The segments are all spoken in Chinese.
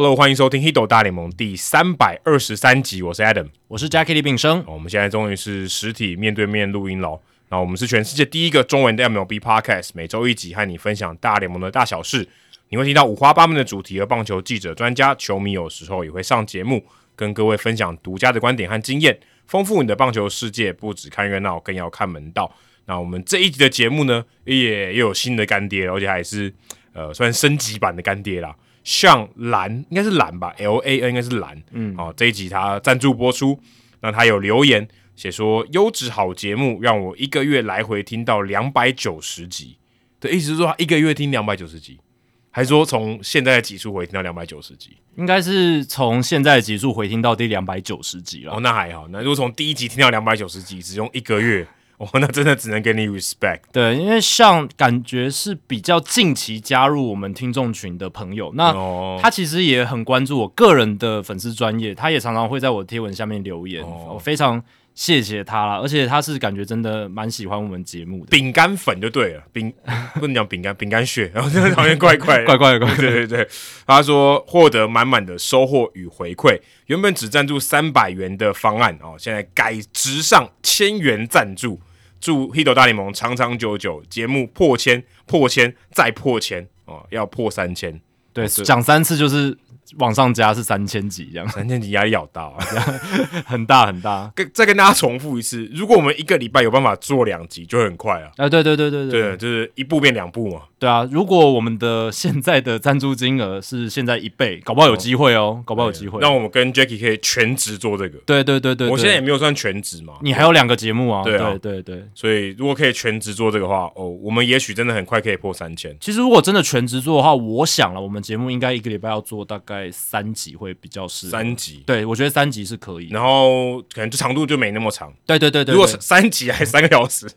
Hello，欢迎收听《Hido 大联盟》第三百二十三集，我是 Adam，我是 Jackie 李炳生。我们现在终于是实体面对面录音了。那我们是全世界第一个中文的 MLB Podcast，每周一集和你分享大联盟的大小事。你会听到五花八门的主题和棒球记者、专家、球迷，有时候也会上节目，跟各位分享独家的观点和经验，丰富你的棒球世界。不只看热闹，更要看门道。那我们这一集的节目呢，也又有新的干爹，而且还是呃，算升级版的干爹啦。像蓝应该是蓝吧，L A N 应该是蓝，嗯，哦，这一集他赞助播出，那他有留言写说优质好节目，让我一个月来回听到两百九十集，的意思是说他一个月听两百九十集，还是说从现在的集数回听到两百九十集？应该是从现在的集数回听到第两百九十集了。哦，那还好，那如果从第一集听到两百九十集，只用一个月。哦，那真的只能给你 respect。对，因为像感觉是比较近期加入我们听众群的朋友，那他其实也很关注我个人的粉丝专业，他也常常会在我贴文下面留言，我非常谢谢他啦。而且他是感觉真的蛮喜欢我们节目的，饼干粉就对了，饼不能讲饼干，饼干血，然后这个好像怪怪怪怪的，怪对对对。他说获得满满的收获与回馈，原本只赞助三百元的方案哦，现在改直上千元赞助。祝《h i t 大联盟》长长久久，节目破千、破千再破千哦，要破三千。对，讲三次就是往上加是三千几这样，三千几压力好大，很大很大。跟再跟大家重复一次，如果我们一个礼拜有办法做两集，就很快啊。啊，对对对对对，就是一步变两步嘛。对啊，如果我们的现在的赞助金额是现在一倍，搞不好有机会哦，搞不好有机会。那我们跟 Jackie 可以全职做这个。对对对对，我现在也没有算全职嘛。你还有两个节目啊？对对对对。所以如果可以全职做这个话，哦，我们也许真的很快可以破三千。其实如果真的全职做的话，我想了，我们节目应该一个礼拜要做大概三集会比较适合。三集？对，我觉得三集是可以。然后可能就长度就没那么长。对对对对。如果三集还三个小时，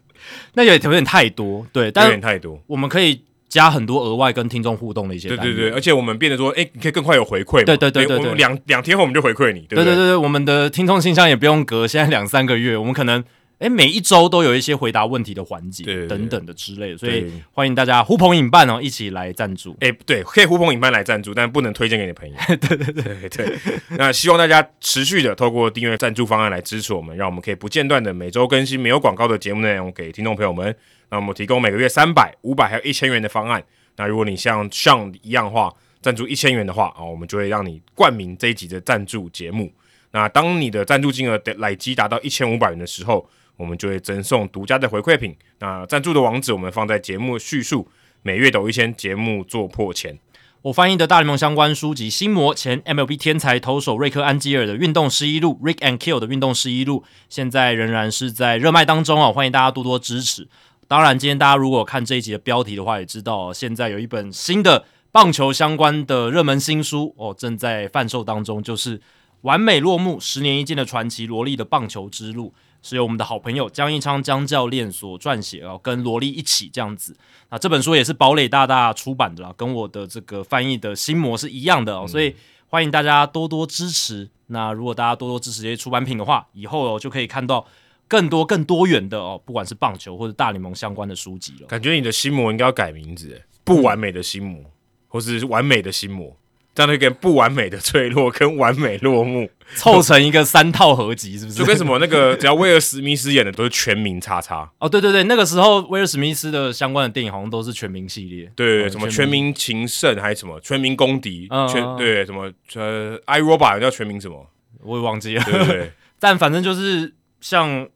那有点有点太多。对，有点太多。我们可以。加很多额外跟听众互动的一些，对对对，而且我们变得说，哎，你可以更快有回馈，对对对对对，两两天后我们就回馈你，对对对对，我们的听众信箱也不用隔现在两三个月，我们可能哎每一周都有一些回答问题的环节，等等的之类的，所以欢迎大家呼朋引伴哦，一起来赞助，哎，对，可以呼朋引伴来赞助，但不能推荐给你朋友，对对对对，那希望大家持续的透过订阅赞助方案来支持我们，让我们可以不间断的每周更新没有广告的节目内容给听众朋友们，那我们提供每个月三百、五百还有一千元的方案。那如果你像像一样话赞助一千元的话啊，我们就会让你冠名这一集的赞助节目。那当你的赞助金额的累积达到一千五百元的时候，我们就会赠送独家的回馈品。那赞助的网址我们放在节目叙述。每月抖一千，节目做破千。我翻译的大联盟相关书籍《心魔》前 MLB 天才投手瑞克安吉尔的运动十一路 Rick and Kill 的运动十一路，现在仍然是在热卖当中哦，欢迎大家多多支持。当然，今天大家如果看这一集的标题的话，也知道现在有一本新的棒球相关的热门新书哦，正在贩售当中，就是《完美落幕：十年一见的传奇萝莉的棒球之路》，是由我们的好朋友江一昌江教练所撰写哦，跟萝莉一起这样子。那这本书也是堡垒大大出版的啦，跟我的这个翻译的心魔是一样的哦，所以欢迎大家多多支持。那如果大家多多支持这些出版品的话，以后哦就可以看到。更多更多元的哦，不管是棒球或者大联盟相关的书籍了。感觉你的心魔应该要改名字，不完美的心魔，或是完美的心魔，这样的一个不完美的坠落跟完美落幕，凑成一个三套合集，是不是？就跟什么那个 只要威尔史密斯演的都是全民叉叉哦，对对对，那个时候威尔史密斯的相关的电影好像都是全民系列，对对，什么全民情圣还是什么全民公敌，全对什么呃，I Robot 叫全民什么，我也忘记了，对对，但反正就是像。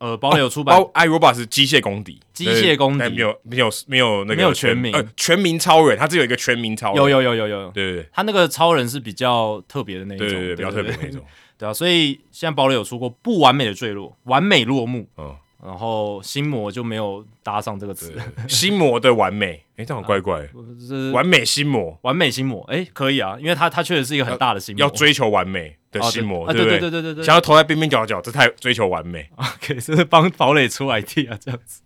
呃，堡垒有出版，包 i robot 是机械公敌，机械公敌没有没有没有那个没有全名，呃，全民超人，他只有一个全民超人，有有有有有，对对对，他那个超人是比较特别的那种，对对比较特别那种，对啊，所以现在堡垒有出过不完美的坠落，完美落幕，嗯，然后心魔就没有搭上这个词，心魔的完美，哎，这样怪怪，完美心魔，完美心魔，哎，可以啊，因为他他确实是一个很大的心魔，要追求完美。的心魔，对对对对对对，想要投在边边角角，这太追求完美。OK，这是帮堡垒出 ID 啊，这样子。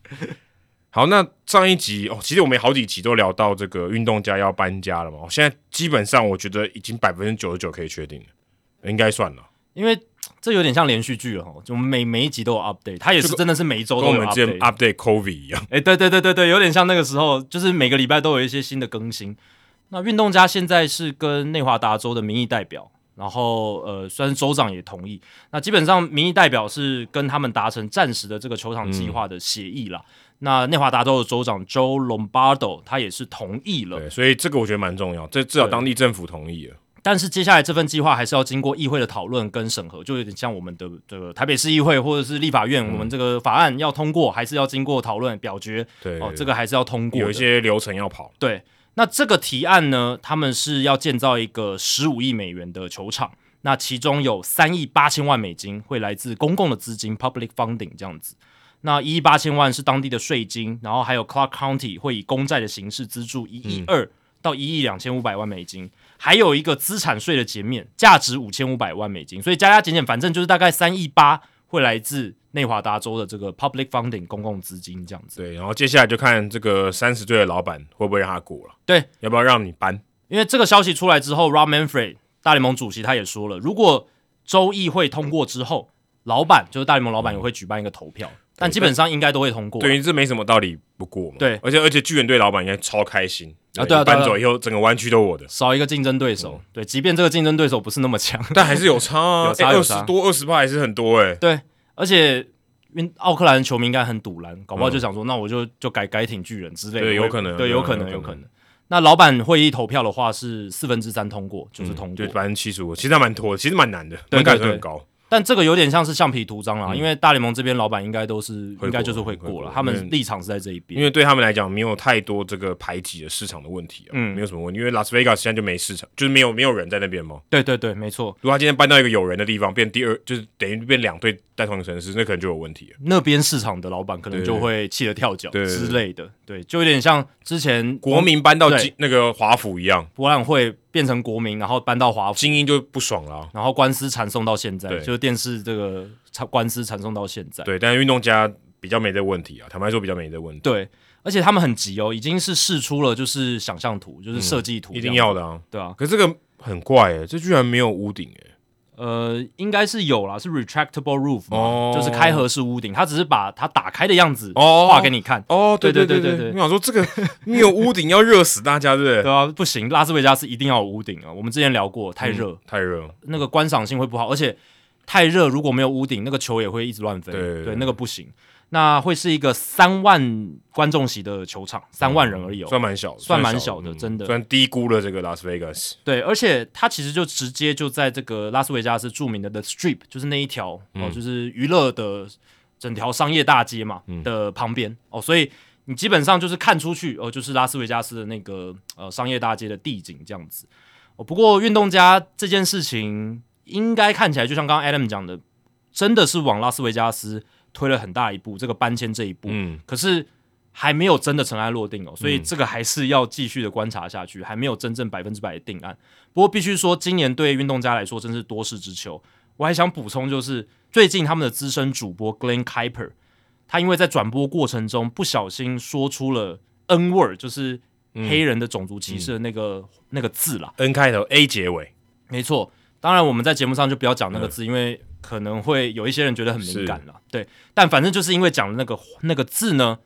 好，那上一集哦，其实我们好几集都聊到这个运动家要搬家了嘛。现在基本上我觉得已经百分之九十九可以确定了，应该算了。因为这有点像连续剧了哈，就每每一集都有 update，它也是真的是每一周都有 update update COVID 一样。哎，对对对对对，有点像那个时候，就是每个礼拜都有一些新的更新。那运动家现在是跟内华达州的民意代表，然后呃，虽然州长也同意，那基本上民意代表是跟他们达成暂时的这个球场计划的协议了。那内华达州的州长 Joe Lombardo 他也是同意了，对，所以这个我觉得蛮重要，这至少当地政府同意了。但是接下来这份计划还是要经过议会的讨论跟审核，就有点像我们的这个台北市议会或者是立法院，我们这个法案要通过，还是要经过讨论表决。对，哦，这个还是要通过，有一些流程要跑。对，那这个提案呢，他们是要建造一个十五亿美元的球场，那其中有三亿八千万美金会来自公共的资金 （public funding） 这样子。那一亿八千万是当地的税金，然后还有 Clark County 会以公债的形式资助一亿二到一亿两千五百万美金，还有一个资产税的减免，价值五千五百万美金，所以加加减减，反正就是大概三亿八会来自内华达州的这个 public funding 公共资金这样子。对，然后接下来就看这个三十岁的老板会不会让他过了。对，要不要让你搬？因为这个消息出来之后，Rob Manfred 大联盟主席他也说了，如果州议会通过之后，老板就是大联盟老板也会举办一个投票。但基本上应该都会通过，对，这没什么道理不过嘛。对，而且而且巨人队老板应该超开心啊！对啊，搬走以后整个湾区都我的，少一个竞争对手。对，即便这个竞争对手不是那么强，但还是有差啊，有差二十多二十八还是很多哎。对，而且因奥克兰球迷应该很堵拦，搞不好就想说，那我就就改改挺巨人之类的。对，有可能，对，有可能，有可能。那老板会议投票的话是四分之三通过，就是通过，对，百分之七十五，其实还蛮多，其实蛮难的，门槛很高。但这个有点像是橡皮图章啦，因为大联盟这边老板应该都是应该就是会过了，他们立场是在这一边，因为对他们来讲没有太多这个排挤的市场的问题啊，嗯，没有什么问题，因为拉斯维加斯现在就没市场，就是没有没有人在那边嘛。对对对，没错。如果他今天搬到一个有人的地方，变第二，就是等于变两队在同一个城市，那可能就有问题了。那边市场的老板可能就会气得跳脚之类的，对，就有点像之前国民搬到那个华府一样，博览会。变成国民，然后搬到华府，精英就不爽了，然后官司缠送到现在，就是电视这个官司缠送到现在。对，但是运动家比较没这问题啊，坦白说比较没这问题。对，而且他们很急哦，已经是试出了就是想象图，就是设计图，一定要的啊，对啊。可是这个很怪诶，这居然没有屋顶诶。呃，应该是有啦，是 retractable roof 嘛，就是开合式屋顶。它只是把它打开的样子画给你看。哦，对对对对对。我想说，这个没有屋顶要热死大家，对不对？对啊，不行，拉斯维加斯一定要有屋顶啊。我们之前聊过，太热，太热，那个观赏性会不好，而且太热，如果没有屋顶，那个球也会一直乱飞。对对，那个不行。那会是一个三万观众席的球场，三万人而已哦，算蛮小，算蛮小的，真的。算低估了这个拉斯维加斯。对，而且它其实就直接就在这个拉斯维加斯著名的 The Strip，就是那一条哦，就是娱乐的整条商业大街嘛的旁边哦，所以你基本上就是看出去哦，就是拉斯维加斯的那个呃商业大街的地景这样子。哦，不过运动家这件事情应该看起来就像刚刚 Adam 讲的，真的是往拉斯维加斯。推了很大一步，这个搬迁这一步，嗯，可是还没有真的尘埃落定哦，所以这个还是要继续的观察下去，还没有真正百分之百的定案。不过必须说，今年对运动家来说真是多事之秋。我还想补充，就是最近他们的资深主播 Glenn Kuiper，他因为在转播过程中不小心说出了 N word，就是黑人的种族歧视的那个那个字啦，N 开头 A 结尾，没错。当然我们在节目上就不要讲那个字，因为。可能会有一些人觉得很敏感了，对，但反正就是因为讲的那个那个字呢，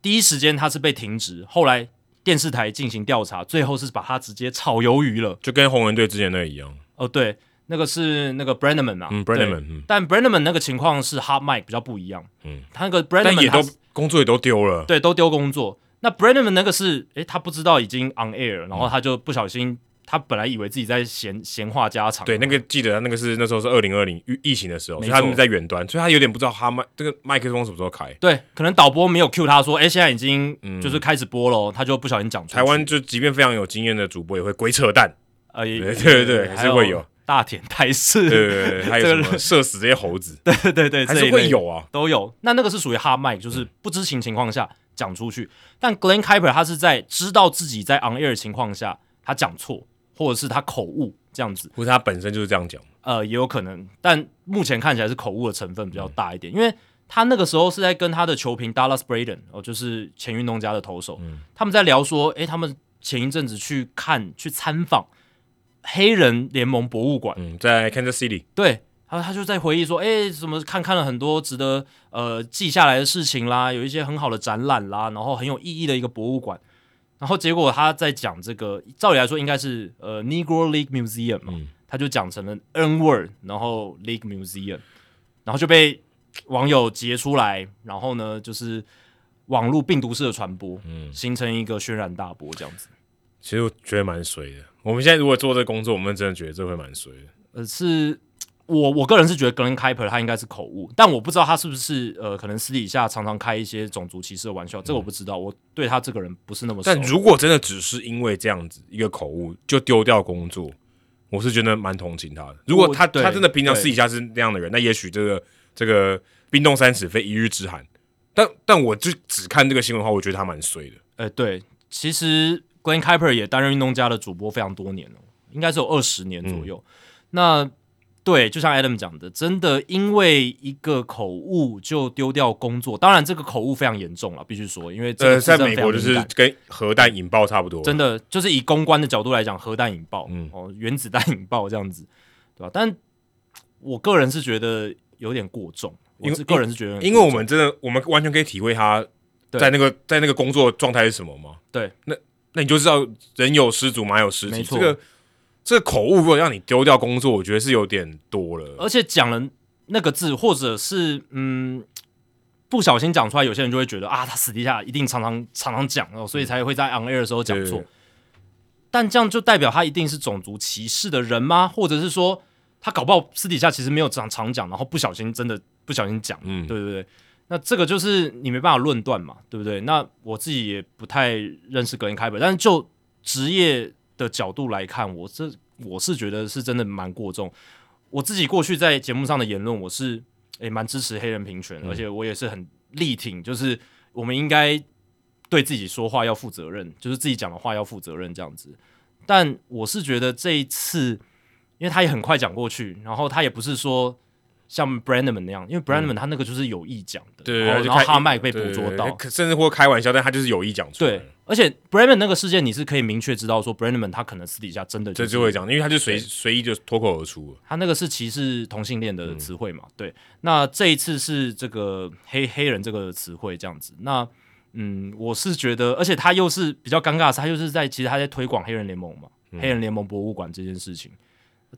第一时间他是被停职，后来电视台进行调查，最后是把他直接炒鱿鱼了，就跟红人队之前那个一样。哦，对，那个是那个 Brandman 嘛，嗯，Brandman，但 Brandman 那个情况是 Hot Mike 比较不一样，嗯，他那个 Brandman 也都工作也都丢了，对，都丢工作。那 Brandman 那个是，诶，他不知道已经 on air，然后他就不小心。他本来以为自己在闲闲话家常，对，那个记得那个是那时候是二零二零疫疫情的时候，所以他们在远端，所以他有点不知道他麦这个麦克风什么时候开。对，可能导播没有 Q 他说，哎，现在已经就是开始播了，他就不小心讲出。台湾就即便非常有经验的主播也会鬼扯淡，呃，对对对，还是会有大田台式，对对 对，还有什么射死这些猴子，对对对，还是会有啊，都有。那那个是属于哈麦，就是不知情情况下讲出去，但 Glenn Kuiper 他是在知道自己在 on air 情况下他讲错。或者是他口误这样子，或者他本身就是这样讲，呃，也有可能，但目前看起来是口误的成分比较大一点，因为他那个时候是在跟他的球评 Dallas Braden 哦，就是前运动家的投手，嗯。他们在聊说，诶，他们前一阵子去看去参访黑人联盟博物馆，嗯，在 Kansas City，对，他他就在回忆说，诶，什么看看了很多值得呃记下来的事情啦，有一些很好的展览啦，然后很有意义的一个博物馆。然后结果他在讲这个，照理来说应该是呃 Negro League Museum 嘛，他就讲成了 N word，然后 League Museum，然后就被网友截出来，然后呢就是网络病毒式的传播，嗯，形成一个轩然大波这样子。其实我觉得蛮水的。我们现在如果做这工作，我们真的觉得这会蛮水的。呃，是。我我个人是觉得 Glenn Kuiper 他应该是口误，但我不知道他是不是呃，可能私底下常常开一些种族歧视的玩笑，这个我不知道。我对他这个人不是那么。但如果真的只是因为这样子一个口误就丢掉工作，我是觉得蛮同情他的。如果他他真的平常私底下是那样的人，那也许这个这个冰冻三尺非一日之寒。但但我就只看这个新闻的话，我觉得他蛮衰的。呃，对，其实 Glenn Kuiper 也担任运动家的主播非常多年了，应该是有二十年左右。那对，就像 Adam 讲的，真的因为一个口误就丢掉工作。当然，这个口误非常严重了，必须说，因为呃，在美国就是跟核弹引爆差不多。真的，就是以公关的角度来讲，核弹引爆，嗯，哦，原子弹引爆这样子，对吧？但我个人是觉得有点过重，我是个人是觉得，因为我们真的，我们完全可以体会他在那个在那个工作状态是什么吗？对，那那你就知道人有失足，马有失蹄，没错。这个口误如果让你丢掉工作，我觉得是有点多了。而且讲了那个字，或者是嗯不小心讲出来，有些人就会觉得啊，他私底下一定常常常常讲哦，所以才会在 on air 的时候讲错。但这样就代表他一定是种族歧视的人吗？或者是说他搞不好私底下其实没有常常讲，然后不小心真的不小心讲，嗯，对不对？那这个就是你没办法论断嘛，对不对？那我自己也不太认识格林开本，但是就职业。的角度来看，我这我是觉得是真的蛮过重。我自己过去在节目上的言论，我是诶蛮支持黑人平权，而且我也是很力挺，就是我们应该对自己说话要负责任，就是自己讲的话要负责任这样子。但我是觉得这一次，因为他也很快讲过去，然后他也不是说。像 Brandman 那样，因为 Brandman 他那个就是有意讲的，对，然后哈麦被捕捉到，甚至或开玩笑，但他就是有意讲出来。对，而且 Brandman 那个事件，你是可以明确知道说 Brandman 他可能私底下真的这就会讲，因为他就随随意就脱口而出。他那个是歧视同性恋的词汇嘛？对。那这一次是这个黑黑人这个词汇这样子。那嗯，我是觉得，而且他又是比较尴尬，他就是在其实他在推广黑人联盟嘛，黑人联盟博物馆这件事情。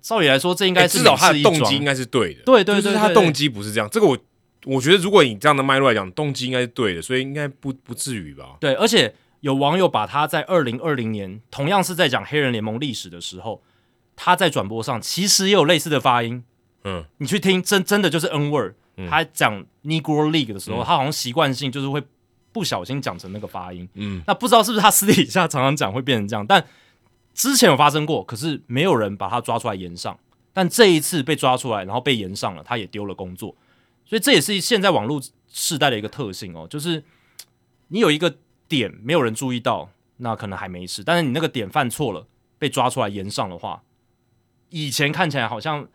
照理来说，这应该是至少他的动机应该是对的。对对对，就是他动机不是这样。这个我我觉得，如果你这样的脉络来讲，动机应该是对的，所以应该不不至于吧？对，而且有网友把他在二零二零年，同样是在讲黑人联盟历史的时候，他在转播上其实也有类似的发音。嗯，你去听，真真的就是 N word。他讲 Negro League 的时候，他好像习惯性就是会不小心讲成那个发音。嗯，那不知道是不是他私底下常常讲会变成这样，但。之前有发生过，可是没有人把他抓出来延上。但这一次被抓出来，然后被延上了，他也丢了工作。所以这也是现在网络时代的一个特性哦，就是你有一个点没有人注意到，那可能还没事；但是你那个点犯错了，被抓出来延上的话，以前看起来好像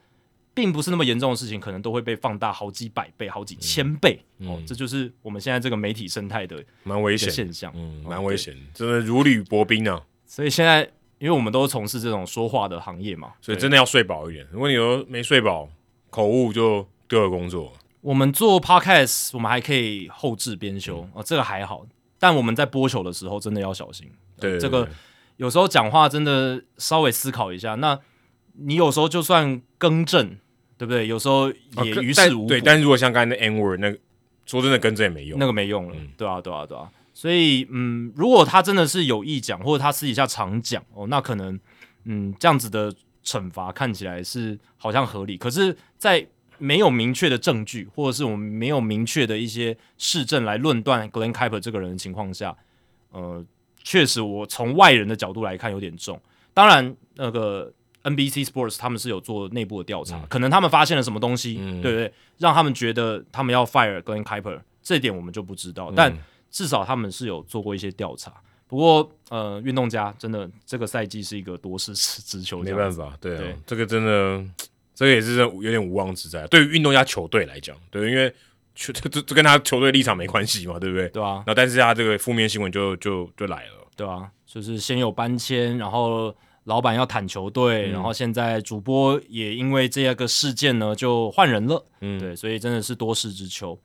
并不是那么严重的事情，可能都会被放大好几百倍、好几千倍哦。这就是我们现在这个媒体生态的蛮危险现象，嗯，蛮危险，真的如履薄冰啊。所以现在。因为我们都是从事这种说话的行业嘛，所以真的要睡饱一点。如果你有没睡饱，口误就丢了工作。我们做 podcast，我们还可以后置编修啊，这个还好。但我们在播球的时候，真的要小心。对，这个有时候讲话真的稍微思考一下。那你有时候就算更正，对不对？有时候也于事无补。对，但如果像刚才那 N word，那说真的更正也没用，那个没用了。对啊，对啊，对啊。所以，嗯，如果他真的是有意讲，或者他私底下常讲哦，那可能，嗯，这样子的惩罚看起来是好像合理。可是，在没有明确的证据，或者是我们没有明确的一些事证来论断 Glenn Kuiper 这个人的情况下，呃，确实，我从外人的角度来看有点重。当然，那个 NBC Sports 他们是有做内部的调查，可能他们发现了什么东西，对不对？让他们觉得他们要 fire Glenn Kuiper，这点我们就不知道，但。至少他们是有做过一些调查，不过呃，运动家真的这个赛季是一个多事之秋，没办法，对啊，这个真的，这个也是有点无妄之灾。对于运动家球队来讲，对，因为 这这这跟他球队立场没关系嘛，对不对？对啊，那但是他这个负面新闻就就就来了，对啊，就是先有搬迁，然后老板要谈球队，然后现在主播也因为这个事件呢就换人了，嗯，对，所以真的是多事之秋。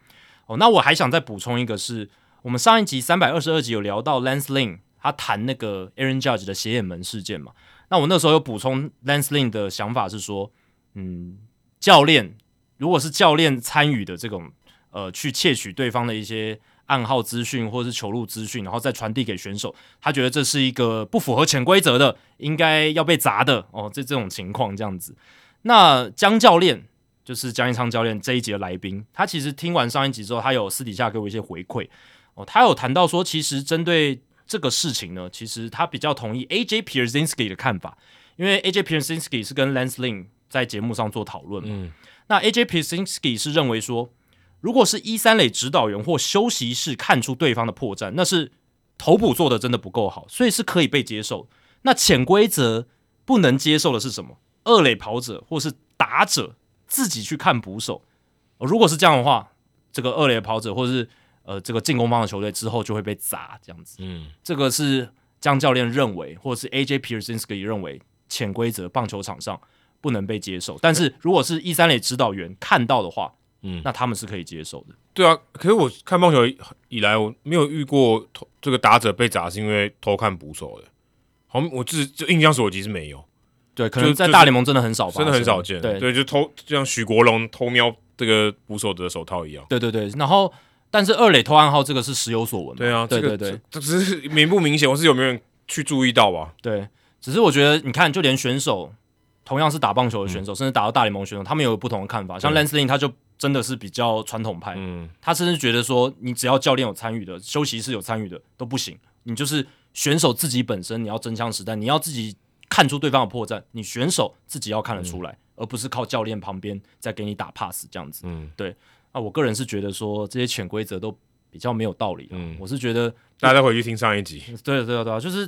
哦，那我还想再补充一个是。我们上一集三百二十二集有聊到 Lance Lynn，他谈那个 Aaron Judge 的斜眼门事件嘛。那我那时候有补充 Lance Lynn 的想法是说，嗯，教练如果是教练参与的这种呃，去窃取对方的一些暗号资讯或者是球路资讯，然后再传递给选手，他觉得这是一个不符合潜规则的，应该要被砸的哦。这这种情况这样子，那江教练就是江一昌教练这一集的来宾，他其实听完上一集之后，他有私底下给我一些回馈哦，他有谈到说，其实针对这个事情呢，其实他比较同意 AJ Pierzynski 的看法，因为 AJ Pierzynski 是跟 Lance Lynn 在节目上做讨论嘛，那 AJ Pierzynski 是认为说。如果是一三垒指导员或休息室看出对方的破绽，那是头捕做的真的不够好，所以是可以被接受。那潜规则不能接受的是什么？二垒跑者或是打者自己去看捕手。如果是这样的话，这个二垒跑者或是呃这个进攻方的球队之后就会被砸，这样子。嗯，这个是江教练认为，或者是 AJ Pierzynski 认为潜规则棒球场上不能被接受。但是如果是一三垒指导员看到的话，嗯，那他们是可以接受的。对啊，可是我看棒球以来，我没有遇过这个打者被砸是因为偷看捕手的。好，我自就印象所及是没有。对，可能在大联盟真的很少，真的很少见。对对，就偷，就像许国龙偷瞄这个捕手的手套一样。对对对，然后但是二垒偷暗号这个是时有所闻。对啊，对对对，这只是明不明显，我是有没有人去注意到吧？对，只是我觉得你看，就连选手同样是打棒球的选手，甚至打到大联盟选手，他们有不同的看法。像 Lance Lynn 他就。真的是比较传统派，嗯，他甚至觉得说，你只要教练有参与的，休息室有参与的都不行，你就是选手自己本身你要真枪实弹，你要自己看出对方的破绽，你选手自己要看得出来，而不是靠教练旁边再给你打 pass 这样子，嗯，对，啊，我个人是觉得说这些潜规则都比较没有道理，嗯，我是觉得大家再回去听上一集，对对对，就是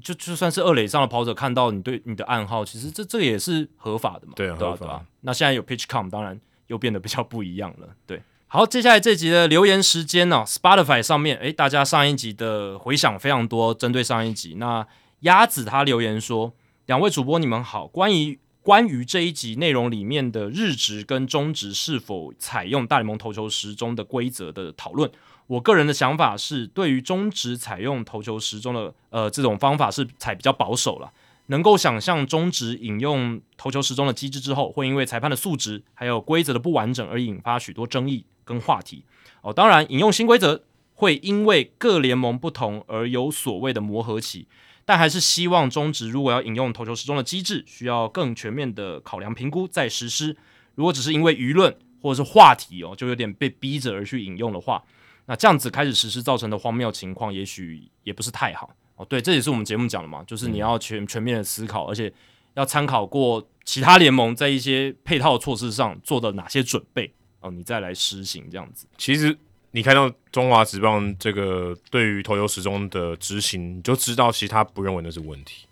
就就算是二垒上的跑者看到你对你的暗号，其实这这也是合法的嘛，对啊，合法，那现在有 pitch com，当然。又变得比较不一样了，对。好，接下来这集的留言时间呢，Spotify 上面，诶，大家上一集的回响非常多，针对上一集，那鸭子他留言说：“两位主播你们好，关于关于这一集内容里面的日值跟中值是否采用大联盟投球时钟的规则的讨论，我个人的想法是，对于中值采用投球时钟的呃这种方法是采比较保守了。”能够想象中值引用投球时钟的机制之后，会因为裁判的素质还有规则的不完整而引发许多争议跟话题。哦，当然引用新规则会因为各联盟不同而有所谓的磨合期，但还是希望中职如果要引用投球时钟的机制，需要更全面的考量评估再实施。如果只是因为舆论或者是话题哦，就有点被逼着而去引用的话，那这样子开始实施造成的荒谬情况，也许也不是太好哦。对，这也是我们节目讲的嘛，就是你要全全面的思考，而且要参考过其他联盟在一些配套措施上做的哪些准备哦，你再来实行这样子。其实你看到中华职棒这个对于投球时钟的执行，你就知道其实他不认为那是问题。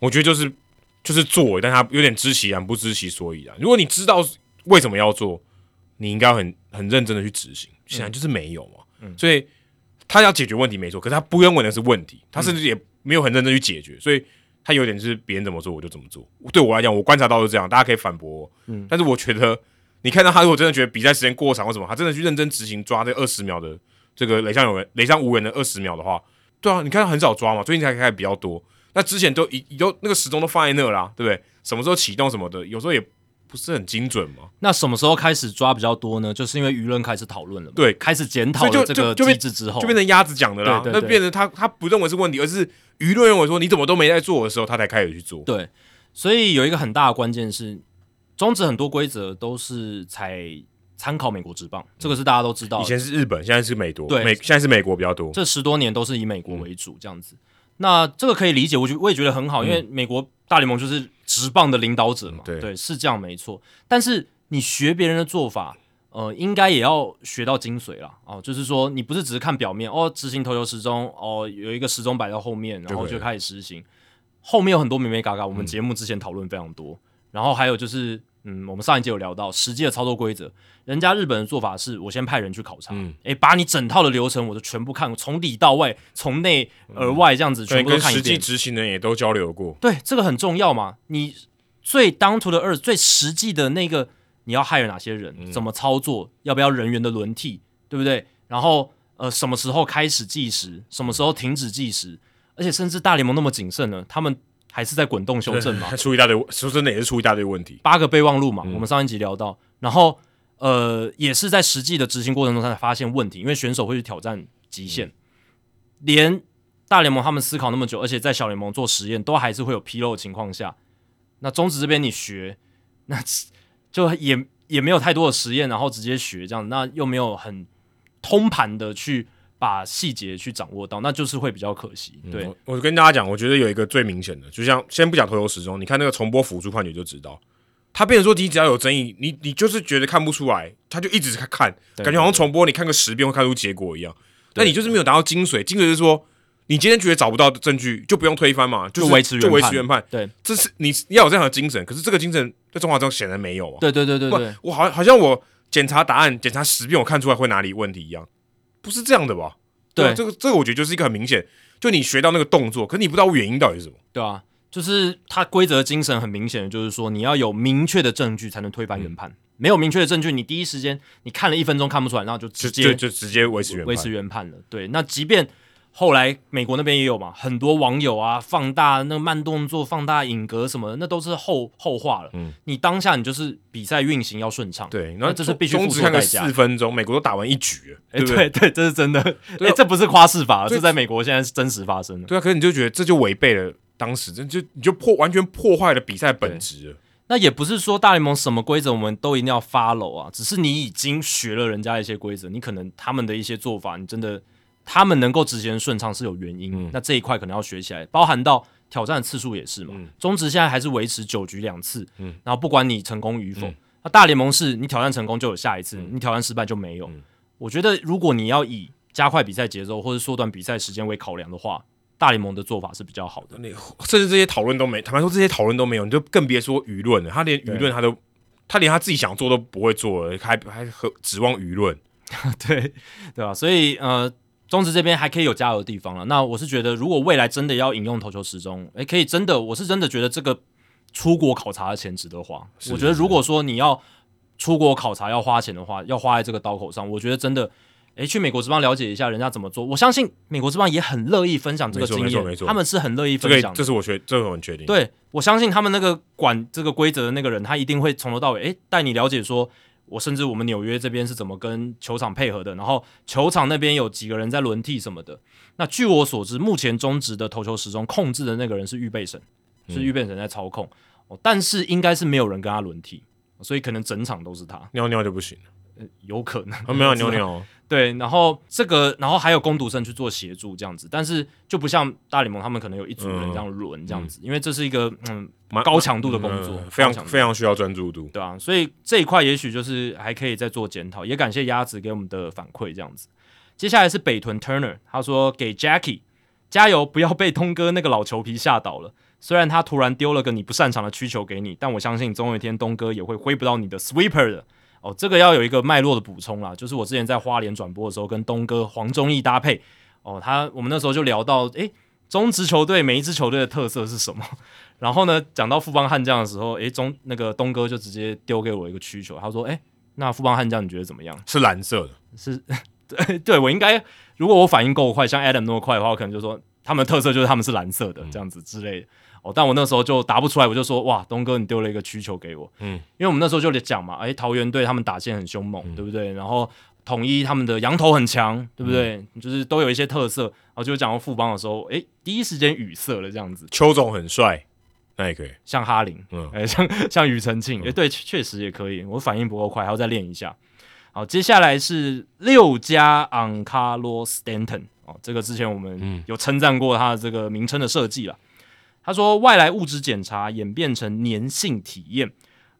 我觉得就是就是做，但他有点知其然不知其所以然。如果你知道为什么要做，你应该很很认真的去执行。显然就是没有嘛，所以。他要解决问题没错，可是他不认为那是问题，他甚至也没有很认真去解决，所以他有点是别人怎么做我就怎么做。对我来讲，我观察到是这样，大家可以反驳。嗯，但是我觉得你看到他如果真的觉得比赛时间过长或什么，他真的去认真执行抓这二十秒的这个雷上有人雷上无人的二十秒的话，对啊，你看他很少抓嘛，最近才开始比较多。那之前都已都那个时钟都放在那啦，对不对？什么时候启动什么的，有时候也。不是很精准嘛？那什么时候开始抓比较多呢？就是因为舆论开始讨论了嘛，对，开始检讨了这个机制之后，就变成鸭子讲的啦。那变成他他不认为是问题，而是舆论认为说你怎么都没在做的时候，他才开始去做。对，所以有一个很大的关键是，中止很多规则都是采参考美国职棒，这个是大家都知道。以前是日本，现在是美国，对，美现在是美国比较多。这十多年都是以美国为主这样子。那这个可以理解，我觉我也觉得很好，因为美国大联盟就是直棒的领导者嘛，对，是这样没错。但是你学别人的做法，呃，应该也要学到精髓了哦。就是说，你不是只是看表面哦，执行投球时钟哦，有一个时钟摆到后面，然后就开始实行，后面有很多美美嘎嘎，我们节目之前讨论非常多。然后还有就是。嗯，我们上一节有聊到实际的操作规则，人家日本的做法是我先派人去考察，嗯诶，把你整套的流程我都全部看，从里到外，从内而外这样子全部都看一遍。实际执行的人也都交流过，对，这个很重要嘛。你最当初的二最实际的那个，你要害了哪些人？怎么操作？要不要人员的轮替？对不对？然后呃，什么时候开始计时？什么时候停止计时？而且甚至大联盟那么谨慎呢，他们还是在滚动修正嘛，出一大堆，说真的也是出一大堆问题。八个备忘录嘛，我们上一集聊到，然后呃，也是在实际的执行过程中才发现问题，因为选手会去挑战极限，连大联盟他们思考那么久，而且在小联盟做实验都还是会有纰漏的情况下，那中职这边你学，那就也也没有太多的实验，然后直接学这样，那又没有很通盘的去把细节去掌握到，那就是会比较可惜。对，我我跟大家讲，我觉得有一个最明显的，就像先不讲投球时钟，你看那个重播辅助判决就知道，他变成说你只要有争议，你你就是觉得看不出来，他就一直看，看感觉好像重播你看个十遍会看出结果一样，但你就是没有达到精髓，精髓是说。你今天觉得找不到证据，就不用推翻嘛，就是维持原就维持判原判。对，这是你你要有这样的精神，可是这个精神在中华中显然没有啊。对对对对对，我好好像我检查答案检查十遍，我看出来会哪里问题一样，不是这样的吧？对这个这个我觉得就是一个很明显，就你学到那个动作，可是你不知道原因到底是什么。对啊，就是它规则精神很明显的，就是说你要有明确的证据才能推翻原判，没有明确的证据，你第一时间你看了一分钟看不出来，然后就直接就直接维持原判维持原判了。对，那即便后来美国那边也有嘛，很多网友啊放大那个慢动作、放大影格什么的，那都是后后话了。嗯，你当下你就是比赛运行要顺畅。对，然那后这是必须付中职看个出代价四。分钟，美国都打完一局了，哎、对 对？这是真的。对哎、这不是夸饰法，对这在美国现在是真实发生的。对啊，可是你就觉得这就违背了当时，这就你就破完全破坏了比赛本质了。那也不是说大联盟什么规则我们都一定要 follow 啊，只是你已经学了人家的一些规则，你可能他们的一些做法，你真的他们能够直接顺畅是有原因，嗯那这一块可能要学起来，包含到挑战的次数也是嘛。嗯中职现在还是维持九局两次，嗯然后不管你成功与否，嗯那大联盟是你挑战成功就有下一次，你挑战失败就没有。嗯我觉得如果你要以加快比赛节奏或者缩短比赛时间为考量的话，大联盟的做法是比较好的。你甚至这些讨论都没，坦白说这些讨论都没有，你就更别说舆论了。他连舆论他都，他连他自己想做都不会做了，还还和指望舆论。对对吧？所以呃，中职这边还可以有加油的地方了。那我是觉得，如果未来真的要引用投球时钟，诶，可以真的，我是真的觉得这个出国考察的钱值得花。我觉得如果说你要出国考察要花钱的话，要花在这个刀口上，我觉得真的。诶，去美国之邦了解一下人家怎么做，我相信美国之邦也很乐意分享这个经验，他们是很乐意分享的。这是我确，这个我很确定。对我相信他们那个管这个规则的那个人，他一定会从头到尾，诶，带你了解说，我甚至我们纽约这边是怎么跟球场配合的，然后球场那边有几个人在轮替什么的。那据我所知，目前中职的投球时钟控制的那个人是预备神，是预备神在操控、哦，但是应该是没有人跟他轮替，所以可能整场都是他，尿尿就不行了，呃有可能。啊，没有 尿尿，对，然后这个，然后还有攻读生去做协助这样子，但是就不像大联盟他们可能有一组人这样轮这样子，因为这是一个嗯蛮高强度的工作，嗯非常强非常需要专注度。对啊，所以这一块也许就是还可以再做检讨，也感谢鸭子给我们的反馈这样子。接下来是北屯 Turner，他说给 Jackie 加油，不要被通哥那个老球皮吓倒了。虽然他突然丢了个你不擅长的曲球给你，但我相信总有一天东哥也会挥不到你的 sweeper 的。哦，这个要有一个脉络的补充啦，就是我之前在花莲转播的时候，跟东哥黄忠义搭配，哦，他我们那时候就聊到，诶，中职球队每一支球队的特色是什么？然后呢，讲到富邦悍将的时候，诶，中那个东哥就直接丢给我一个需求，他说，诶，那富邦悍将你觉得怎么样？是蓝色的，是，对，对我应该，如果我反应够快，像 Adam 那么快的话，我可能就说他们的特色就是他们是蓝色的、这样子之类的。哦，但我那时候就答不出来，我就说哇，东哥你丢了一个曲球给我，嗯，因为我们那时候就讲嘛，哎，桃园队他们打线很凶猛，对不对？然后统一他们的羊头很强，对不对？就是都有一些特色。然后就讲到富邦的时候，哎，第一时间语塞了这样子，邱总很帅，那也可以。像哈林，嗯 诶，像像庾澄庆，诶，对，确实也可以，我反应不够快，还要再练一下。好，接下来是六加 on Carlos Stanton 哦，这个之前我们嗯有称赞过他的这个名称的设计了。他说，外来物质检查演变成粘性体验，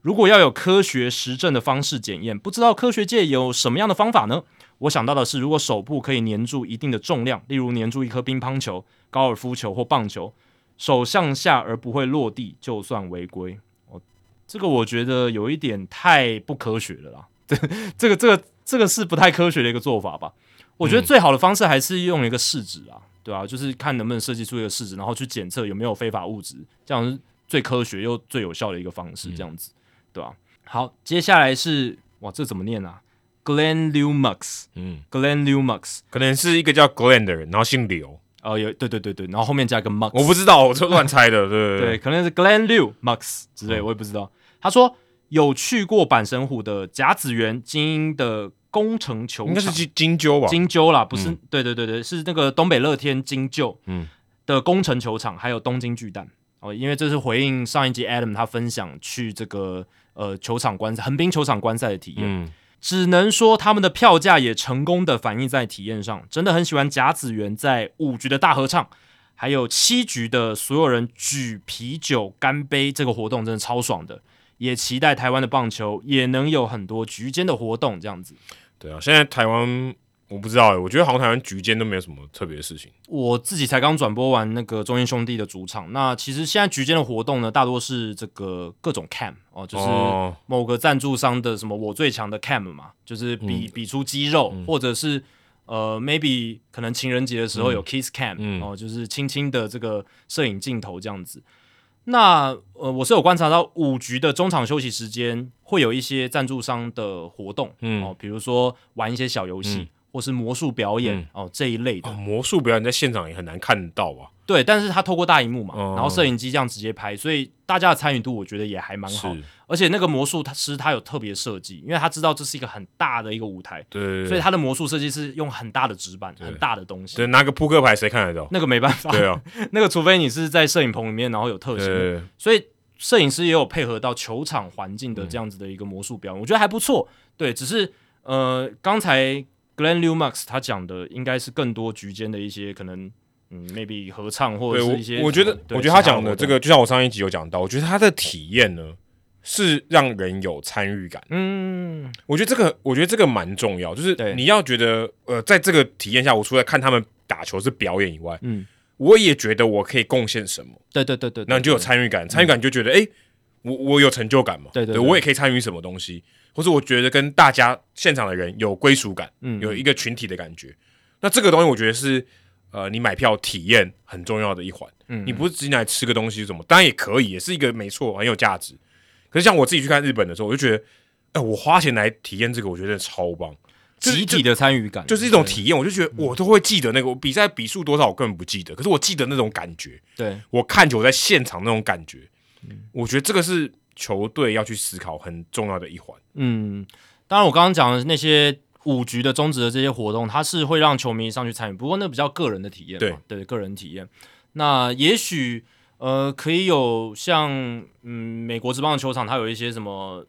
如果要有科学实证的方式检验，不知道科学界有什么样的方法呢？我想到的是，如果手部可以粘住一定的重量，例如粘住一颗乒乓球、高尔夫球或棒球，手向下而不会落地，就算违规。哦，这个我觉得有一点太不科学了啦。这、这个、这个、这个是不太科学的一个做法吧？我觉得最好的方式还是用一个试纸啊，对啊、就是看能不能设计出一个试纸，然后去检测有没有非法物质，这样是最科学又最有效的一个方式，这样子，对吧、好，接下来是哇，这怎么念啊？Glenn Lumux，Glenn 嗯，Lumux，可能是一个叫 Glenn 的人，然后姓刘，哦，有对对对对，然后后面加个 Max，我不知道，我就乱猜的，对对对，可能是 Glenn Liu Max 之类，我也不知道。他说有去过阪神虎的甲子园精英的工程球场，应该是金金鸠吧？金鸠啦，不是？对对对对，是那个东北乐天金鸠嗯的工程球场，还有东京巨蛋哦，因为这是回应上一集 Adam 他分享去这个呃球场观赛横滨球场观赛的体验。嗯，只能说他们的票价也成功的反映在体验上，真的很喜欢甲子园在五局的大合唱，还有七局的所有人举啤酒干杯这个活动，真的超爽的。也期待台湾的棒球也能有很多局间的活动，这样子。对啊，现在台湾我不知道欸，我觉得好像台湾局间都没有什么特别的事情。我自己才刚转播完那个中英兄弟的主场，那其实现在局间的活动呢，大多是这个各种 cam 哦，就是哦某个赞助商的什么我最强的 cam 嘛，就是比、比出肌肉，或者是呃 maybe 可能情人节的时候有 kiss cam、嗯哦，就是轻轻的这个摄影镜头这样子。那呃，我是有观察到五局的中场休息时间会有一些赞助商的活动，嗯哦，比如说玩一些小游戏，或是魔术表演、嗯哦这一类的。哦魔术表演在现场也很难看到吧？对，但是他透过大荧幕嘛，哦然后摄影机这样直接拍，所以大家的参与度我觉得也还蛮好。而且那个魔术他师他有特别设计，因为他知道这是一个很大的一个舞台，对所以他的魔术设计是用很大的纸板、很大的东西。对拿个扑克牌谁看得到？那个没办法，对啊，那个除非你是在摄影棚里面，然后有特写，所以摄影师也有配合到球场环境的这样子的一个魔术表演，我觉得还不错。对，只是呃，刚才 Glenn Liu Max 他讲的应该是更多局间的一些可能，嗯，maybe 合唱或者是一些，我觉得，我觉得他讲的这个，就像我上一集有讲到，我觉得他的体验呢是让人有参与感。嗯，我觉得这个，我觉得这个蛮重要，就是你要觉得，呃，在这个体验下，我除了看他们打球是表演以外，嗯，我也觉得我可以贡献什么，对对对对，那你就有参与感，参与感就觉得，哎、我我有成就感嘛，对对对我也可以参与什么东西，或者我觉得跟大家现场的人有归属感，嗯。有一个群体的感觉。那这个东西，我觉得是呃，你买票体验很重要的一环。嗯你不是只进来吃个东西什么，当然也可以，也是一个没错，很有价值。可是像我自己去看日本的时候，我就觉得，哎、我花钱来体验这个，我觉得超棒，集体的参与感，就是一种体验。我就觉得我都会记得那个我比赛比数多少，我根本不记得，可是我记得那种感觉，对，我看球在现场那种感觉，嗯我觉得这个是球队要去思考很重要的一环。嗯，当然我刚刚讲的那些五局的终止的这些活动，它是会让球迷上去参与，不过那比较个人的体验嘛，对，个人体验。那也许呃，可以有像嗯美国职棒的球场，它有一些什么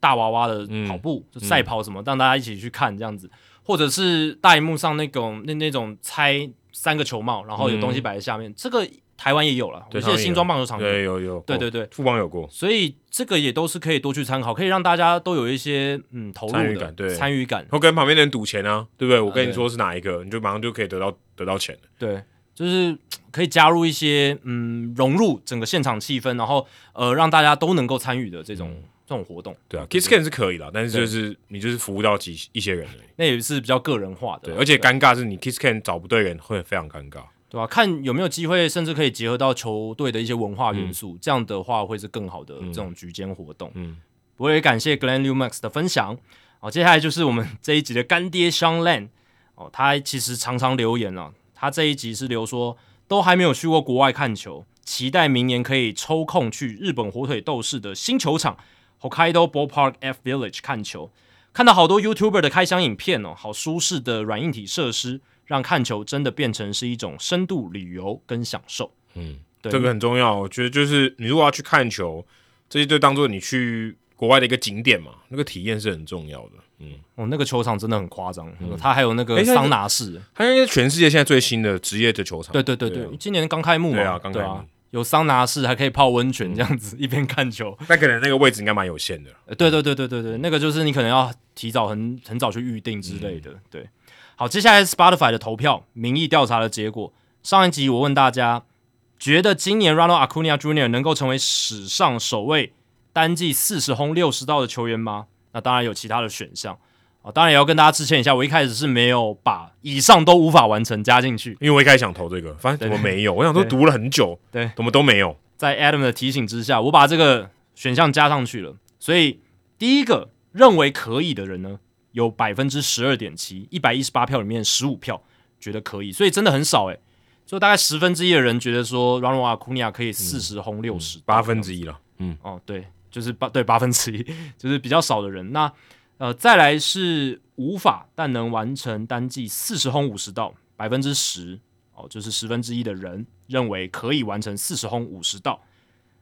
大娃娃的跑步、就赛跑什么，让大家一起去看这样子，或者是大荧幕上那种那那种猜三个球帽，然后有东西摆在下面，这个台湾也有了，我对记得新庄棒球场有。对，有有，对对对，富邦有过，所以这个也都是可以多去参考，可以让大家都有一些嗯投入的参与感对。参与感，或跟旁边的人赌钱啊，对不对？我跟你说是哪一个，你就马上就可以得到得到钱了。对，就是可以加入一些嗯融入整个现场气氛，然后呃让大家都能够参与的这种、这种活动，对啊，Kiss Can 是可以啦，但是就是你就是服务到几一些人而已。那也是比较个人化的对，而且尴尬是你 Kiss Can 找不对人会非常尴尬。对吧、看有没有机会，甚至可以结合到球队的一些文化元素，这样的话会是更好的这种局间活动。嗯，我也感谢 Glenn Lumax 的分享。好，接下来就是我们 这一集的干爹 Sean Lan 哦，他其实常常留言了，他这一集是留说都还没有去过国外看球，期待明年可以抽空去日本火腿斗士的新球场 Hokkaido Ballpark F Village 看球。看到好多 YouTuber 的开箱影片哦，好舒适的软硬体设施，让看球真的变成是一种深度旅游跟享受。嗯，对这个很重要。我觉得就是你如果要去看球，这些就当做你去国外的一个景点嘛，那个体验是很重要的。嗯，哦，那个球场真的很夸张，它还有那个桑拿室，它应该是全世界现在最新的职业的球场。对对对对，啊今年刚开幕嘛，对啊刚开幕啊，有桑拿室，还可以泡温泉，这样子、一边看球。那可能那个位置应该蛮有限的。呃，对对对对对对，那个就是你可能要提早很很早去预定之类的。对，好，接下来是 Spotify 的投票民意调查的结果。上一集我问大家，觉得今年 Ronald Acuna Jr. 能够成为史上首位单季四十轰六十道的球员吗？那当然有其他的选项啊，当然也要跟大家致歉一下，我一开始是没有把以上都无法完成加进去。因为我一开始想投这个，发现怎么没有？我想说读了很久，对，怎么都没有。在 Adam 的提醒之下，我把这个选项加上去了。所以第一个认为可以的人呢，有百分之十二点七，一百一十八票里面十五票觉得可以，所以真的很少诶。就大概十分之一的人觉得说 Ronald Acuna 可以四十轰六十，八分之一了。嗯，哦，对，就是八对八分之一，就是比较少的人。那呃，再来是无法但能完成单季四十轰五十道，百分之十哦，就是十分之一的人认为可以完成四十轰五十道。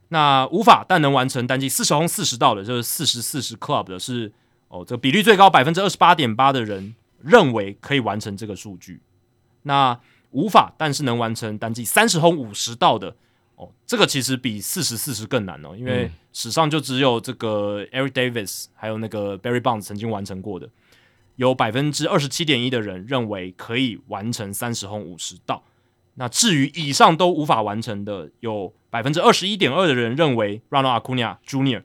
那无法但能完成单季四十轰四十道的，就是四十四十 club 的是哦，这个比率最高百分之二十八点八的人认为可以完成这个数据。那无法但是能完成单季三十轰五十道的哦，这个其实比四十四十更难哦，因为史上就只有这个 Eric Davis 还有那个 Barry Bonds 曾经完成过的，有百分之二十七点一的人认为可以完成三十轰五十道。那至于以上都无法完成的，有百分之二十一点二的人认为 Ronald Acuna Jr.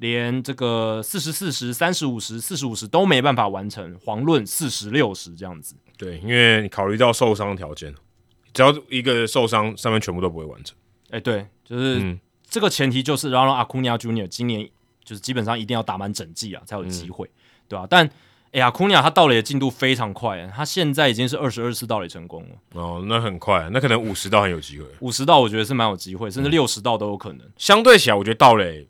连这个四十四十、三十五十、四十五十都没办法完成，遑论四十六十这样子。对，因为你考虑到受伤条件，只要一个受伤，上面全部都不会完成。哎，对，就是这个前提就是 Ronald Acuna Jr. 今年就是基本上一定要打满整季啊，才有机会，对吧？但哎呀，库尼亚他盗垒的进度非常快，他现在已经是二十二次盗垒成功了。哦，那很快，那可能五十道很有机会。五十道我觉得是蛮有机会，甚至六十道都有可能。相对起来，我觉得盗垒，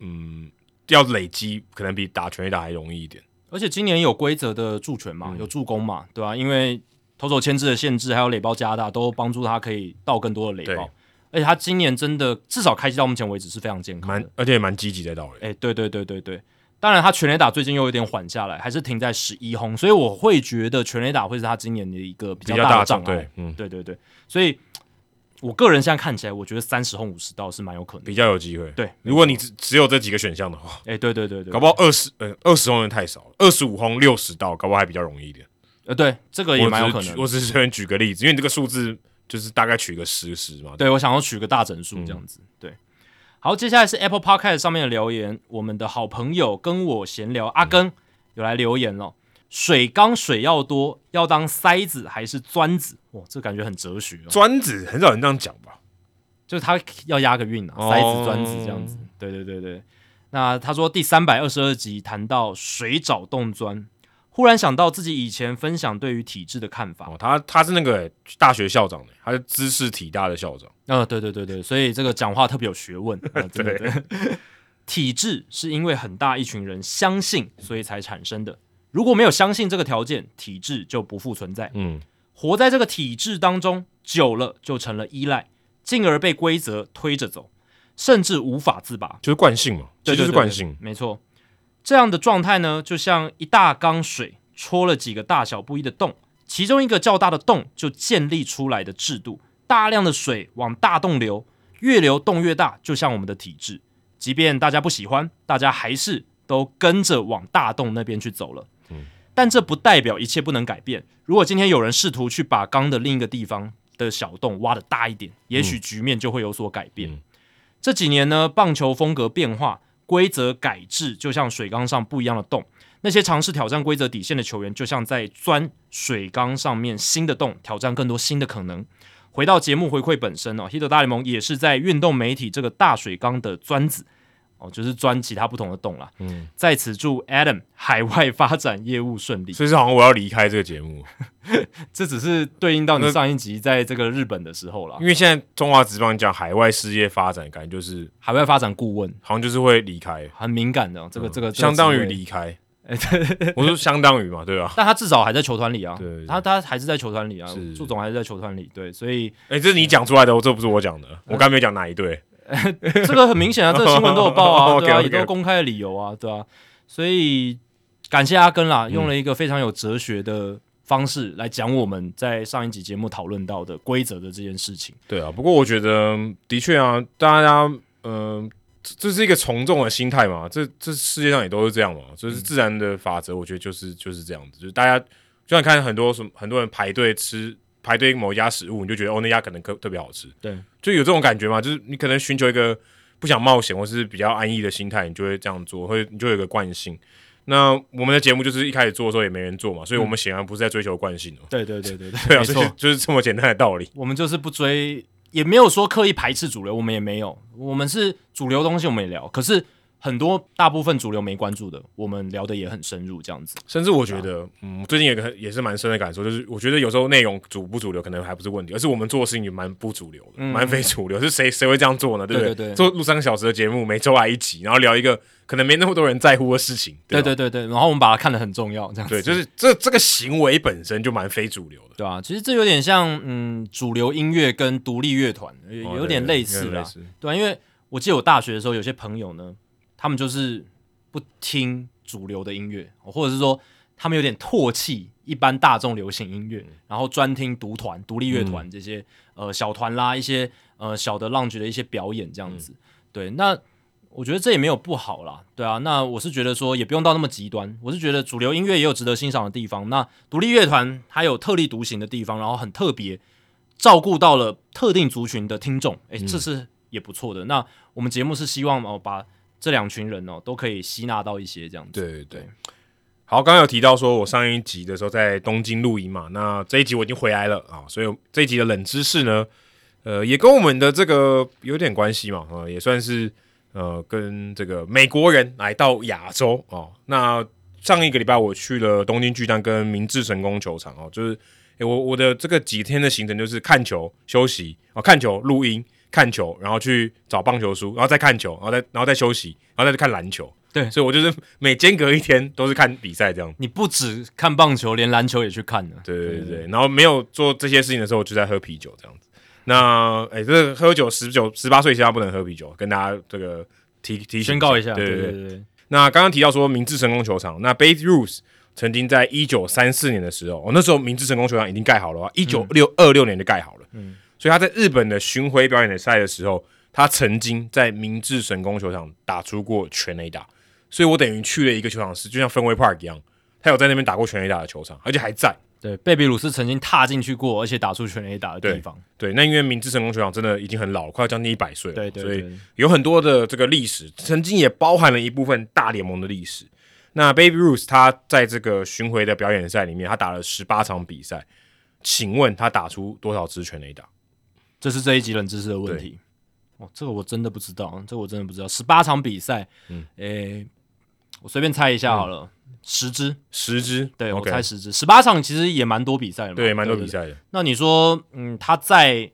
嗯，要累积可能比打全垒打还容易一点。而且今年有规则的助拳嘛，有助攻嘛，对吧？因为投手牵制的限制，还有垒包加大，都帮助他可以到更多的垒包。而且他今年真的至少开机到目前为止是非常健康，蛮而且也蛮积极在盗垒。哎，对对对对对。当然，他全垒打最近又有点缓下来，还是停在十一轰，所以我会觉得全垒打会是他今年的一个比较大的障碍。嗯，对对对，所以我个人现在看起来，我觉得三十轰五十道是蛮有可能，比较有机会。对，如果你只只有这几个选项的话，哎，对对对对，搞不好二十呃二十轰太少了，二十五轰六十道，搞不好还比较容易一点。呃，对，这个也蛮有可能。我只是随便举个例子，因为你这个数字就是大概取个十十嘛。对，我想要取个大整数这样子，对。好，接下来是 Apple Podcast 上面的留言。我们的好朋友跟我闲聊，阿根有来留言了。水缸水要多，要当塞子还是钻子？哇，这感觉很哲学。钻子很少人这样讲吧？就是他要押个韵啊，塞子钻子这样子。对对对对。那他说第三百二十二集谈到水找洞钻。忽然想到自己以前分享对于体制的看法。哦，他他是那个大学校长的，他是知识体大的校长。啊，对对对对，所以这个讲话特别有学问。对对对，体制是因为很大一群人相信，所以才产生的。如果没有相信这个条件，体制就不复存在。嗯，活在这个体制当中久了，就成了依赖，进而被规则推着走，甚至无法自拔。就是惯性嘛，这就是惯性，没错。这样的状态呢，就像一大缸水戳了几个大小不一的洞，其中一个较大的洞就建立出来的制度，大量的水往大洞流，越流洞越大，就像我们的体制。即便大家不喜欢，大家还是都跟着往大洞那边去走了。嗯，但这不代表一切不能改变。如果今天有人试图去把缸的另一个地方的小洞挖的大一点，也许局面就会有所改变。这几年呢，棒球风格变化。规则改制就像水缸上不一样的洞，那些尝试挑战规则底线的球员，就像在钻水缸上面新的洞，挑战更多新的可能。回到节目回馈本身哦，《h i t 大联盟》也是在运动媒体这个大水缸的钻子。哦，就是钻其他不同的洞啦。嗯，在此祝 Adam 海外发展业务顺利。所以是好像我要离开这个节目，这只是对应到你上一集在这个日本的时候啦。因为现在中华职棒讲海外事业发展，感觉就是海外发展顾问，好像就是会离开，很敏感的。这个这个相当于离开。我说相当于嘛，对吧？但他至少还在球团里啊。对，他他还是在球团里啊。祝总还是在球团里。对，所以哎，这是你讲出来的，这不是我讲的。我刚没讲哪一队。这个很明显啊，这个新闻都有报啊，对啊，也都公开的理由啊，对啊，所以感谢阿根啦，用了一个非常有哲学的方式来讲我们在上一集节目讨论到的规则的这件事情。对啊，不过我觉得的确啊，大家嗯，这是一个从众的心态嘛，这这世界上也都是这样嘛，就是自然的法则，我觉得就是就是这样子，就是大家就像看很多什么很多人排队吃。排队某一家食物，你就觉得哦那家可能特特别好吃，对，就有这种感觉嘛，就是你可能寻求一个不想冒险或是比较安逸的心态，你就会这样做，会你就有一个惯性。那我们的节目就是一开始做的时候也没人做嘛，所以我们显然不是在追求惯性哦。对对对对对，没错，就是这么简单的道理。我们就是不追，也没有说刻意排斥主流，我们也没有，我们是主流东西我们也聊，可是很多大部分主流没关注的，我们聊的也很深入，这样子。甚至我觉得，嗯，最近有个也是蛮深的感受，就是我觉得有时候内容主不主流可能还不是问题，而是我们做的事情也蛮不主流的，蛮非主流。是谁谁会这样做呢？对不对对对做录三个小时的节目，每周来一集，然后聊一个可能没那么多人在乎的事情。对对对对，然后我们把它看得很重要，这样子。对，就是这这个行为本身就蛮非主流的，对啊，其实这有点像，嗯，主流音乐跟独立乐团有点类似啦，对啊，因为我记得我大学的时候，有些朋友呢，他们就是。不听主流的音乐，或者是说他们有点唾弃一般大众流行音乐，然后专听独团、独立乐团这些呃小团啦，一些呃小的浪局的一些表演这样子。对，那我觉得这也没有不好啦，对啊。那我是觉得说也不用到那么极端，我是觉得主流音乐也有值得欣赏的地方。那独立乐团它有特立独行的地方，然后很特别，照顾到了特定族群的听众，诶，这是也不错的。那我们节目是希望哦把。这两群人哦，都可以吸纳到一些这样子。对对，好，刚刚有提到说，我上一集的时候在东京录音嘛，那这一集我已经回来了啊，所以这一集的冷知识呢，呃，也跟我们的这个有点关系嘛，啊，也算是呃，跟这个美国人来到亚洲哦。那上一个礼拜我去了东京巨蛋跟明治神宫球场哦，就是我我的这个几天的行程就是看球、休息啊，看球、录音。看球，然后去找棒球书，然后再看球，然后再然后再休息，然后再去看篮球。对，所以我就是每间隔一天都是看比赛这样。你不止看棒球，连篮球也去看了。对对对，然后没有做这些事情的时候，就在喝啤酒这样子。那哎，这个喝酒十九十八岁以下不能喝啤酒，跟大家这个提提宣告一下。对对对。那刚刚提到说明治神功球场，那 Babe Ruth 曾经在一九三四年的时候，哦，那时候明治神功球场已经盖好了，一九六二六年就盖好了。嗯。所以他在日本的巡回表演的赛的时候，他曾经在明治神宫球场打出过全垒打，所以我等于去了一个球场是就像氛围 Park 一样，他有在那边打过全垒打的球场，而且还在。对，贝比鲁斯曾经踏进去过，而且打出全垒打的地方。对，那因为明治神宫球场真的已经很老，快要将近一百岁了，对对，所以有很多的这个历史，曾经也包含了一部分大联盟的历史。那 Baby Ruth 他在这个巡回的表演赛里面，他打了十八场比赛，请问他打出多少支全垒打？这是这一集冷知识的问题，哦，这个我真的不知道，这个我真的不知道。十八场比赛，嗯，诶，我随便猜一下好了，十支，十支，对我猜十支，十八场其实也蛮多比赛的，对，蛮多比赛的。那你说，嗯，他再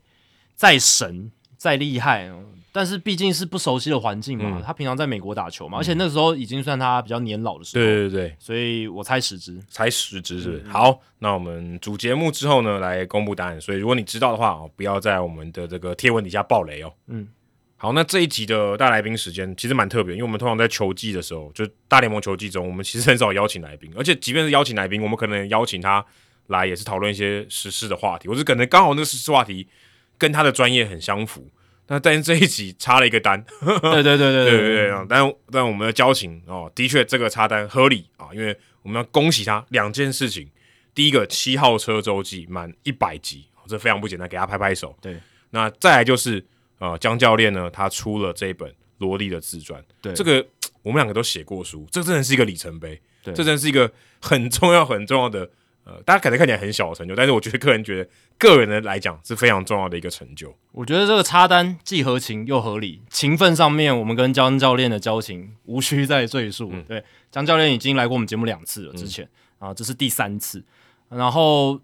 再神再厉害。但是毕竟是不熟悉的环境嘛，他平常在美国打球嘛，而且那时候已经算他比较年老的时候。对对对，所以我猜十支，猜十支是好。那我们主节目之后呢，来公布答案。所以如果你知道的话哦，不要在我们的这个贴文底下爆雷哦。嗯，好，那这一集的大来宾时间其实蛮特别，因为我们通常在球季的时候，就大联盟球季中，我们其实很少邀请来宾，而且即便是邀请来宾，我们可能邀请他来也是讨论一些时事的话题，或者可能刚好那个时事话题跟他的专业很相符。那但是这一集插了一个单，对对对对对对对，但但我们的交情哦，的确这个插单合理啊，因为我们要恭喜他两件事情，第一个七号车周记满一百集，这非常不简单，给他拍拍手。对，那再来就是呃，江教练呢，他出了这一本萝莉的自传，对，这个我们两个都写过书，这真的是一个里程碑，对，这真的是一个很重要很重要的。呃，大家可能看起来很小的成就，但是我觉得个人觉得，个人的来讲是非常重要的一个成就。我觉得这个插单既合情又合理，情分上面，我们跟江教练的交情无需再赘述。对，江教练已经来过我们节目两次了，之前啊，这是第三次。然后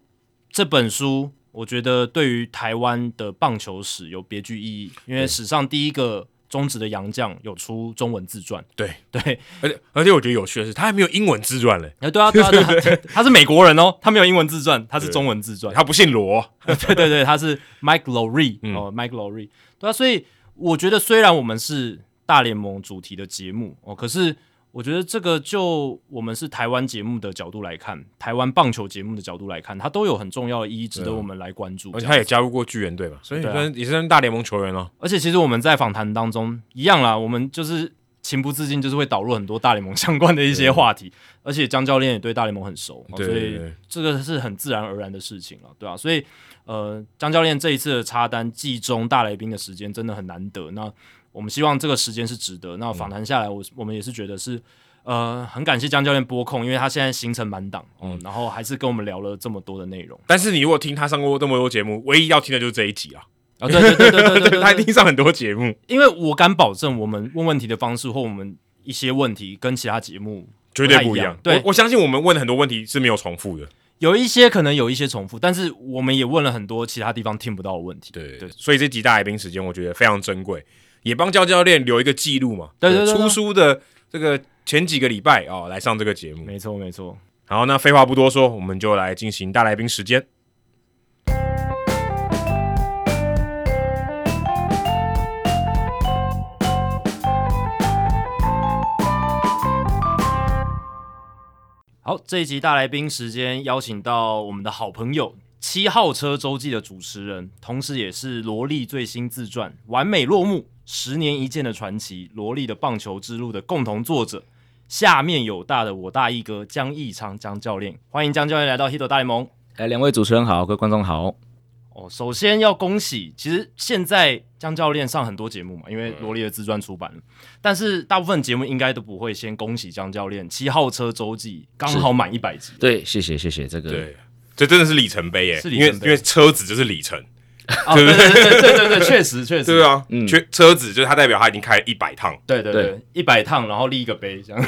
这本书，我觉得对于台湾的棒球史有别具意义，因为史上第一个。中职的洋将有出中文自传，对对，而且而且我觉得有趣的是，他还没有英文自传嘞。哎，对啊，对啊，对啊，他是美国人哦，他没有英文自传，他是中文自传，他不姓罗。对对对，他是 Mike Lowry 哦，Mike Lowry。对啊，所以我觉得虽然我们是大联盟主题的节目哦，可是。我觉得这个就我们是台湾节目的角度来看，台湾棒球节目的角度来看，它都有很重要的意义，值得我们来关注。而且他也加入过巨人队嘛，所以也是大联盟球员了。而且其实我们在访谈当中一样啦，我们就是情不自禁就是会导入很多大联盟相关的一些话题。而且江教练也对大联盟很熟，所以这个是很自然而然的事情了，对啊？所以呃，江教练这一次的插单季中大来宾的时间真的很难得。那我们希望这个时间是值得。那访谈下来，我我们也是觉得是，呃，很感谢江教练播控，因为他现在行程满档，嗯，然后还是跟我们聊了这么多的内容。但是你如果听他上过这么多节目，唯一要听的就是这一集啊！啊，对对对对对 对，他一定上很多节目。因为我敢保证，我们问问题的方式或我们一些问题跟其他节目绝对不一样。对我我相信我们问的很多问题是没有重复的。有一些可能有一些重复，但是我们也问了很多其他地方听不到的问题。对对，所以这集大来宾时间我觉得非常珍贵，也帮教教练留一个记录嘛。对对对对出书的这个前几个礼拜哦，来上这个节目。没错没错。好，那废话不多说，我们就来进行大来宾时间。好，这一集大来宾时间邀请到我们的好朋友七号车周记的主持人，同时也是萝莉最新自传《完美落幕：十年一见的传奇》萝莉的棒球之路的共同作者。下面有大的我大一哥江义昌江教练，欢迎江教练来到 Hito 大联盟。哎，两位主持人好，各位观众好。哦，首先要恭喜，其实现在江教练上很多节目嘛，因为萝莉的自传出版了，但是大部分节目应该都不会先恭喜江教练七号车周记刚好满一百集。对，谢谢谢谢，这个对，这真的是里程碑耶，是里程碑因为因为车子就是里程，哦，对对对对？对确实确实，对啊，嗯。车车子就是它代表它已经开了一百趟，对对对。对，一百趟，然后立一个碑这样。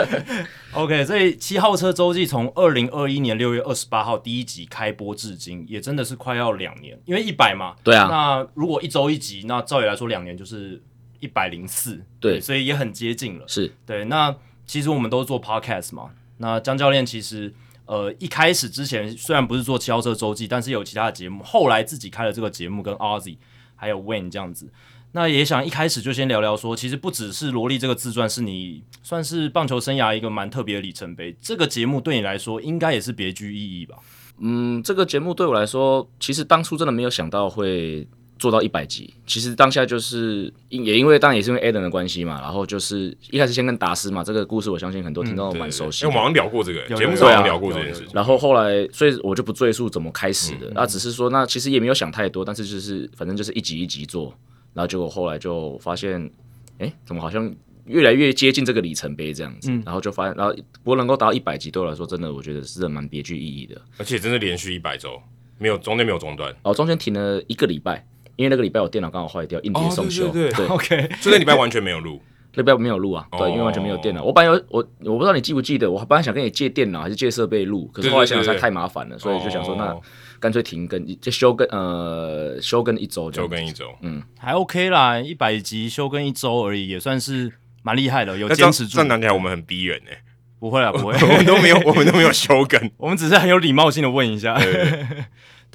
OK，所以七号车周记从二零二一年六月二十八号第一集开播至今，也真的是快要两年，因为一百嘛。对啊，那如果一周一集，那照理来说两年就是一百零四，对。所以也很接近了。是。对，那其实我们都是做 podcast 嘛。那江教练其实呃一开始之前虽然不是做七号车周记，但是有其他的节目，后来自己开了这个节目，跟 Oz 还有 Wayne 这样子。那也想一开始就先聊聊说，其实不只是萝莉这个自传是你算是棒球生涯一个蛮特别的里程碑，这个节目对你来说应该也是别具意义吧？嗯，这个节目对我来说，其实当初真的没有想到会做到一百集。其实当下就是因也因为当然也是因为 Adam 的关系嘛，然后就是一开始先跟达斯嘛，这个故事我相信很多听众对蛮熟悉的。因为我们好像聊过这个有节目上好像聊过这件事。情。然后后来，所以我就不赘述怎么开始嗯的，那、只是说，那其实也没有想太多，但是就是反正就是一集一集做，然后结果后来就发现，哎，怎么好像越来越接近这个里程碑这样子，嗯。然后就发现，然后不过能够达到一百集，对我来说，真的我觉得是蛮别具意义的。而且真的连续一百周，没有中间没有中断，哦，中间停了一个礼拜，因为那个礼拜我电脑刚好坏掉，硬碟送修，哦对对对。OK，这个礼拜完全没有录。那礼拜没有录啊，对，因为完全没有电脑。我本来有我我不知道你记不记得，我本来想跟你借电脑还是借设备录，可是后来想想实在太麻烦了，所以就想说那哦干脆停更，就休更呃休更一周这样子，周更一周，嗯。还 OK 啦，一百集休更一周而已，也算是蛮厉害的，有那这样坚持住。这样。讲起来我们很逼人哎，不会啊，不会，我们都没有，我们都没有休更。我们只是很有礼貌性的问一下。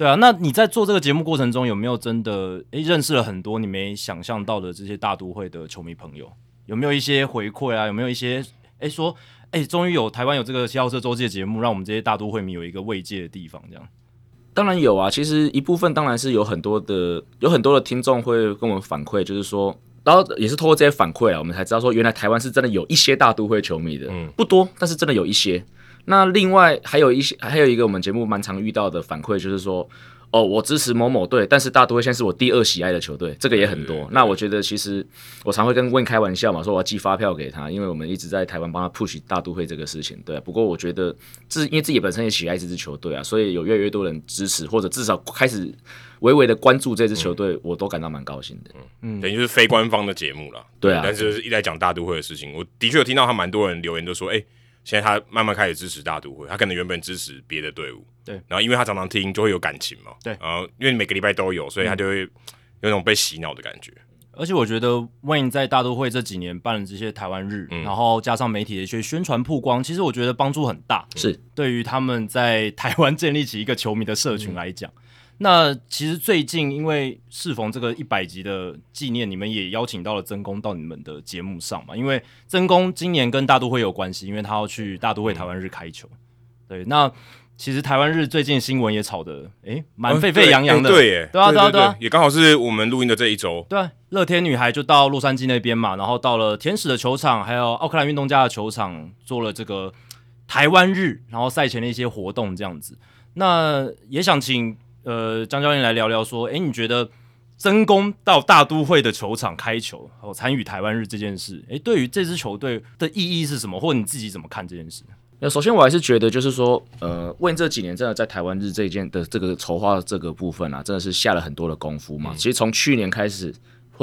对啊，那你在做这个节目过程中，有没有真的诶认识了很多你没想象到的这些大都会的球迷朋友？有没有一些回馈啊？有没有一些诶说诶，终于有台湾有这个七号车周记的节目，让我们这些大都会迷有一个慰藉的地方？这样当然有啊，其实一部分当然是有很多的，有很多的听众会跟我们反馈，就是说，然后也是通过这些反馈啊，我们才知道说，原来台湾是真的有一些大都会球迷的，嗯不多，但是真的有一些。那另外还有一些，还有一个我们节目蛮常遇到的反馈，就是说，哦，我支持某某队，但是大都会现在是我第二喜爱的球队，这个也很多。那我觉得其实我常会跟问开玩笑嘛，说我要寄发票给他，因为我们一直在台湾帮他 push 大都会这个事情。对、不过我觉得自因为自己本身也喜爱这支球队啊，所以有越来越多人支持，或者至少开始微微的关注这支球队，我都感到蛮高兴的。嗯等于就是非官方的节目了。对啊但是是一来讲大都会的事情，我的确有听到他蛮多人留言都说，哎、现在他慢慢开始支持大都会，他可能原本支持别的队伍，对，然后因为他常常听，就会有感情嘛，对。然后因为每个礼拜都有，所以他就会有那种被洗脑的感觉。而且我觉得 Wayne 在大都会这几年办了这些台湾日，嗯。然后加上媒体的一些宣传曝光，其实我觉得帮助很大。是。对于他们在台湾建立起一个球迷的社群来讲，那其实最近因为适逢这个一百集的纪念，你们也邀请到了曾公到你们的节目上嘛？因为曾公今年跟大都会有关系，因为他要去大都会台湾日开球。对，那其实台湾日最近新闻也炒得诶蛮沸沸扬扬的，哦对耶，对啊对啊对啊也刚好是我们录音的这一周，对啊，乐天女孩就到洛杉矶那边嘛，然后到了天使的球场，还有奥克兰运动家的球场，做了这个台湾日，然后赛前的一些活动这样子。那也想请呃张教练来聊聊说，哎，你觉得曾公到大都会的球场开球，哦，参与台湾日这件事，哎，对于这支球队的意义是什么，或者你自己怎么看这件事？那首先我还是觉得，就是说，呃，问这几年真的在台湾日这一件的这个筹划这个部分啊，真的是下了很多的功夫嘛。其实从去年开始，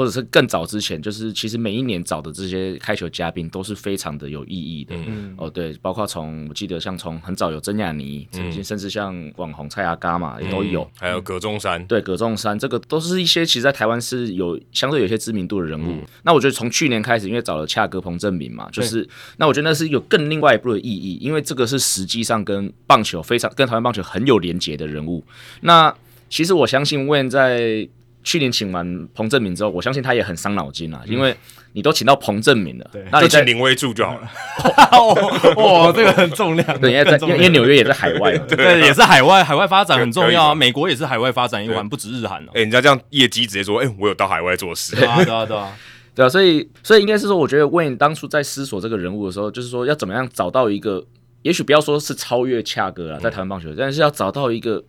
或或者是更早之前，就是其实每一年找的这些开球嘉宾都是非常的有意义的。嗯哦，对，包括从我记得像从很早有曾亚妮，曾经甚至像网红蔡阿嘎嘛也都有。还有葛仲山，对，葛仲山这个都是一些其实，在台湾是有相对有些知名度的人物。那我觉得从去年开始，因为找了恰哥彭正明嘛，就是那我觉得那是有更另外一步的意义，因为这个是实际上跟棒球非常跟台湾棒球很有连结的人物。那其实我相信 When 在去年请完彭正明之后，我相信他也很伤脑筋啊，因为你都请到彭正明了，那就请林威柱就好了。哦，这个很重量，对，因为在因为纽约也在海外嘛，对，也是海外海外发展很重要啊。美国也是海外发展一环，不止日韩哦。哎、人家这样业绩直接说，哎、我有到海外做事。对啊，对啊，对啊，对啊，所以所以应该是说，我觉得 Wayne 当初在思索这个人物的时候，就是说要怎么样找到一个，也许不要说是超越恰哥啦，在台湾棒球，但是要找到一个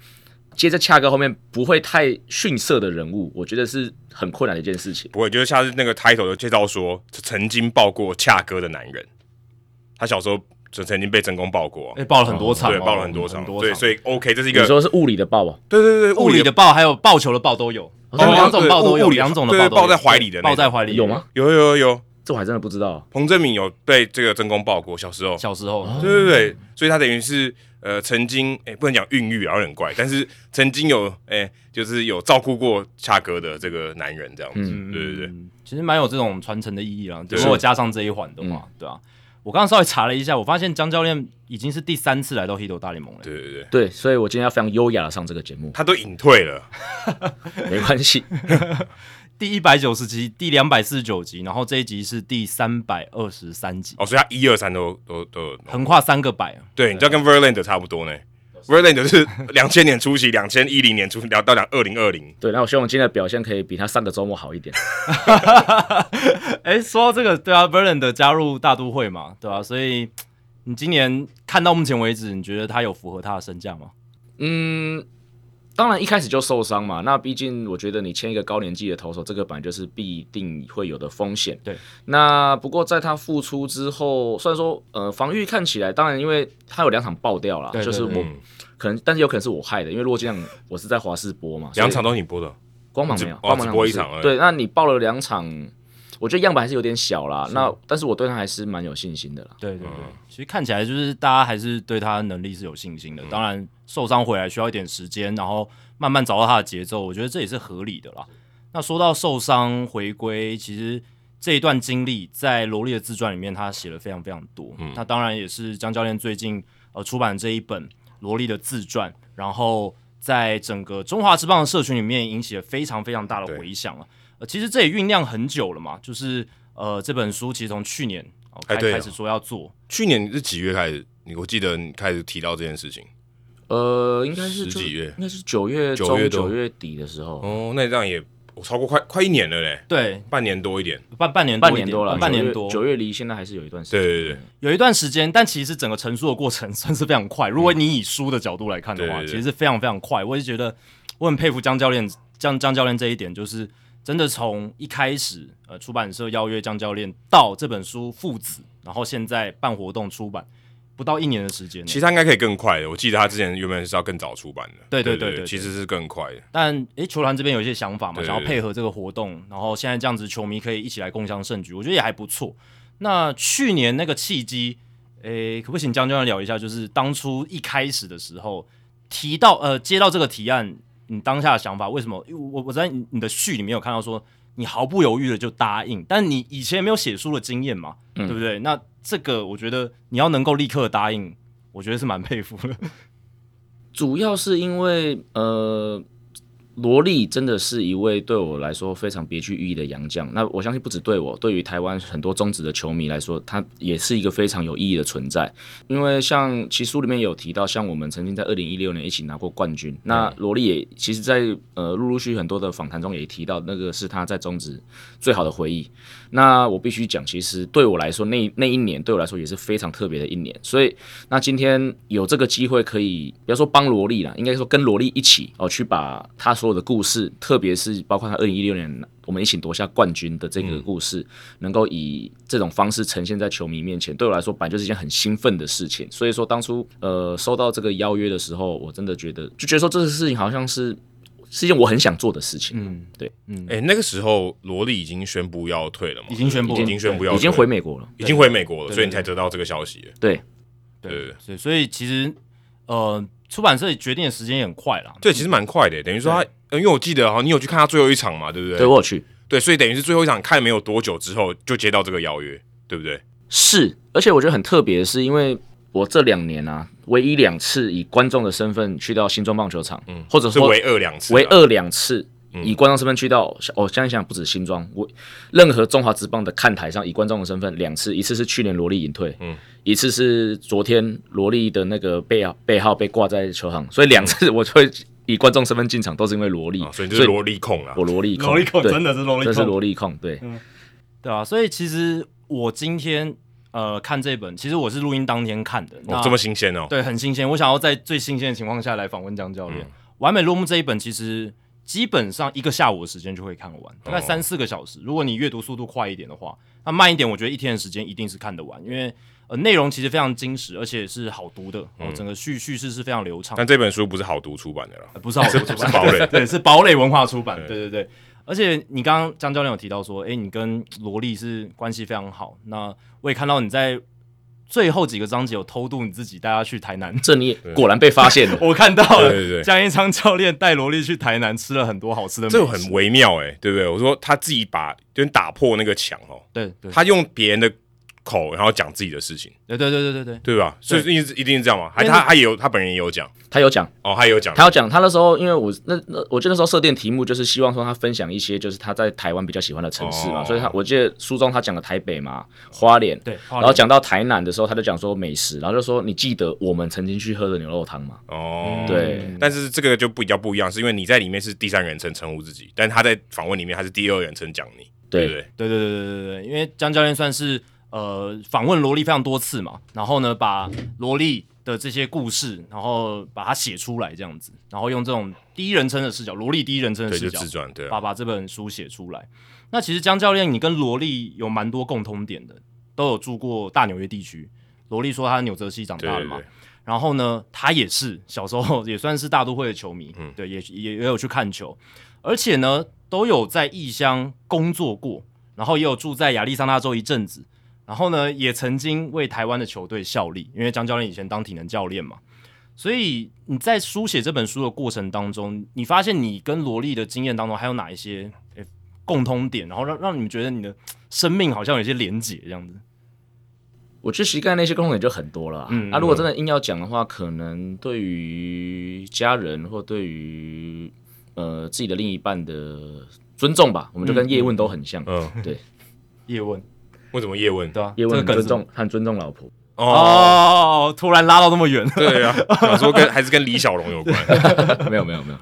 接在恰哥后面不会太逊色的人物，我觉得是很困难的一件事情。不会，就是像是那个 title 就介绍说，曾经抱过恰哥的男人，他小时候就曾经被真宫抱过，哎，抱了很多场哦，对，抱了很多场，对，所以 OK，这是一个，你说是物理的抱啊？对对对，物理的抱还有抱球的抱都有，哦两种抱都有，两种的抱都有。抱在怀里的抱在怀里。有吗？？有有有有，这我还真的不知道。彭正敏有被这个真宫抱过，小时候，小时候，对对对，所以他等于是呃曾经哎、不能讲孕育啊，有点怪，但是曾经有哎、就是有照顾过恰哥的这个男人这样子，嗯对对对，嗯，其实蛮有这种传承的意义啦。如果加上这一环的话，对啊。我刚刚稍微查了一下，我发现江教练已经是第三次来到 Hito 大联盟了。对对对，对，所以我今天要非常优雅的上这个节目，他都隐退了，没关系。第一百九十集、第两百四十九集，然后这一集是第三百二十三集，哦，所以他一二三都都都有，横跨三个百。对，你知道跟 Verlander 差不多呢。Verlander 是 两千年初期，两千一零年初聊到两二零二零，对，那我希望我今天的表现可以比他上个周末好一点。哎，说到这个，对啊 v e r l a n 的加入大都会嘛，对啊，所以你今年看到目前为止，你觉得他有符合他的身价吗？嗯，当然一开始就受伤嘛。那毕竟我觉得你签一个高年纪的投手，这个本来就是必定会有的风险。对。那不过在他复出之后，虽然说呃防御看起来，当然因为他有两场爆掉了，就是我、嗯可能，但是有可能是我害的，因为洛基亮我是在华视播嘛，两场都你播的，光芒没有，光芒只播一场而已对，那你爆了两场，我觉得样本还是有点小啦。那但是我对他还是蛮有信心的啦。对对对，其实看起来就是大家还是对他的能力是有信心的。当然受伤回来需要一点时间，然后慢慢找到他的节奏，我觉得这也是合理的啦。那说到受伤回归，其实这一段经历在罗莉的自传里面，他写了非常非常多。嗯那当然也是江教练最近呃出版这一本罗莉的自传，然后在整个中华之棒的社群里面引起了非常非常大的回响啊。呃，其实这也酝酿很久了嘛，就是呃这本书其实从去年哦开、开始说要做，去年是几月开始？你我记得你开始提到这件事情，呃，应该是几月应该是九月九月九月底的时候。哦，那这样也我超过快快一年了嘞，对，半年多一点，半半年半多一点年多了，半年多，九月离现在还是有一段时间。对对对，有一段时间，但其实整个成书的过程 算是非常快。如果你以书的角度来看的话，对对对其实是非常非常快。我也觉得我很佩服江教练，江江教练这一点，就是真的从一开始呃出版社邀约江教练到这本书父子，然后现在办活动出版，不到一年的时间。其实他应该可以更快的。我记得他之前原本是要更早出版的，对对对对其实是更快的。但诶，球团这边有一些想法嘛，想要配合这个活动，然后现在这样子，球迷可以一起来共襄盛举，我觉得也还不错。那去年那个契机，诶，可不可以请江教练聊一下？就是当初一开始的时候提到呃接到这个提案，你当下的想法为什么？因为我我在你你的序里面有看到说你毫不犹豫的就答应，但你以前没有写书的经验嘛，对不对？那这个我觉得你要能够立刻答应，我觉得是蛮佩服的。主要是因为呃，罗莉真的是一位对我来说非常别具意义的洋将。那我相信不止对我，对于台湾很多中职的球迷来说，他也是一个非常有意义的存在。因为像其实书里面有提到，像我们曾经在二零一六年一起拿过冠军。那罗莉也其实，在呃陆陆续续很多的访谈中也提到，那个是他在中职最好的回忆。那我必须讲，其实对我来说，那那一年对我来说也是非常特别的一年。所以，那今天有这个机会，可以不要说帮罗莉啦，应该说跟罗莉一起哦，去把他所有的故事，特别是包括他二零一六年我们一起夺下冠军的这个故事，能够以这种方式呈现在球迷面前，对我来说本来就是一件很兴奋的事情。所以说，当初呃收到这个邀约的时候，我真的觉得就觉得说这个事情好像是。是一件我很想做的事情。嗯，对，嗯，哎、那个时候罗莉已经宣布要退了嘛？已经宣布已经宣布要已经回美国了。已经回美国了，所以你才得到这个消息。对，对对对，所以其实呃，出版社决定的时间也很快啦。对，其实蛮快的，等于说他，呃因为我记得哈，你有去看他最后一场嘛，对不对？对我有去。对，所以等于是最后一场看没有多久之后就接到这个邀约，对不对？是，而且我觉得很特别的是，因为我这两年啊，唯一两次以观众的身份去到新庄棒球场，嗯，或者说是唯二两次啊，唯二两次以观众身份去到，哦，想一想不止新庄，我任何中华职棒的看台上以观众的身份两次，一次是去年罗莉隐退，嗯，一次是昨天罗莉的那个背背号被挂在球场，所以两次 我就会以观众身份进场，都是因为罗莉、啊，所以就是罗莉控啊。我罗莉控，萝莉控真的是萝莉控这是罗莉控，对，对啊，所以其实我今天呃看这本，其实我是录音当天看的，哦，这么新鲜哦，对，很新鲜。我想要在最新鲜的情况下来访问江教练。嗯完美落幕这一本其实基本上一个下午的时间就会看完，大概哦三四个小时。如果你阅读速度快一点的话，那慢一点，我觉得一天的时间一定是看得完，因为呃内容其实非常精实，而且是好读的，哦，整个叙叙事是非常流畅。但这本书不是好读出版的啦，呃不是好读出版，堡垒 对，是堡垒文化出版，对对对。而且你刚刚江教练有提到说，诶，你跟罗莉是关系非常好。那我也看到你在最后几个章节有偷渡你自己，带他去台南。这你果然被发现了。我看到了，对对对江一昌教练带萝莉去台南吃了很多好吃的，这个很微妙哎，对不对？我说他自己把就打破那个墙哦，对对他用别人的口，然后讲自己的事情，对对对对对对，对吧？所以一定一定是这样嘛？还他他也有他本人也有讲。他有讲，哦，他也有讲。他有讲，他那时候因为我那那我记得那时候设定题目就是希望说他分享一些就是他在台湾比较喜欢的城市嘛，哦。所以他我记得书中他讲了台北嘛、花莲，对，然后讲到台南的时候，他就讲说美食，然后就说你记得我们曾经去喝的牛肉汤吗？哦，对。但是这个就比较不一样，是因为你在里面是第三人称称呼自己，但他在访问里面他是第二人称讲你，对。不对？对对对对对对，因为江教练算是呃访问萝莉非常多次嘛，然后呢把萝莉的这些故事，然后把它写出来这样子，然后用这种第一人称的视角，萝莉第一人称的，视角就自，传，对啊，把把这本书写出来。那其实江教练，你跟罗莉有蛮多共通点的，都有住过大纽约地区。罗莉说她纽泽西长大的嘛，对对对，然后呢，他也是小时候也算是大都会的球迷，嗯对，也也也有去看球，而且呢，都有在异乡工作过，然后也有住在亚利桑那州一阵子，然后呢，也曾经为台湾的球队效力，因为张教练以前当体能教练嘛，所以你在书写这本书的过程当中，你发现你跟罗莉的经验当中还有哪一些诶共通点，然后让让你们觉得你的生命好像有些连结这样子。我觉得其实刚才那些共同点就很多了啊。嗯啊，如果真的硬要讲的话，可能对于家人或对于呃自己的另一半的尊重吧，我们就跟叶问都很像。嗯，对，叶问，为什么叶问？对啊、叶问很尊重很尊重老婆。哦，哦，突然拉到那么远对啊，想说跟还是跟李小龙有关，没有没有没有，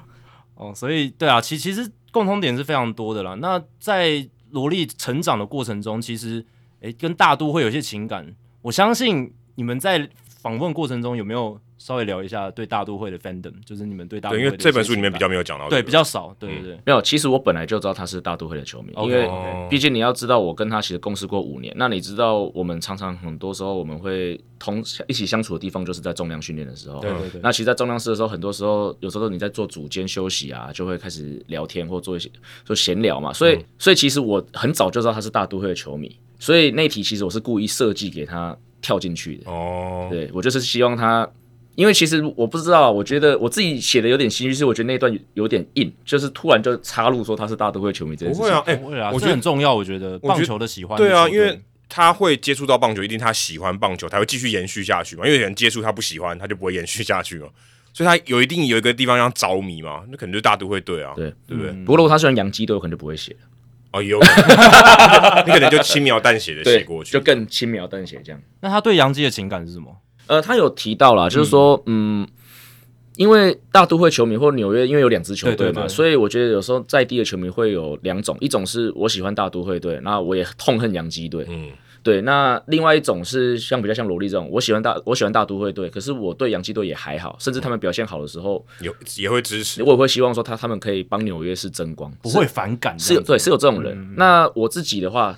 哦，所以对啊，其其实共同点是非常多的啦。那在萝莉成长的过程中，其实诶跟大都会有些情感，我相信你们在访问过程中有没有稍微聊一下对大都会的 fandom，就是你们对大都对，会的因为这本书里面比较没有讲到这对，比较少，对对对，没有。其实我本来就知道他是大都会的球迷，OK，因为哦毕竟你要知道，我跟他其实共事过五年。那你知道，我们常常很多时候我们会同一起相处的地方，就是在重量训练的时候。对对对那其实，在重量室的时候，很多时候有时候你在做组间休息啊，就会开始聊天或做一些做闲聊嘛。所以，所以其实我很早就知道他是大都会的球迷，所以那题其实我是故意设计给他跳进去的。哦，对我就是希望他，因为其实我不知道，我觉得我自己写的有点心虚，是我觉得那段有有点硬，就是突然就插入说他是大都会球迷这件事情。不会啊，哎，不会啊，我觉得很重要，我觉得棒球的喜欢对啊，因为他会接触到棒球，一定他喜欢棒球，才会继续延续下去嘛。因为有人接触他不喜欢，他就不会延续下去嘛。所以他有一定有一个地方让他着迷嘛，那可能就大都会队啊，对对不对？嗯不过如果他喜欢洋基队，我可能就不会写，哦，有可能，你可能就轻描淡写的写过去，就更轻描淡写这样。那他对杨基的情感是什么？呃，他有提到啦，就是说，嗯。因为大都会球迷或纽约，因为有两支球队嘛，对对对。所以我觉得有时候在地的球迷会有两种，一种是我喜欢大都会队，那我也痛恨洋基队，嗯，对，那另外一种是像比较像萝莉这种，我喜欢大我喜欢大都会队，可是我对洋基队也还好，甚至他们表现好的时候，有也会支持，我也会希望说他他们可以帮纽约市争光，不会反感这是有，对是有这种人。那我自己的话，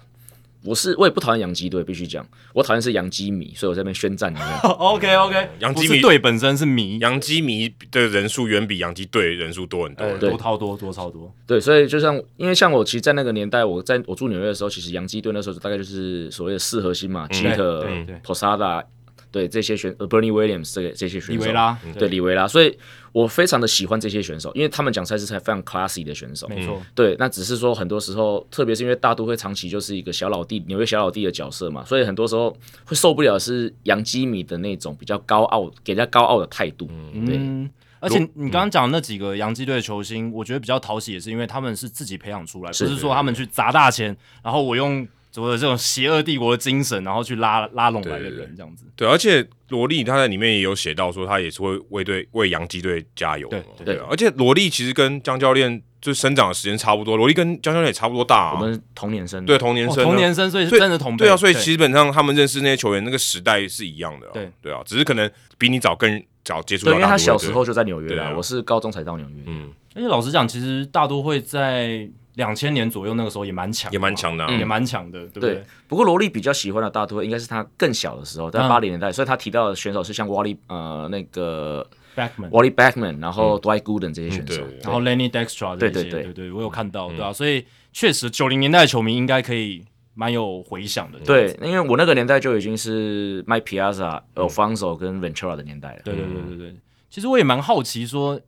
我是我也不讨厌洋基队，必须讲，我讨厌是洋基迷，所以我在那边宣战。OK OK，洋基迷队本身是迷，洋基迷的人数远比洋基队人数多很多。多超多多超多。对，所以就像因为像我其实，在那个年代，我在我住纽约的时候，其实洋基队那时候大概就是所谓的四核心嘛，基特 Posada，对这些选呃 Bernie Williams 这个这些选手，里维拉，对李维拉，所以我非常的喜欢这些选手，因为他们讲赛事才非常 classy 的选手。没错，对，那只是说很多时候，特别是因为大都会长期就是一个小老弟，纽约小老弟的角色嘛，所以很多时候会受不了是杨基米的那种比较高傲、给人家高傲的态度。对，嗯。而且你刚刚讲那几个洋基队的球星，我觉得比较讨喜，也是因为他们是自己培养出来，不是说他们去砸大钱，然后我用所谓的这种邪恶帝国的精神，然后去拉拉拢来的人这样子。对，而且罗莉他在里面也有写到说，他也是会为队为洋基队加油。对对啊，而且罗莉其实跟江教练就生长的时间差不多，罗莉跟江教练也差不多大啊。我们同年生，对，同年哦生啊，同年生，所以是真的同辈。对啊，所以基本上他们认识那些球员那个时代是一样的、啊。对对啊，只是可能比你早更早接触，到因为他小时候就在纽约对啊了，我是高中才到纽约。嗯而且老实讲，其实大都会在两千年左右那个时候也蛮强，也蛮强的啊。也蛮强的，对不对？对，不过罗莉比较喜欢的大都会应该是他更小的时候，在嗯八零年代，所以他提到的选手是像 Wally 呃那个 Backman，Wally Backman，然后 Dwight Gooden 这些选手。嗯。然后 Lenny Dextra 这些，对对对。对对，我有看到，对啊，所以确实九零年代的球迷应该可以蛮有回响的，对，因为我那个年代就已经是 Mike Piazza、Alfonso 跟 Ventura 的年代了。对对对对对。其实我也蛮好奇说，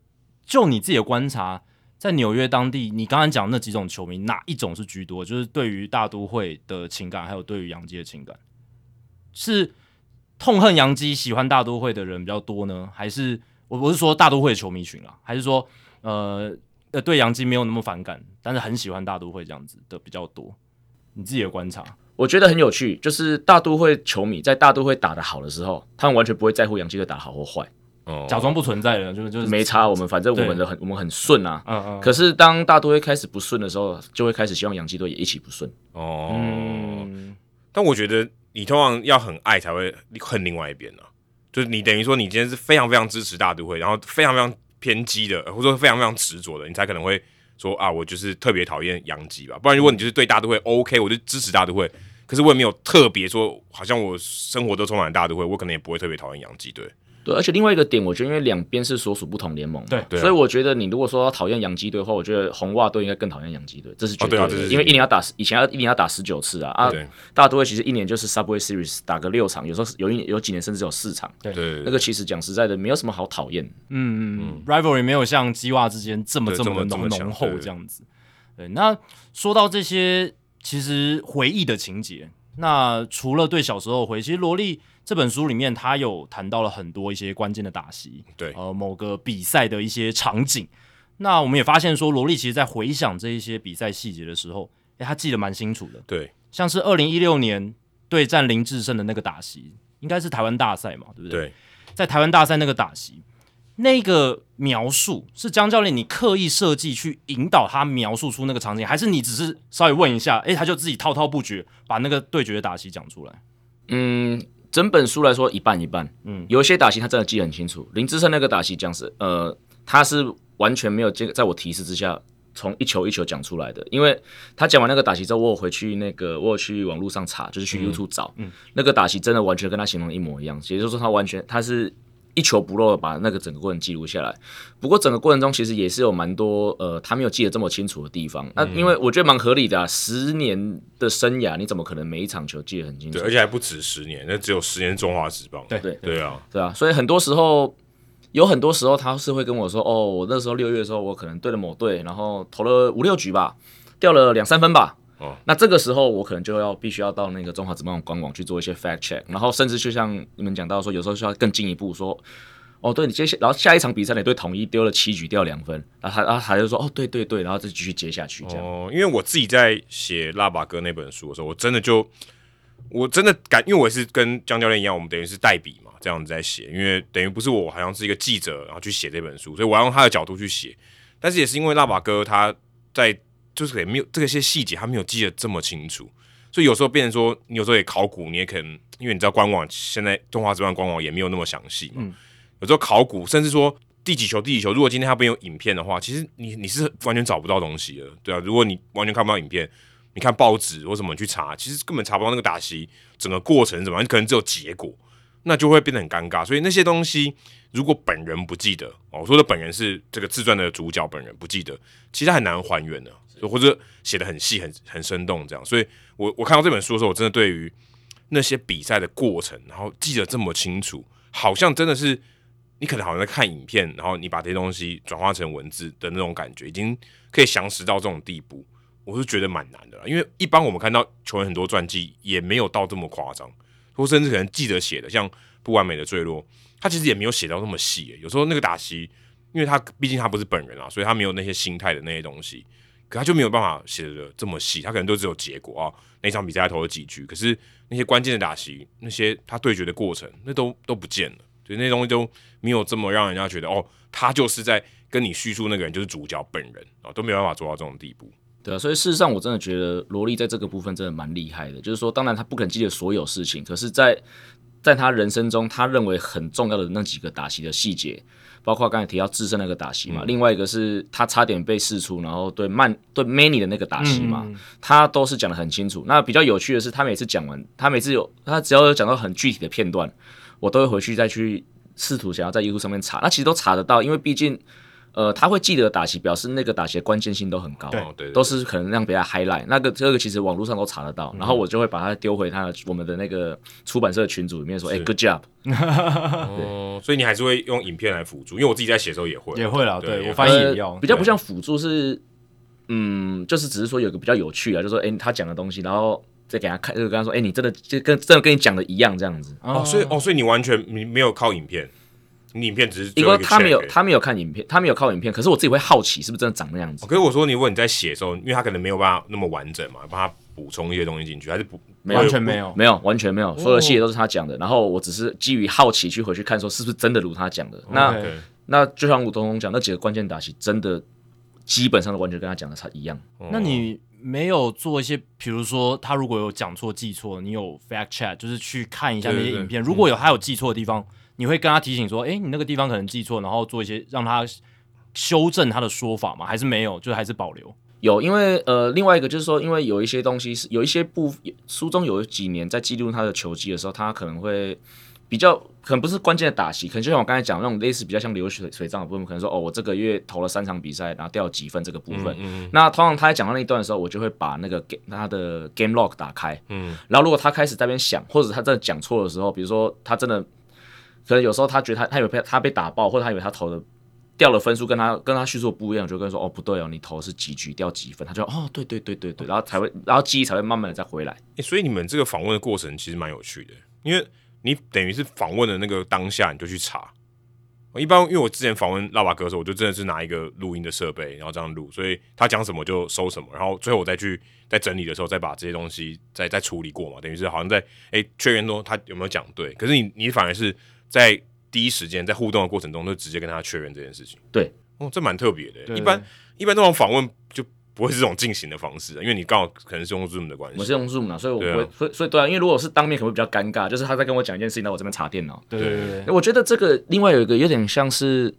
就你自己的观察，在纽约当地，你刚刚讲那几种球迷，哪一种是居多？就是对于大都会的情感，还有对于洋基的情感，是痛恨洋基、喜欢大都会的人比较多呢，还是我我是说大都会的球迷群啊，还是说呃呃对洋基没有那么反感，但是很喜欢大都会这样子的比较多？你自己的观察，我觉得很有趣，就是大都会球迷在大都会打得好的时候，他们完全不会在乎洋基队打好或坏，哦，假装不存在的，就是就是没差。我们反正我们的很我们很顺啊。嗯嗯，可是当大都会开始不顺的时候，就会开始希望洋基队也一起不顺。哦。嗯但我觉得你通常要很爱才会恨另外一边呢、啊，就是你等于说你今天是非常非常支持大都会，然后非常非常偏激的，或者说非常非常执着的，你才可能会说啊，我就是特别讨厌洋基吧。不然如果你就是对大都会 OK，我就支持大都会，可是我也没有特别说，好像我生活都充满了大都会，我可能也不会特别讨厌洋基队。对，而且另外一个点，我觉得因为两边是所属不同联盟嘛，对对啊。所以我觉得你如果说要讨厌洋基队的话，我觉得红袜队应该更讨厌洋基队，这是绝对的，哦对啊这是因为一年要打以前要一年要打十九次啊啊，大都会其实一年就是 Subway Series 打个六场，有时候有一有几年甚至有四场，对。对。那个其实讲实在的没有什么好讨厌。嗯嗯嗯，rivalry 没有像鸡袜之间这么对这么这么这么浓浓厚对。这样子。对，那说到这些其实回忆的情节，那除了对小时候回，其实罗莉这本书里面他有谈到了很多一些关键的打戏，对呃，某个比赛的一些场景。那我们也发现说，罗莉其实在回想这一些比赛细节的时候，诶，他记得蛮清楚的。对，像是二零一六年对战林志胜的那个打席，应该是台湾大赛嘛，对不对？对，在台湾大赛那个打席，那个描述是江教练你刻意设计去引导他描述出那个场景，还是你只是稍微问一下，诶，他就自己滔滔不绝把那个对决的打戏讲出来？嗯，整本书来说一半一半，嗯嗯，有一些打戏他真的记得很清楚。林志胜那个打戏讲是，呃，他是完全没有这个在我提示之下，从一球一球讲出来的。因为他讲完那个打席之后，我有回去那个，我有去网络上查，就是去 YouTube 找，嗯，那个打席真的完全跟他形容一模一样，也就是说他完全他是。一球不漏的把那个整个过程记录下来，不过整个过程中其实也是有蛮多呃他没有记得这么清楚的地方。那因为我觉得蛮合理的啊，十年的生涯你怎么可能每一场球记得很清楚对，？而且还不止十年，那只有十年中华职棒。对对对啊，对啊，所以很多时候，有很多时候他是会跟我说，哦，我那时候六月的时候，我可能对了某队，然后投了五六局吧，掉了两三分吧。哦，那这个时候我可能就要必须要到那个中华职棒官网去做一些 fact check，然后甚至就像你们讲到说，有时候需要更进一步说，哦，对你接下，然后下一场比赛你对统一丢了七局掉两分，然后他然后他就说，哦，对对对，然后再继续接下去这样。哦，因为我自己在写《腊八哥》那本书的时候，我真的就我真的感，因为我也是跟江教练一样，我们等于是代笔嘛，这样子在写，因为等于不是我好像是一个记者，然后去写这本书，所以我要用他的角度去写。但是也是因为腊八哥他在就是也没有这些细节，他没有记得这么清楚，所以有时候变成说，你有时候也考古，你也可能因为你知道官网现在中华职棒官网也没有那么详细嘛，有时候考古，甚至说第几球第几球，如果今天他没有影片的话，其实你你是完全找不到东西的，对啊，如果你完全看不到影片，你看报纸或什么去查，其实根本查不到那个打席整个过程怎么样，可能只有结果，那就会变得很尴尬。所以那些东西如果本人不记得，哦，我说的本人是这个自传的主角本人不记得，其实很难还原的，或者写的很细、很很生动这样。所以我我看到这本书的时候，我真的对于那些比赛的过程，然后记得这么清楚，好像真的是你可能好像在看影片，然后你把这些东西转化成文字的那种感觉，已经可以详实到这种地步。我是觉得蛮难的啦，因为一般我们看到球员很多传记也没有到这么夸张，或甚至可能记者写的像不完美的坠落，他其实也没有写到那么细。有时候那个打席，因为他毕竟他不是本人啊，所以他没有那些心态的那些东西，可他就没有办法写的这么细。他可能都只有结果啊，那场比赛投了几局，可是那些关键的打席，那些他对决的过程，那都都不见了，所以那东西都没有这么让人家觉得哦，他就是在跟你叙述那个人就是主角本人啊，都没有办法做到这种地步。对啊，所以事实上我真的觉得罗莉在这个部分真的蛮厉害的。就是说，当然他不可能记得所有事情，可是，在在他人生中，他认为很重要的那几个打席的细节，包括刚才提到自身那个打席嘛，另外一个是他差点被试出，然后对曼对 Many 的那个打席嘛，他都是讲的很清楚。那比较有趣的是，他每次讲完，他每次有他只要有讲到很具体的片段，我都会回去再去试图想要在 YouTube 上面查，那其实都查得到，因为毕竟。呃，他会记得打席，表示那个打席的关键性都很高，对，都是可能让别人 highlight。那个这个其实网络上都查得到，然后我就会把它丢回他我们的那个出版社群组里面说，哎，good job。哦，所以你还是会用影片来辅助，因为我自己在写的时候也会，也会啦，对我翻译也要，比较不像辅助是，嗯，就是只是说有个比较有趣啊，就说哎，他讲的东西，然后再给他看，就跟他说，哎，你真的就跟真的跟你讲的一样这样子。哦，所以哦，所以你完全你没有靠影片。影片只是因为他没有他没有看影片，他没有靠影片，可是我自己会好奇是不是真的长那样子。可是我说，你问你在写的时候，因为他可能没有办法那么完整嘛，帮他补充一些东西进去，还是补完全没有没有完全没有，所有细节都是他讲的。然后我只是基于好奇去回去看，说是不是真的如他讲的。那那就像吴东东讲，那几个关键打击真的基本上都完全跟他讲的差一样。那你没有做一些，比如说他如果有讲错记错，你有 fact check，就是去看一下那些影片，如果有他有记错的地方。你会跟他提醒说，哎，你那个地方可能记错，然后做一些让他修正他的说法吗？还是没有，就还是保留？有，因为呃，另外一个就是说，因为有一些东西是有一些部书中有几年在记录他的球技的时候，他可能会比较可能不是关键的打戏，可能就像我刚才讲那种类似比较像流水水账的部分，可能说哦，我这个月投了三场比赛，然后掉几分这个部分。那通常他在讲到那一段的时候，我就会把那个给他的 game log 打开，嗯，然后如果他开始在边想，或者他真的讲错的时候，比如说他真的。可能有时候他觉得他他以为他被打爆，或者他以为他投的掉了分数跟他跟他叙述不一样，就跟他说哦不对哦，你投是几局掉几分，他就哦对对对对对，然后才会然后记忆才会慢慢的再回来。所以你们这个访问的过程其实蛮有趣的，因为你等于是访问的那个当下你就去查。一般因为我之前访问拉瓦哥的时候，我就真的是拿一个录音的设备，然后这样录，所以他讲什么就收什么，然后最后我再去在整理的时候再把这些东西再再处理过嘛，等于是好像在哎确认说他有没有讲对，可是你你反而是。在第一时间在互动的过程中，就直接跟他确认这件事情。对，哦，这蛮特别的。一般一般这种访问就不会是这种进行的方式，因为你刚好可能是用 Zoom 的关系。我是用 Zoom 啊，所以我不会，所以所以对啊，因为如果是当面，可能会比较尴尬。就是他在跟我讲一件事情，那我这边查电脑。对对对。我觉得这个另外有一个有点像是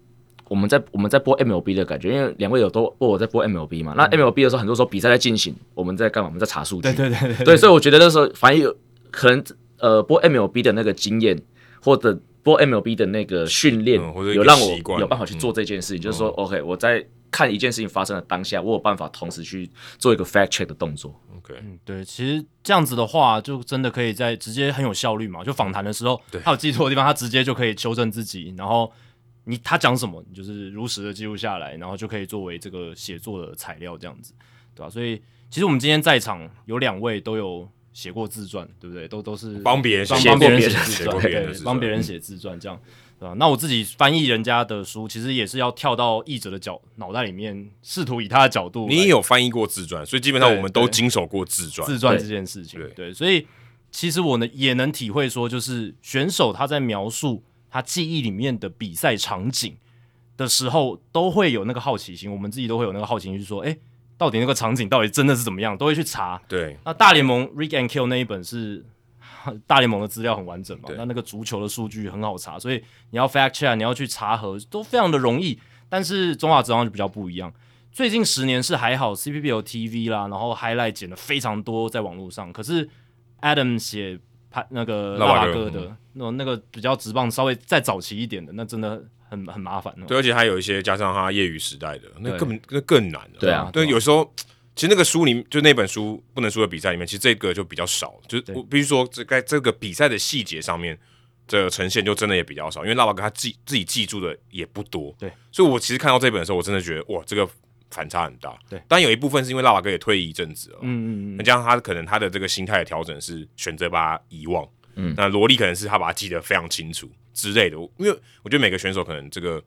我们在我们在播 MLB 的感觉，因为两位有都问我在播 MLB 嘛。那 MLB 的时候，很多时候比赛在进行，我们在干嘛？我们在查数据。对对对。对，所以我觉得那时候反而有可能呃播 MLB 的那个经验或者。播 MLB 的那个训练，有让我有办法去做这件事情，就是说，OK，我在看一件事情发生的当下，我有办法同时去做一个 fact check 的动作。OK，嗯，对，其实这样子的话，就真的可以在直接很有效率嘛。就访谈的时候，他有记错的地方，他直接就可以修正自己，然后你他讲什么，你就是如实的记录下来，然后就可以作为这个写作的材料，这样子，对吧？所以其实我们今天在场有两位都有。写过自传，对不对？都都是帮别人帮帮别人写自传，对，帮别人写自传，这样，对吧？那我自己翻译人家的书，其实也是要跳到译者的角脑袋里面，试图以他的角度。你也有翻译过自传，所以基本上我们都经手过自传。自传这件事情，对，所以其实我呢也能体会说，就是选手他在描述他记忆里面的比赛场景的时候，都会有那个好奇心。我们自己都会有那个好奇心，去说，哎。到底那个场景到底真的是怎么样，都会去查。对，那大联盟 Rick and Kill 那一本是 大联盟的资料很完整嘛？那那个足球的数据很好查，所以你要 fact check，你要去查核都非常的容易。但是中华职棒就比较不一样，最近十年是还好，CPBL TV 啦，然后 highlight 剪的非常多在网络上，可是 Adam 写拍那个拉瓦哥的那种那个比较直棒，稍微再早期一点的，那真的很很麻烦哦。对，而且还有一些加上他业余时代的，那对根本那更难了。对啊对，有时候其实那个书里就那本书不能输的比赛里面，其实这个就比较少，就是对我必须说，这在这个比赛的细节上面。这个呈现就真的也比较少，因为拉瓦哥他自己自己记住的也不多，对，所以我其实看到这本的时候，我真的觉得哇，这个反差很大，对。但有一部分是因为拉瓦哥也退役一阵子了，嗯嗯嗯，那加上他可能他的这个心态的调整是选择把它遗忘，嗯那萝莉可能是他把它记得非常清楚之类的，因为我觉得每个选手可能这个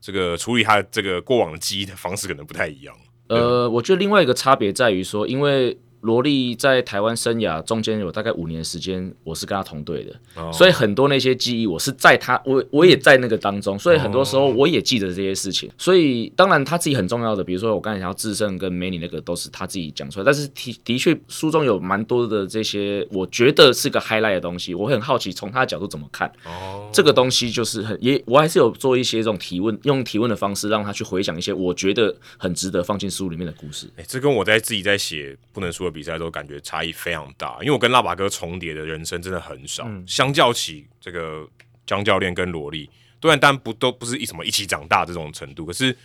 这个处理他这个过往的记忆的方式可能不太一样。呃，我觉得另外一个差别在于说，因为罗莉在台湾生涯中间有大概五年时间，我是跟他同队的，哦所以很多那些记忆我是在他，我我也在那个当中，所以很多时候我也记得这些事情。所以当然他自己很重要的，比如说我刚才讲到智胜跟美女那个都是他自己讲出来，但是的的确书中有蛮多的这些，我觉得是个 highlight 的东西，我会很好奇从他的角度怎么看。哦，这个东西就是很也，我还是有做一些这种提问，用提问的方式让他去回想一些我觉得很值得放进书里面的故事。哎、这跟我在自己在写不能输的比赛都，感觉差异非常大。因为我跟拉巴哥重叠的人生真的很少，相较起这个江教练跟萝莉，虽然但不都不是一什么一起长大这种程度，可是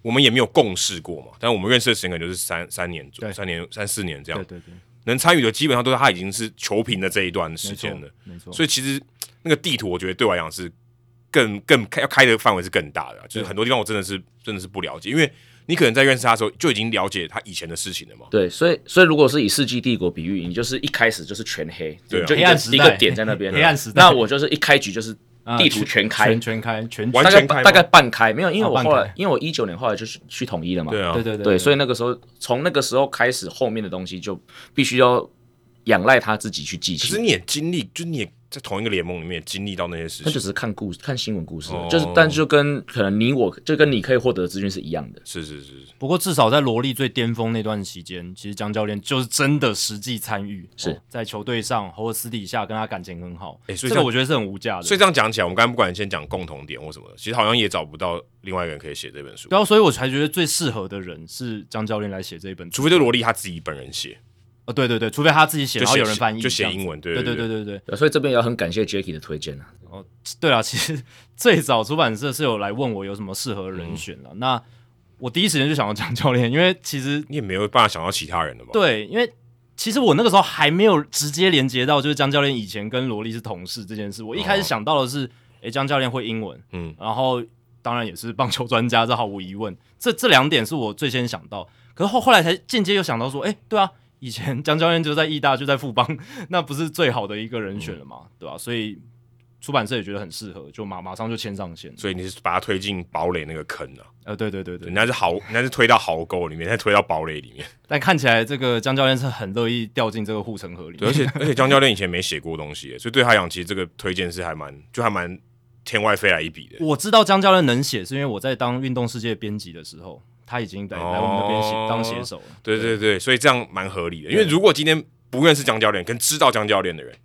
我们也没有共事过嘛。但我们认识的时间可能就是三三年左右，三年三四年这样。对，对对，能参与的基本上都是他已经是球评的这一段时间了。没错，所以其实那个地图，我觉得对我来讲是更更开要开的范围是更大的啊，就是很多地方我真的是真的是不了解，因为你可能在认识他的时候就已经了解他以前的事情了嘛。对，所以所以如果是以世纪帝国比喻，你就是一开始就是全黑，对啊。就一个黑暗时代。一个点在那边，黑暗时代。那我就是一开局就是啊地图全开，全全开全完全开大概大概半开，没有，因为我后来、开因为我一九年后来就是去统一了嘛，对啊，对对对对，所以以那个时候从那个时候开始，后面的东西就必须要仰赖他自己去记起。可是你也经历，就你也在同一个联盟里面也经历到那些事情，他就只是看故事、看新闻故事，哦就是但就跟可能你我就跟你可以获得的资讯是一样的。是是是，不过至少在罗莉最巅峰那段期间，其实江教练就是真的实际参与，是哦在球队上或者私底下跟他感情很好，诶所以这个我觉得是很无价的。所以这样讲起来，我们刚才不管先讲共同点或什么的，其实好像也找不到另外一个人可以写这本书，对啊，所以我才觉得最适合的人是江教练来写这一本书。除非就罗莉他自己本人写，哦，对对对，除非他自己写，然后有人翻译，就写英文，对对对对对对。所以这边也很感谢 Jackie 的推荐呢。哦，对啊，其实 最早出版社是有来问我有什么适合人选的，那我第一时间就想到江 教练，因为其实你也没有办法想到其他人的嘛。对，因为其实我那个时候还没有直接连接到就是江教练以前跟罗莉是同事这件事。我一开始想到的是，哎，江教练会英文，嗯，然后当然也是棒球专家，这毫无疑问。这这两点是我最先想到，可是后后来才间接又想到说，哎，对啊。以前江教练就在义大，就在富邦，那不是最好的一个人选了嘛，对吧、所以出版社也觉得很适合，就马马上就签上线。所以你是把他推进堡垒那个坑啊，呃，对对对对人，家是壕，人家是推到壕沟里面，再推到堡垒里面。但看起来这个江教练是很乐意掉进这个护城河里对，而。且 而且江教练以前没写过东西，所以对他来讲，其实这个推荐是还蛮就还蛮天外飞来一笔的。我知道江教练能写，是因为我在当运动世界编辑的时候，他已经来、哦来我们那边写当写手了。对对对，所以这样蛮合理的。因为如果今天不认识江教练，跟知道江教练的人，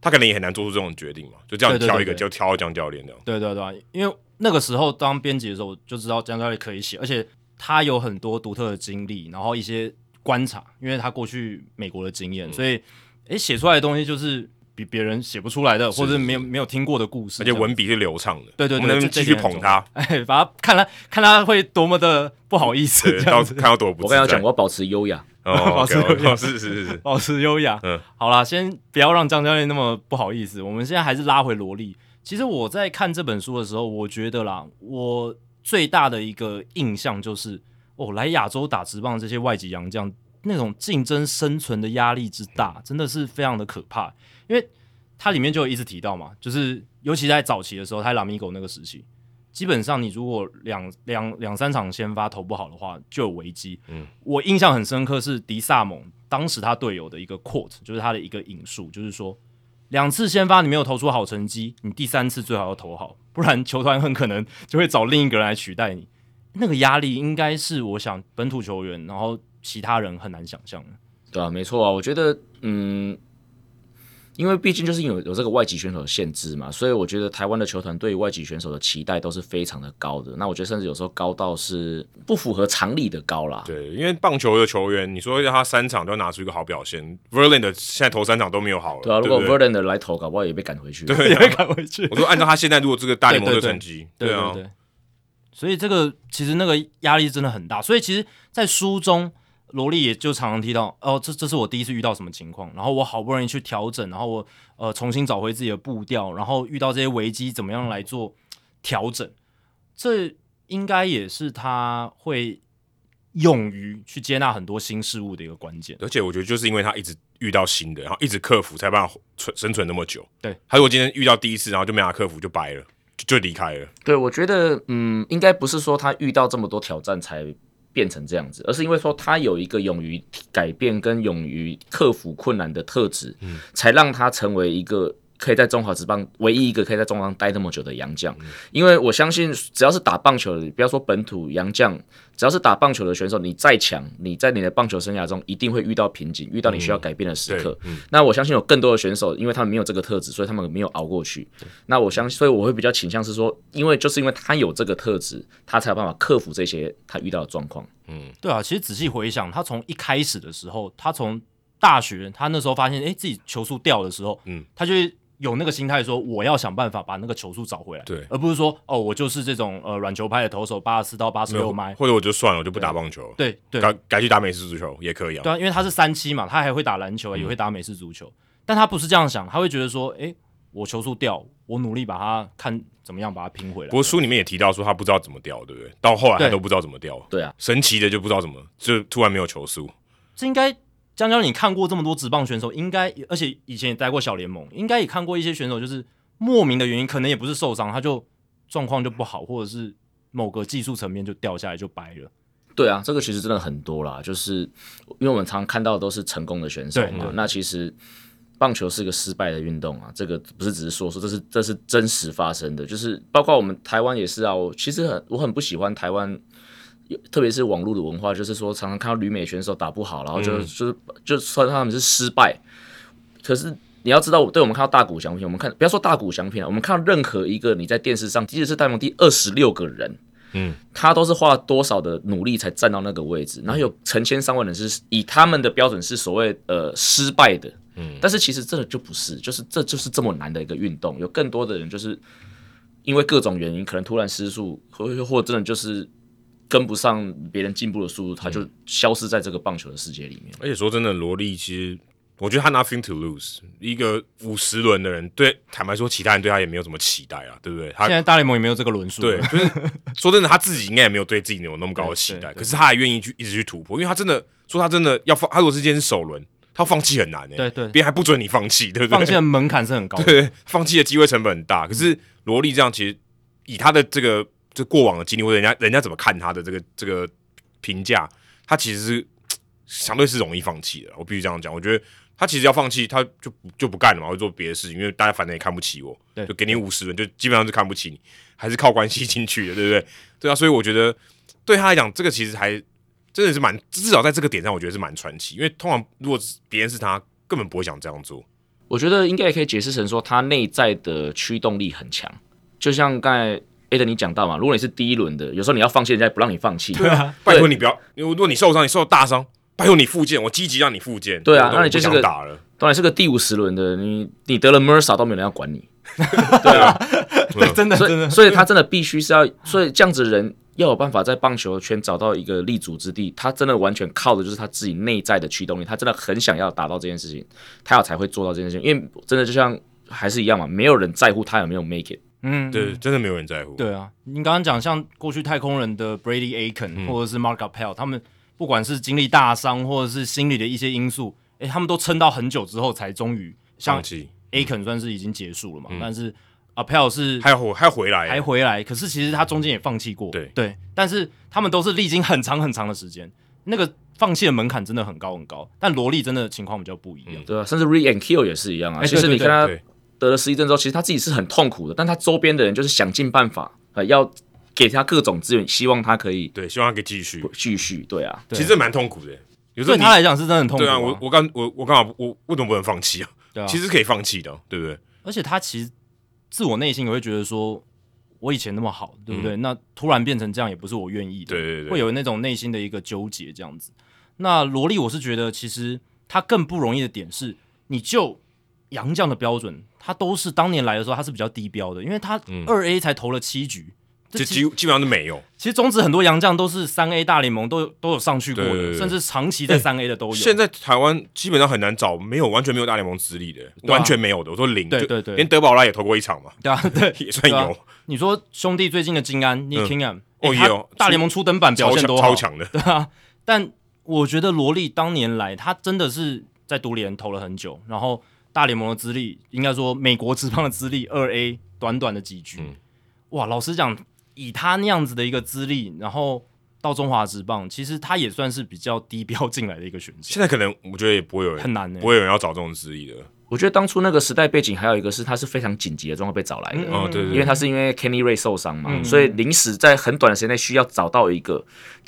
他可能也很难做出这种决定嘛，就这样挑一个对就挑江教练这样。对对对，因为那个时候当编辑的时候，我就知道江教练可以写，而且他有很多独特的经历，然后一些观察，因为他过去美国的经验，所以诶写出来的东西就是比别人写不出来的，或者没有没有听过的故事，而且文笔是流畅的，对对对我们能不能继续捧他？哎，把他看他看他会多么的不好意思，到这样子看到多不我跟他讲，我要保持优雅。哦保持，OK，优雅哦是是是是，保持优雅。嗯，好啦，先不要让张教练那么不好意思。我们现在还是拉回萝莉。其实我在看这本书的时候，我觉得啦，我最大的一个印象就是，哦，来亚洲打直棒这些外籍洋将那种竞争生存的压力之大，真的是非常的可怕。因为它里面就有一直提到嘛，就是尤其在早期的时候，他拉米狗那个时期，基本上你如果两两两三场先发投不好的话，就有危机。嗯，我印象很深刻是迪萨蒙当时他队友的一个 quote，就是他的一个引述，就是说两次先发你没有投出好成绩，你第三次最好要投好，不然球团很可能就会找另一个人来取代你。那个压力应该是我想本土球员，然后其他人很难想象的。对啊，没错啊，我觉得，嗯，因为毕竟就是有有这个外籍选手的限制嘛，所以我觉得台湾的球团对于外籍选手的期待都是非常的高的。那我觉得甚至有时候高到是不符合常理的高啦。对，因为棒球的球员，你说让他三场都要拿出一个好表现，Verlander 现在头三场都没有好了，对啊，如果 Verlander 来投，搞不好也被赶回去。对啊 也被赶回去。我说按照他现在如果这个大联盟的成绩，对啊，对，所以这个其实那个压力真的很大。所以其实，在书中，罗莉也就常常提到，哦，这这是我第一次遇到什么情况，然后我好不容易去调整，然后我呃重新找回自己的步调，然后遇到这些危机，怎么样来做调整？这应该也是他会勇于去接纳很多新事物的一个关键。而且我觉得就是因为他一直遇到新的，然后一直克服，才办法存生存那么久。对，他如果今天遇到第一次，然后就没法克服，就掰了，就就离开了。对，我觉得，嗯，应该不是说他遇到这么多挑战才变成这样子，而是因为说他有一个勇于改变跟勇于克服困难的特质，嗯。才让他成为一个可以在中华职棒唯一一个可以在中华待那么久的洋将。因为我相信，只要是打棒球的，不要说本土洋将，只要是打棒球的选手，你再强，你在你的棒球生涯中一定会遇到瓶颈，遇到你需要改变的时刻。那我相信有更多的选手，因为他们没有这个特质，所以他们没有熬过去。那我相信，所以我会比较倾向是说，因为就是因为他有这个特质，他才有办法克服这些他遇到的状况。嗯对啊，其实仔细回想，他从一开始的时候，他从大学，他那时候发现，哎，自己球速掉的时候，嗯，他就会有那个心态说，我要想办法把那个球速找回来，对而不是说，哦，我就是这种呃软球拍的投手，八十四到八十六迈，或者我就算了，我就不打棒球了，对对改改去打美式足球也可以啊。对啊，因为他是三七嘛，他还会打篮球，也会打美式足球，但他不是这样想，他会觉得说，诶，我球速掉，我努力把它看怎么样把它拼回来不。过书里面也提到说他不知道怎么掉，对不对？到后来他都不知道怎么掉，对啊，神奇的就不知道怎么，就突然没有球速。这应该江江，你看过这么多职棒选手，应该而且以前也待过小联盟，应该也看过一些选手，就是莫名的原因，可能也不是受伤，他就状况就不好，或者是某个技术层面就掉下来就掰了。对啊，这个其实真的很多啦，就是因为我们常看到的都是成功的选手嘛那其实棒球是个失败的运动啊，这个不是只是说说，这是这是真实发生的，就是包括我们台湾也是啊，我其实很我很不喜欢台湾。特别是网络的文化，就是说常常看到旅美选手打不好，然后就、就是就算他们是失败，可是你要知道，对我们看到大谷翔平，我们看不要说大谷翔平了，我们看到任何一个你在电视上，即使是大联盟第二十六个人，嗯，他都是花了多少的努力才站到那个位置，然后有成千上万人是以他们的标准是所谓呃失败的，嗯，但是其实这个就不是，就是这就是这么难的一个运动，有更多的人就是因为各种原因，可能突然失速，或或真的就是跟不上别人进步的速度，他就消失在这个棒球的世界里面。而且说真的，罗莉其实我觉得他 nothing to lose，一个五十轮的人，对坦白说，其他人对他也没有什么期待啊，对不对？他现在大联盟也没有这个轮数，对，就是 说真的，他自己应该也没有对自己有那么高的期待，可是他还愿意去一直去突破，因为他真的说他真的要放，他如果是今天是首轮，他放弃很难诶、对对别人还不准你放弃，对不对？放弃的门槛是很高的。对，放弃的机会成本很大。可是罗莉这样，其实以他的这个这过往的经历，或者人家人家怎么看他的这个这个评价，他其实是 相对是容易放弃的。我必须这样讲，我觉得他其实要放弃，他就就不干了嘛，会做别的事情，因为大家反正也看不起我，对就给你五十人，就基本上是看不起你，还是靠关系进去的，对不对？对啊，所以我觉得对他来讲，这个其实还真的是蛮，至少在这个点上，我觉得是蛮传奇。因为通常如果别人是他，根本不会想这样做。我觉得应该也可以解释成说，他内在的驱动力很强，就像刚才 A 的你讲到嘛，如果你是第一轮的，有时候你要放弃，人家也不让你放弃。对啊，拜托你不要，如果你受伤，你受大伤，拜托你复健，我积极让你复健。对啊那你就是个想打了，当然是个第五十轮的，你你得了 MERSA 都没有人要管你，对啊，对，真的所真的以所以他真的。必须是要，所以这样子的人要有办法在棒球圈找到一个立足之地，他真的完全靠的就是他自己内在的驱动力，他真的很想要达到这件事情，他要才会做到这件事情，因为真的就像还是一样嘛，没有人在乎他有没有 make it。嗯，对，真的没有人在乎。对啊，你刚刚讲像过去太空人的 Brady Aiken、嗯。或者是 Mark Appel，他们不管是经历大伤或者是心理的一些因素，诶，他们都撑到很久之后才终于像放弃，Aiken 算是已经结束了嘛，但是 Appel 是还回还回来，还回来，可是其实他中间也放弃过，对。对，但是他们都是历经很长很长的时间，那个放弃的门槛真的很高很高，但萝莉真的情况比较不一样，对啊，甚至 re and kill 也是一样啊。哎其实你看他对得了失忆症之后，其实他自己是很痛苦的，但他周边的人就是想尽办法，呃，要给他各种资源，希望他可以对，希望他可以继续。继续。对啊，对其实蛮痛苦的，有时候对他来讲是真的很痛苦、对啊，我我刚我我刚好我为什么不能放弃啊？对啊，其实可以放弃的，对不对？而且他其实自我内心也会觉得说，我以前那么好，对不对？那突然变成这样，也不是我愿意的，对对对会有那种内心的一个纠结这样子。那萝莉，我是觉得其实他更不容易的点是，你就杨绛的标准，他都是当年来的时候他是比较低标的，因为他二 A 才投了七局。这这基基本上都没有。其实中职很多洋将都是三 A 大联盟都有都有上去过的，甚至长期在三 A 的都有。现在台湾基本上很难找没有完全没有大联盟资历的，啊完全没有的。我说零，就对对对连德保拉也投过一场嘛，对啊，对，也算有，你说兄弟最近的金安 Nick Kingham，、哦诶他也有大联盟初登板表现多好，超强的。对啊。但我觉得罗莉当年来，他真的是在独联投了很久，然后大联盟的资历，应该说美国职棒的资历，二 A 短短的几局，嗯。哇，老实讲，以他那样子的一个资历，然后到中华职棒，其实他也算是比较低标进来的一个选手，现在可能我觉得也不会有人，很难呢、不会有人要找这种资历的。我觉得当初那个时代背景还有一个是他是非常紧急的状况被找来的，嗯哦，对对因为他是因为 Kenny Ray 受伤嘛，嗯。所以临时在很短的时间内需要找到一个，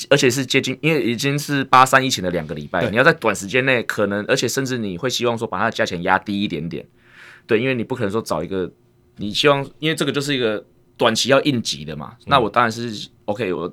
而且是接近，因为已经是八三一前的两个礼拜，对。你要在短时间内可能，而且甚至你会希望说把它的价钱压低一点点，对，因为你不可能说找一个，你希望，因为这个就是一个短期要应急的嘛，那我当然是 OK，我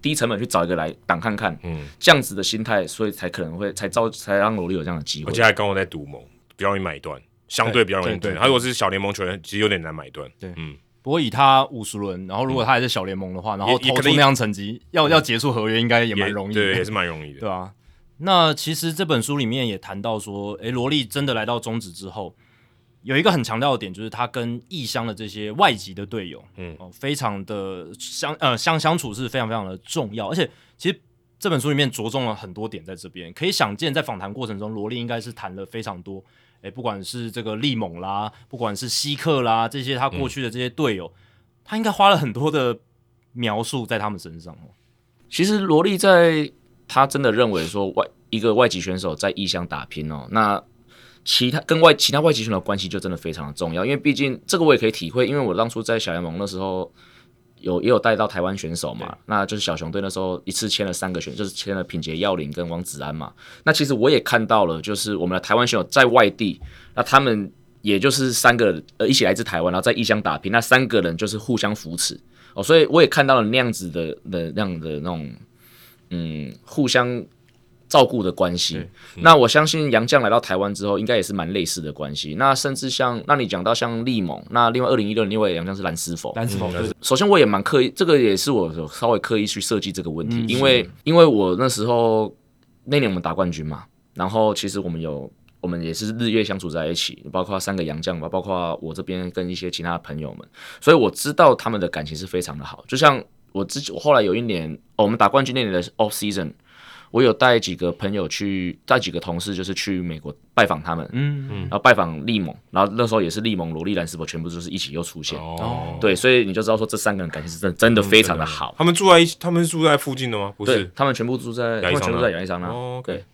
低成本去找一个来挡看看，嗯，这样子的心态，所以才可能会才招才让罗莉有这样的机会。而。且还刚好在赌盟，比较容易买断，相对比较容易买断。他如果是小联盟球员，其实有点难买断。对嗯，不过以他五十轮，然后如果他还是小联盟的话，然后投出那样成绩，要要结束合约应该也蛮容易的，对，也是蛮容易的。对啊，那其实这本书里面也谈到说，诶，罗莉真的来到中职之后，有一个很强调的点，就是他跟异乡的这些外籍的队友，嗯哦，非常的相呃相相处是非常非常的重要，而且其实这本书里面着重了很多点在这边，可以想见，在访谈过程中，罗莉应该是谈了非常多，诶，不管是这个利猛啦，不管是希克啦，这些他过去的这些队友，他应该花了很多的描述在他们身上哦。其实罗莉在他真的认为说外一个外籍选手在异乡打拼哦，那其他跟外其他外籍选手的关系就真的非常的重要，因为毕竟这个我也可以体会，因为我当初在小联盟的时候有也有带到台湾选手嘛，那就是小熊队那时候一次签了三个选，就是签了品杰耀林跟王子安嘛，那其实我也看到了，就是我们的台湾选手在外地，那他们也就是三个人呃一起来自台湾，然后在异乡打拼，那三个人就是互相扶持。哦，所以我也看到了那样子的的那样的那种嗯互相照顾的关系。那我相信杨绛来到台湾之后，应该也是蛮类似的关系。那甚至像那你讲到像利猛，那另外二零一六年另外杨绛是蓝斯否，蓝斯否对首先我也蛮刻意，这个也是我有稍微刻意去设计这个问题，嗯因为因为我那时候那年我们打冠军嘛，然后其实我们有我们也是日月相处在一起，包括三个洋将吧，包括我这边跟一些其他的朋友们，所以我知道他们的感情是非常的好。就像我之前我后来有一年、哦我们打冠军那年的 off season，我有带几个朋友去，带几个同事就是去美国拜访他们，嗯嗯然后拜访利蒙，然后那时候也是利蒙、罗莉兰斯伯全部就是一起又出现。哦，对，所以你就知道说这三个人感情是真真的非常的好。他们住在一起，他们是住在附近的吗？不是，他们全部住在，全部在亚利桑那。哦，OK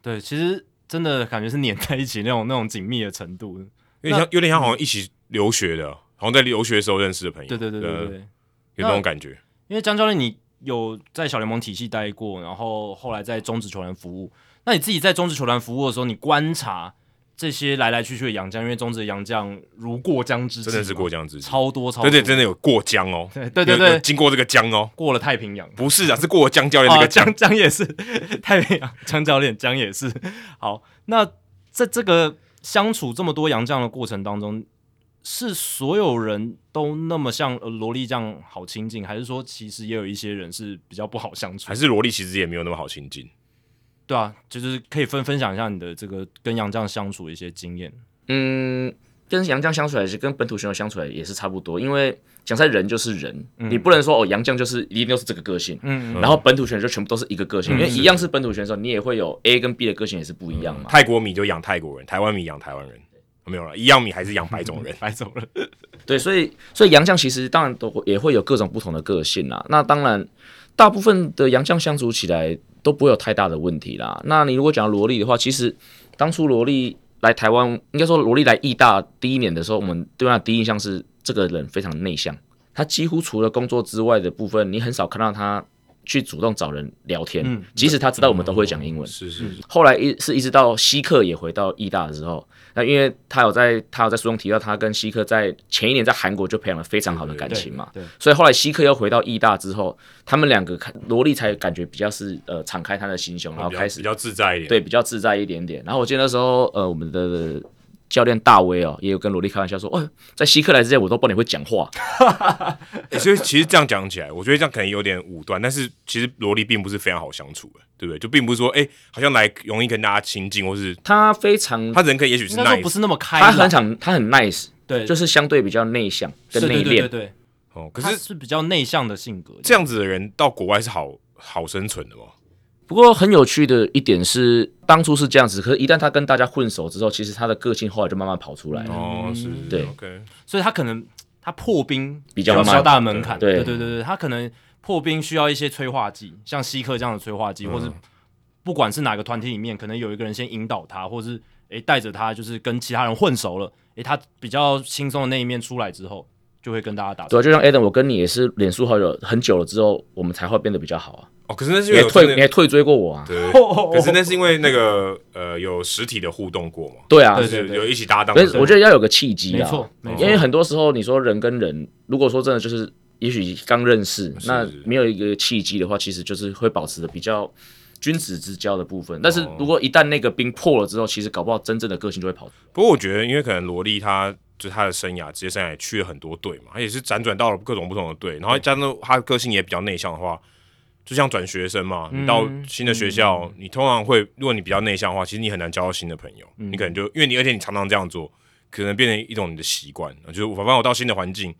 对，对，其实真的感觉是黏在一起那种那种紧密的程度。有点像，有点像好像一起留学的，好像在留学的时候认识的朋友。对对对对呃对，有那种感觉。因为张教练你有在小联盟体系待过，然后后来在中职球员服务。那你自己在中职球团服务的时候，你观察这些来来去去的洋将，因为中职的洋将如过江之鲫，真的是过江之鲫，超多超多，对对，真的有过江哦，对 对对。经过这个江哦，过了太平洋。不是啊，是过江教练这啊，个江江，江也是 太平洋，江教练江也是。好，那在这个相处这么多洋将的过程当中，是所有人都那么像呃萝莉这样好亲近，还是说其实也有一些人是比较不好相处还？是萝莉其实也没有那么好亲近。对啊，就是可以分分享一下你的这个跟杨绛相处的一些经验。嗯，跟杨绛相处来，是跟本土选手相处来也是差不多，因为讲在人就是人，你不能说哦杨绛就是一定都是这个个性，嗯，然后本土选手就全部都是一个个性，嗯因为一样是本土选手，你也会有 A 跟 B 的个性也是不一样嘛。泰国米就养泰国人，台湾米养台湾人，没有了，一样米还是养白种人。白种人。对，所以所以洋将其实当然都会也会有各种不同的个性啦。那当然，大部分的洋将相处起来都不会有太大的问题啦。那你如果讲萝莉的话，其实当初萝莉来台湾，应该说萝莉来义大第一年的时候，我们对他的第一印象是这个人非常内向，他几乎除了工作之外的部分，你很少看到他去主动找人聊天，嗯即使他知道我们都会讲英文。是是是，后来一是一直到希克也回到义大的时候，那因为他有在他有在书中提到，他跟希克在前一年在韩国就培养了非常好的感情嘛，对，所以后来希克又回到义大之后，他们两个看萝莉才感觉比较是呃敞开他的心胸，然后开始比较自在一点。对比较自在一点点。然后我记得那时候呃我们的教练大威哦也有跟罗莉开玩笑说，哦，在希克来之前我都不知道你会讲话，欸所以其实这样讲起来，我觉得这样可能有点武断，但是其实罗莉并不是非常好相处的，对不对？就并不是说，哎、好像来容易跟大家亲近，或是他非常他人可以也许是不是那么开他朗，很想他很 nice，对，就是相对比较内向跟对内敛。对对对对，哦，可是是比较内向的性格，这样子的人到国外是好好生存的吗？不过很有趣的一点是，当初是这样子，可是一旦他跟大家混熟之后，其实他的个性后来就慢慢跑出来了。哦，是，对，OK，所以他可能他破冰比较比较大的门槛，对对对对。对，他可能破冰需要一些催化剂，像希克这样的催化剂，或是不管是哪个团体里面，可能有一个人先引导他，或是诶带着他，就是跟其他人混熟了，诶他比较轻松的那一面出来之后，就会跟大家打对啊，就像 Adam，我跟你也是脸书好友很久了之后，我们才会变得比较好啊。哦，可是那是因你还退，为有真的你还退追过我啊？对，可是那是因为那个呃有实体的互动过嘛，对啊，对对就是有一起搭档所的时候，以我觉得要有个契机啊。没错因为很多时候你说人跟人，如果说真的就是，也许刚认识，那是没有一个契机的话，其实就是会保持的比较君子之交的部分。但是哦如果一旦那个冰破了之后，其实搞不好真正的个性就会跑出来。不过我觉得，因为可能萝莉她就是他的生涯，职业生涯也去了很多队嘛，他也是辗转到了各种不同的队，然后加上他的个性也比较内向的话，就像转学生嘛，你到新的学校，你通常会，如果你比较内向的话，其实你很难交到新的朋友，你可能就因为你而且你常常这样做，可能变成一种你的习惯，就是我反正我到新的环境，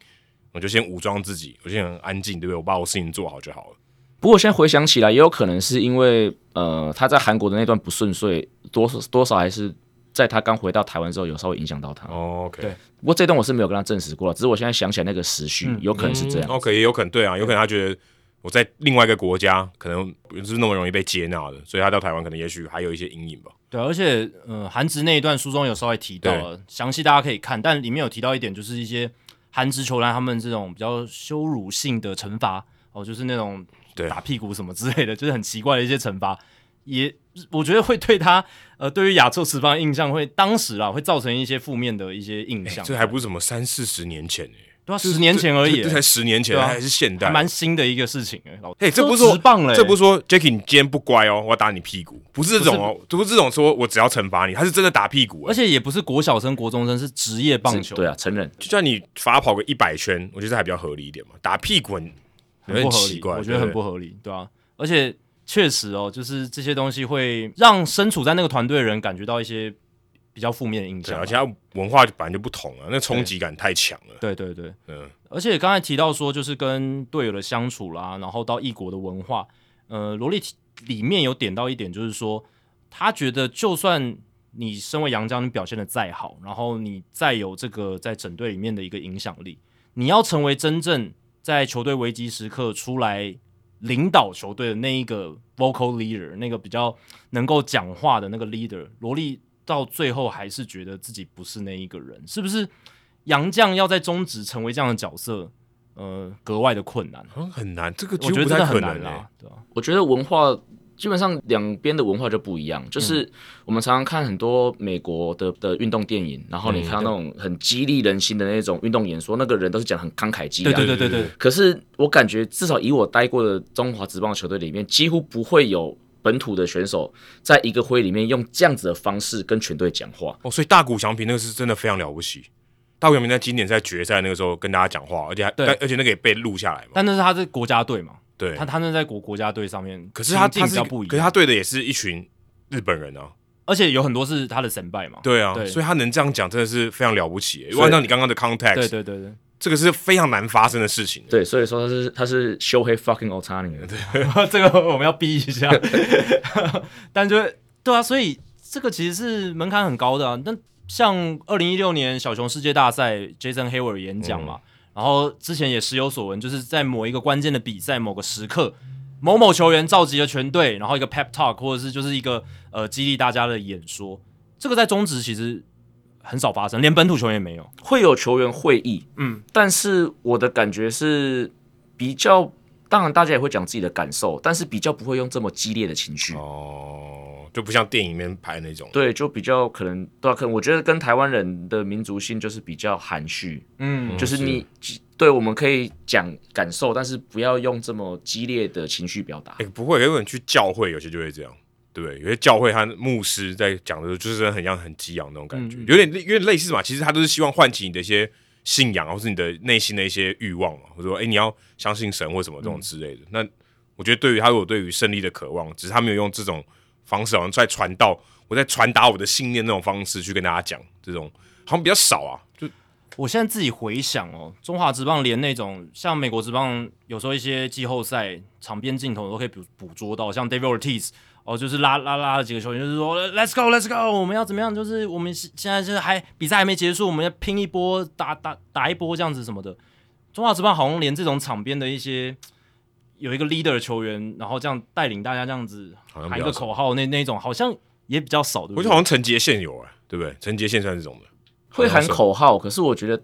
我就先武装自己，我先很安静，对不对？我把我事情做好就好了。不过现在回想起来，也有可能是因为呃他在韩国的那段不顺遂，多少多少还是在他刚回到台湾之后有稍微影响到他。哦 OK，对不过这段我是没有跟他证实过，只是我现在想起来那个时序，有可能是这样。OK，也有可能对啊，有可能他觉得我在另外一个国家可能不是那么容易被接纳的，所以他到台湾可能也许还有一些阴影吧。对，而且呃，韩职那一段书中有稍微提到了，详细大家可以看，但里面有提到一点，就是一些韩职球员他们这种比较羞辱性的惩罚哦，就是那种对打屁股什么之类的，就是很奇怪的一些惩罚，也我觉得会对他呃，对于亚洲职棒的印象会当时啊会造成一些负面的一些印象。这还不是什么三四十年前诶、对啊，十年前而已这这才十年前，还是现代还。蛮新的一个事情哎、老嘿，这不是棒嘞，这不是说 Jacky 你今天不乖哦，我要打你屁股，不是这种哦，不是这种说我只要惩罚你，他是真的打屁股、欸，而且也不是国小生、国中生，是职业棒球，对啊，承认。就叫你罚跑个一百圈，我觉得这还比较合理一点嘛。打屁股很很不合理，奇怪，我觉得很不合合理，对啊，而且确实哦，就是这些东西会让身处在那个团队的人感觉到一些比较负面的印对，象吧。而且他文化本来就不同啊，那冲击感太强了。对对对，嗯，而且刚才提到说，就是跟队友的相处啦，然后到异国的文化，呃，罗莉里面有点到一点，就是说他觉得就算你身为杨将，你表现的再好，然后你再有这个在整队里面的一个影响力，你要成为真正在球队危机时刻出来领导球队的那一个 vocal leader，那个比较能够讲话的那个 leader，罗莉到最后还是觉得自己不是那一个人，是不是？杨将要在中职成为这样的角色，呃，格外的困难。好像很难，这个我觉得不太可真的很难啦，对啊、我觉得文化基本上两边的文化就不一样，就是我们常常看很多美国的的运动电影，然后你看到那种很激励人心的那种运动演说，那个人都是讲很慷慨激昂。对对对对，可是我感觉，至少以我待过的中华职棒球队里面，几乎不会有本土的选手在一个会里面用这样子的方式跟全队讲话。哦，所以大谷翔平那个是真的非常了不起。大谷翔平在经典在决赛那个时候跟大家讲话，而且还对而且那个也被录下来嘛。但那是他是国家队嘛，对，他他那在国国家队上面，可是他他是不一样，可是他对的也是一群日本人啊。而且有很多是他的神拜嘛，对啊，对所以他能这样讲真的是非常了不起按照你刚刚的 context，对对对对，这个是非常难发生的事情。对，所以说他是他是修黑 fucking otani 的。这个我们要逼一下，但就对啊，所以这个其实是门槛很高的啊。那像二零一六年小熊世界大赛，Jason Hayward 演讲嘛，然后之前也时有所闻，就是在某一个关键的比赛某个时刻，某某球员召集了全队，然后一个 pep talk 或者是就是一个呃激励大家的演说，这个在中职其实很少发生，连本土球员也没有。会有球员会议，嗯，但是我的感觉是比较当然大家也会讲自己的感受，但是比较不会用这么激烈的情绪。哦，就不像电影里面拍那种。对，就比较可能，对啊，可能我觉得跟台湾人的民族性就是比较含蓄，嗯，就是你对我们可以讲感受，但是不要用这么激烈的情绪表达。哎、不会，有人去教会，有些就会这样，对不对？有些教会他牧师在讲的时候，就是很像很激昂那种感觉，嗯有点有点类似嘛。其实他都是希望唤起你的一些信仰，或是你的内心的一些欲望嘛，或者说，哎、你要相信神或什么这种之类的。那我觉得对于他，如果对于胜利的渴望，只是他没有用这种方式，好像在传道，我在传达我的信念那种方式去跟大家讲，这种好像比较少啊。就我现在自己回想哦，中华职棒连那种像美国职棒，有时候一些季后赛场边镜头都可以捕捕捉到，像 David Ortiz 哦，就是拉拉拉了几个球员，就是说 Let's go Let's go，我们要怎么样？就是我们现在就是还比赛还没结束，我们要拼一波，打打打一波这样子什么的。中华职棒好像连这种场边的一些有一个 leader 的球员，然后这样带领大家这样子喊一个口号，那那种好像也比较少，对不对？我觉得好像陈杰宪有哎、对不对？陈杰宪算是这种的，会喊口号，可是我觉得，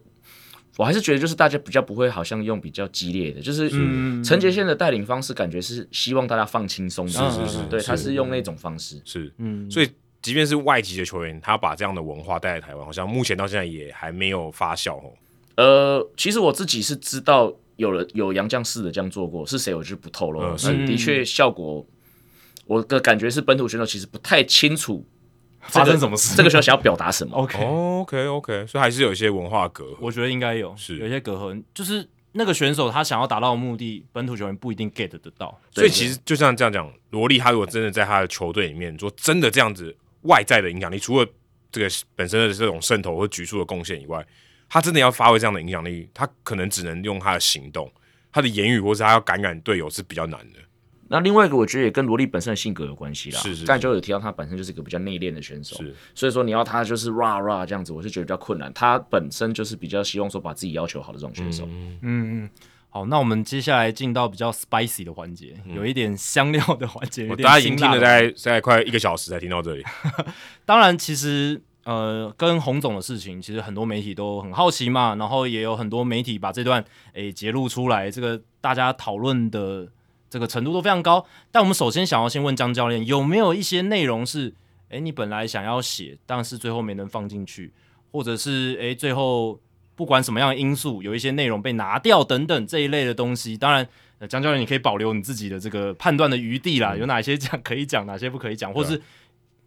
我还是觉得就是大家比较不会，好像用比较激烈的，就是嗯陈杰宪的带领方式，感觉是希望大家放轻松的，是是是对，他是用那种方式。是，嗯，所以即便是外籍的球员，他把这样的文化带来台湾，好像目前到现在也还没有发酵哦。呃，其实我自己是知道有了有杨将式的这样做过，是谁我就不透露了。嗯但的确效果，我的感觉是本土选手其实不太清楚发生什么事？这个选手想要表达什么。OK，、哦，OK OK，所以还是有一些文化隔阂。我觉得应该有，是有一些隔阂，就是那个选手他想要达到的目的，本土球员不一定 get 得到。所以其实就像这样讲，罗莉他如果真的在他的球队里面做真的这样子外在的影响力，除了这个本身的这种渗透或局促的贡献以外，他真的要发挥这样的影响力，他可能只能用他的行动、他的言语，或是他要感染队友是比较难的。那另外一个，我觉得也跟罗莉本身的性格有关系啦。是是是刚才就有提到他本身就是一个比较内敛的选手，是所以说你要他就是 ra ra 这样子，我是觉得比较困难。他本身就是比较希望说把自己要求好的这种选手。嗯嗯，好，那我们接下来进到比较 spicy 的环节，有一点香料的环节，我大家已经听了大概大概快一个小时才听到这里。当然，其实呃，跟洪总的事情，其实很多媒体都很好奇嘛，然后也有很多媒体把这段诶揭露出来，这个大家讨论的这个程度都非常高。但我们首先想要先问江教练，有没有一些内容是诶你本来想要写，但是最后没能放进去，或者是诶最后不管什么样的因素，有一些内容被拿掉等等这一类的东西，当然。呃江教练，你可以保留你自己的这个判断的余地啦，有哪些 讲可以讲，哪些不可以讲，或是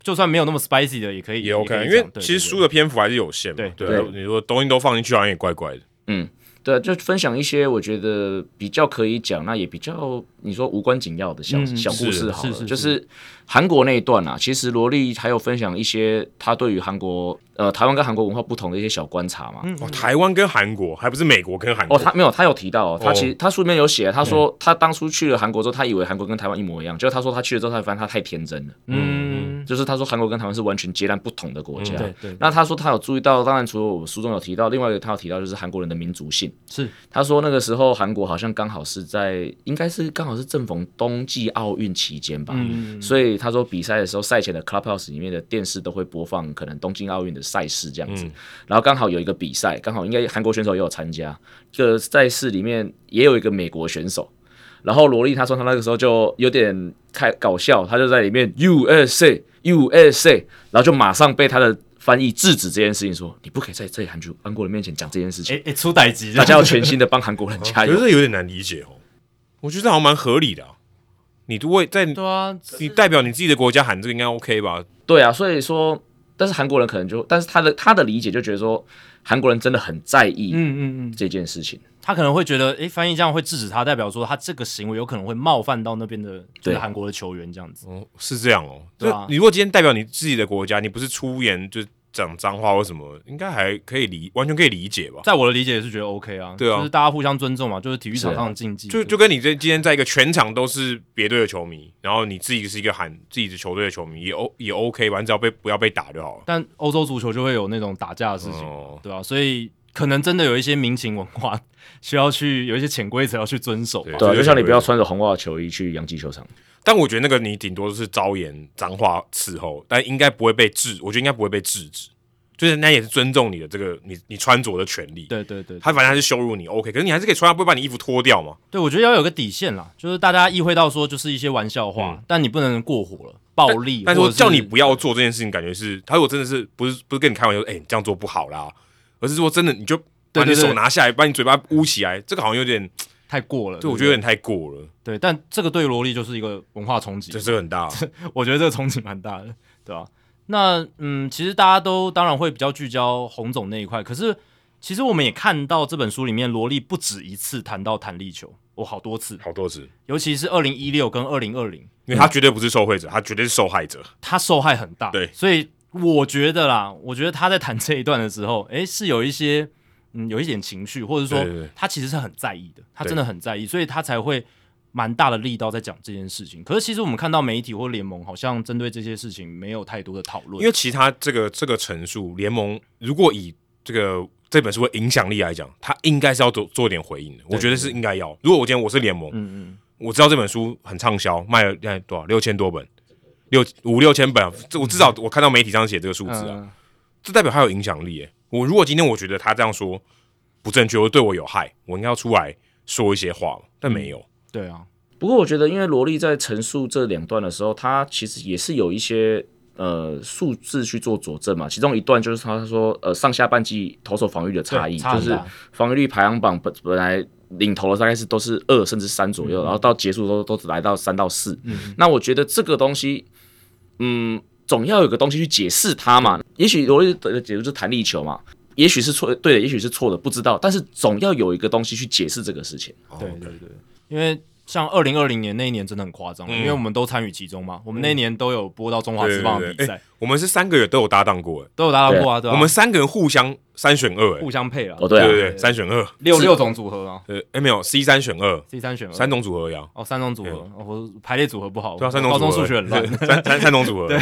就算没有那么 spicy 的，也可以也 OK，可以因为其实书的篇幅还是有限嘛。对对啊，你说东西都放进去，好像也怪怪的。嗯，对，就分享一些我觉得比较可以讲，那也比较你说无关紧要的小、嗯小故事好了，是是是就是韩国那一段啊，其实罗莉还有分享一些他对于韩国呃台湾跟韩国文化不同的一些小观察嘛。哦，台湾跟韩国，还不是美国跟韩国。哦，他没有，他有提到、哦，他其实、哦他书里面有写，他说他当初去了韩国之后，他以为韩国跟台湾一模一样，结果他说他去了之后，他发现他太天真了，嗯，就是他说韩国跟台湾是完全截然不同的国家。对对，那他说他有注意到，当然除了我书中有提到，另外一个他有提到就是韩国人的民族性。是他说那个时候韩国好像刚好是在，应该是刚好是正逢冬季奥运期间吧，嗯所以他说比赛的时候赛前的 Clubhouse 里面的电视都会播放可能东京奥运的赛事这样子，然后刚好有一个比赛，刚好应该韩国选手也有参加，这个赛事里面也有一个美国选手。然后罗莉她说她那个时候就有点开搞笑，她就在里面 USA USA，然后就马上被他的翻译制止这件事情，说你不可以在这里韩国韩国人面前讲这件事情，哎哎出歹级，大家要全心的帮韩国人加油可是。这有点难理解哦。我觉得这好像蛮合理的啊、你都会在对啊，你代表你自己的国家喊这个，应该 OK 吧？对啊，所以说，但是韩国人可能就，但是他的他的理解就觉得说，韩国人真的很在意嗯嗯嗯，这件事情。他可能会觉得，哎，翻译这样会制止他，代表说他这个行为有可能会冒犯到那边的，就是对韩国的球员这样子。哦，是这样哦。对啊你如果今天代表你自己的国家，你不是出言就讲脏话或什么，应该还可以理，完全可以理解吧？在我的理解也是觉得 OK 啊，对啊就是大家互相尊重嘛，就是体育场上的竞技，就就跟你这今天在一个全场都是别队的球迷，然后你自己是一个喊自己的球队的球迷，也 O 也 OK 吧？你只要被不要被打就好了。但欧洲足球就会有那种打架的事情，哦，对吧、所以可能真的有一些民情文化需要去有一些潜规则要去遵守吧。对啊，就像你不要穿着红袜球衣去洋基球场。但我觉得那个你顶多是招言脏话伺候，但应该不会被制，我觉得应该不会被制止。就是那也是尊重你的这个你你穿着的权利。对对对，他反正还是羞辱你，OK，可是你还是可以穿，他不会把你衣服脱掉嘛？对我觉得要有个底线啦，就是大家意会到说就是一些玩笑话，但你不能过火了，暴力。但是我叫你不要做这件事情，感觉是他如果真的是不是不是跟你开玩笑，哎、你这样做不好啦，而是说真的你就把你手拿下来，把你嘴巴捂起来，这个好像有点，太过了，对我觉得有点太过了，对，但这个对萝莉就是一个文化冲击。这，这个很大。我觉得这个冲击蛮大的，对吧、那嗯，其实大家都当然会比较聚焦洪总那一块，可是其实我们也看到这本书里面，萝莉不止一次谈到弹力球，哦，好多次，好多次，尤其是二零一六跟二零二零，因为他绝对不是受害者，他绝对是受害者。他受害很大，对。所以我觉得啦，我觉得他在谈这一段的时候，诶，是有一些嗯，有一点情绪，或者说他其实是很在意的，他真的很在意，所以他才会蛮大的力道在讲这件事情。可是其实我们看到媒体或联盟好像针对这些事情没有太多的讨论，因为其他这个这个陈述，联盟如果以这个这本书的影响力来讲，他应该是要做做点回应的。我觉得是应该要。如果我今天我是联盟，嗯嗯，我知道这本书很畅销，卖了现在多少六千多本，六五六千本啊，这我至少我看到媒体上写这个数字啊，嗯这代表他有影响力耶。我如果今天我觉得他这样说不正确，或对我有害，我应该要出来说一些话，但没有。对啊，不过我觉得，因为罗莉在陈述这两段的时候，他其实也是有一些呃数字去做佐证嘛。其中一段就是他说，呃，上下半季投手防御的差异，就是防御率排行榜本本来领头的大概是都是二甚至三左右，然后到结束都都只来到三到四。那我觉得这个东西，嗯，总要有个东西去解释它嘛。也许罗莉的解读就是弹力球嘛。也许是错对的，也许是错的，不知道。但是总要有一个东西去解释这个事情。对对对，因为像二零二零年那一年真的很夸张，嗯。因为我们都参与其中嘛，我们那一年都有播到中华职棒的比赛，我们是三个月都有搭档过，哎。都有搭档过啊，对。吧、我们三个人互相三选二，哎。互相配啊，哦，对啊，对对对，三选二，六六种组合啊。呃，哎没有 C 三选二，，C 三选二，三种组合呀，哦，三种组合，哦我排列组合不好，对啊，三种组合，高中数学很烂。三三三种组合，对，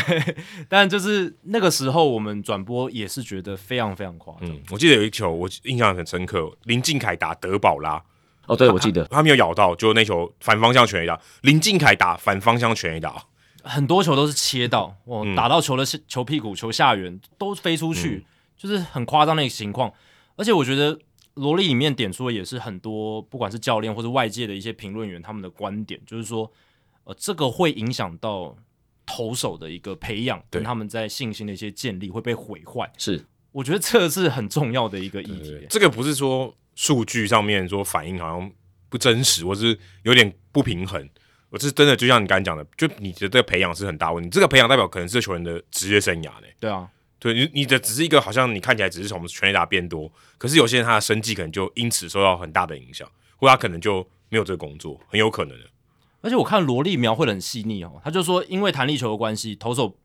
但就是那个时候，我们转播也是觉得非常非常夸张。嗯，我记得有一球我印象很深刻，林敬凯打德保拉，哦，对，我记得。他没有咬到，就那球反方向全垒打，林敬凯打反方向全垒打，很多球都是切到，哦，嗯打到球的球屁股、球下缘都飞出去，就是很夸张的一个情况。而且我觉得罗莉里面点出的也是很多，不管是教练或者外界的一些评论员他们的观点，就是说，呃，这个会影响到投手的一个培养，跟他们在信心的一些建立会被毁坏。是我觉得这个是很重要的一个议题。这个不是说数据上面说反应好像不真实，或是有点不平衡。我是真的，就像你刚才讲的，就你的这个培养是很大问题。这个培养代表可能是球员的职业生涯呢。对啊，对你，你的只是一个好像你看起来只是从全垒打变多，可是有些人他的生计可能就因此受到很大的影响，或他可能就没有这个工作，很有可能的。而且我看罗莉描绘的很细腻哦，他就说因为弹力球的关系，投手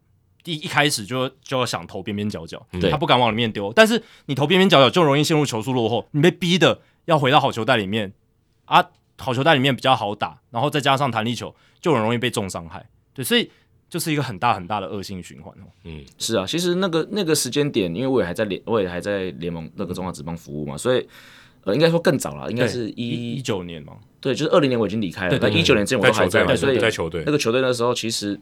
第一开始就就要想投边边角角，他不敢往里面丢，但是你投边边角角就容易陷入球速落后，你被逼的要回到好球带里面啊，好球带里面比较好打，然后再加上弹力球就很容易被重伤害，对，所以就是一个很大很大的恶性循环哦。是啊，其实那个那个时间点，因为我也还在联，我也还在联盟那个中华职棒服务嘛，所以呃，应该说更早了，应该是一一一九年嘛，对，就是二零年我已经离开了，对对但一九年之前我都还嘛，在球队嘛，所以在球队。那个球队那时候其实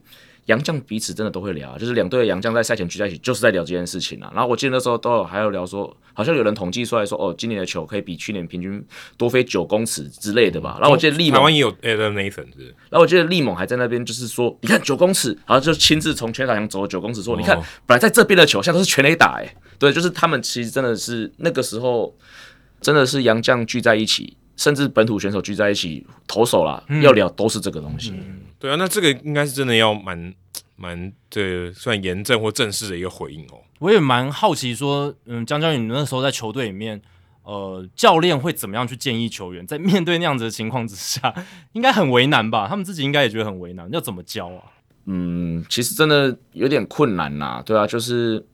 洋将彼此真的都会聊啊，就是两队的洋将在赛前聚在一起，就是在聊这件事情啊。然后我记得那时候都有还有聊说，好像有人统计出来说，哦，今年的球可以比去年平均多飞九公尺之类的吧。然后我记得利猛台湾也有 Adam Nathan 是是然后我记得利猛还在那边，就是说，你看九公尺，然后就亲自从全垒打墙走了九公尺，说，你看本来在这边的球，现在都是全垒打，哎，对，就是他们其实真的是那个时候，真的是洋将聚在一起，甚至本土选手聚在一起，投手啦、要聊都是这个东西。对啊，那这个应该是真的要蛮蛮这算严正或正式的一个回应哦。我也蛮好奇说，嗯，江江宇，你那时候在球队里面，呃，教练会怎么样去建议球员，在面对那样子的情况之下，应该很为难吧？他们自己应该也觉得很为难，要怎么教啊？嗯，其实真的有点困难呐，对啊，就是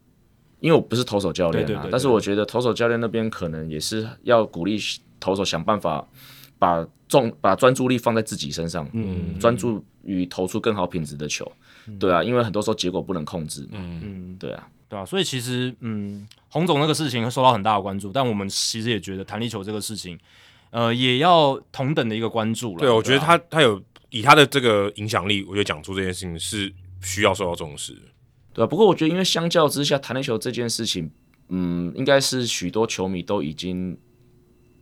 因为我不是投手教练啊，对对对对但是我觉得投手教练那边可能也是要鼓励投手想办法把重把专注力放在自己身上，嗯，专注于投出更好品质的球，对啊，因为很多时候结果不能控制嘛，嗯，对啊，对啊，所以其实，嗯，洪总那个事情会受到很大的关注，但我们其实也觉得弹力球这个事情，呃，也要同等的一个关注了。对，我觉得啊他他有以他的这个影响力，我觉得讲出这件事情是需要受到重视。对啊。不过我觉得，因为相较之下，弹力球这件事情嗯，应该是许多球迷都已经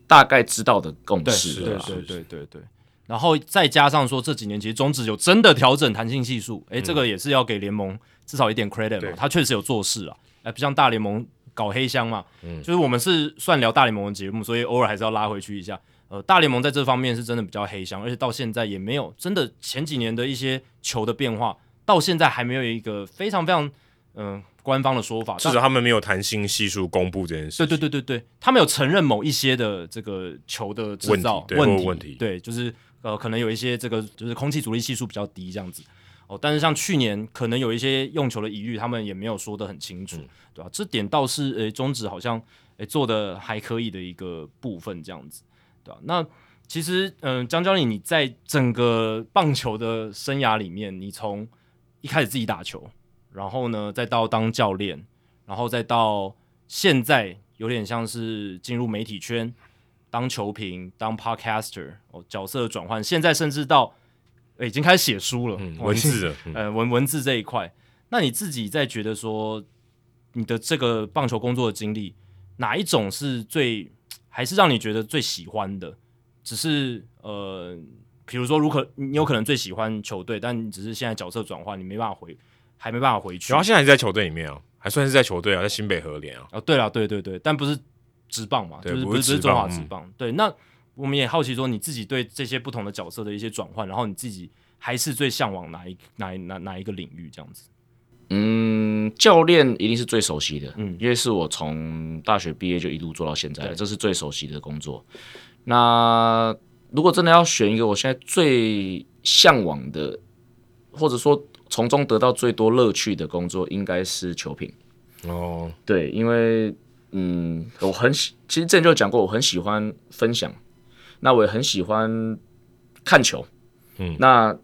大概知道的共识了啦。对对对对对。然后再加上说这几年其实中职有真的调整弹性系数，诶，这个也是要给联盟至少一点 credit 嘛，他确实有做事啊，哎，不像大联盟搞黑箱嘛，嗯就是我们是算聊大联盟的节目，所以偶尔还是要拉回去一下。呃，大联盟在这方面是真的比较黑箱，而且到现在也没有真的前几年的一些球的变化，到现在还没有一个非常非常嗯、官方的说法。至少他们没有弹性系数公布这件事。对对对对对，他们有承认某一些的这个球的制造问题对，就是呃，可能有一些这个就是空气阻力系数比较低这样子哦。但是像去年可能有一些用球的疑虑，他们也没有说得很清楚，对吧、这点倒是诶，中指好像诶做的还可以的一个部分这样子，对吧、那其实嗯，江教练你在整个棒球的生涯里面，你从一开始自己打球，然后呢再到当教练，然后再到现在有点像是进入媒体圈，当球评、当 podcaster，哦，角色转换，现在甚至到、呃已经开始写书了，文字了，嗯呃文文字这一块，那你自己在觉得说你的这个棒球工作的经历，哪一种是最还是让你觉得最喜欢的？只是呃，比如说，如可你有可能最喜欢球队，但你只是现在角色转换，你没办法回，还没办法回去。然后现在还是在球队里面啊，还算是在球队啊，在新北和联啊。哦，对了，对对对，但不是职棒嘛，就是不是中华职棒。对，那我们也好奇说，你自己对这些不同的角色的一些转换，然后你自己还是最向往哪一哪一哪哪一个领域这样子？嗯，教练一定是最熟悉的，嗯因为是我从大学毕业就一路做到现在，这是最熟悉的工作。那如果真的要选一个我现在最向往的，或者说从中得到最多乐趣的工作，应该是球评。哦，对，因为嗯，我很喜，其实之前就讲过，我很喜欢分享，那我也很喜欢看球，嗯。那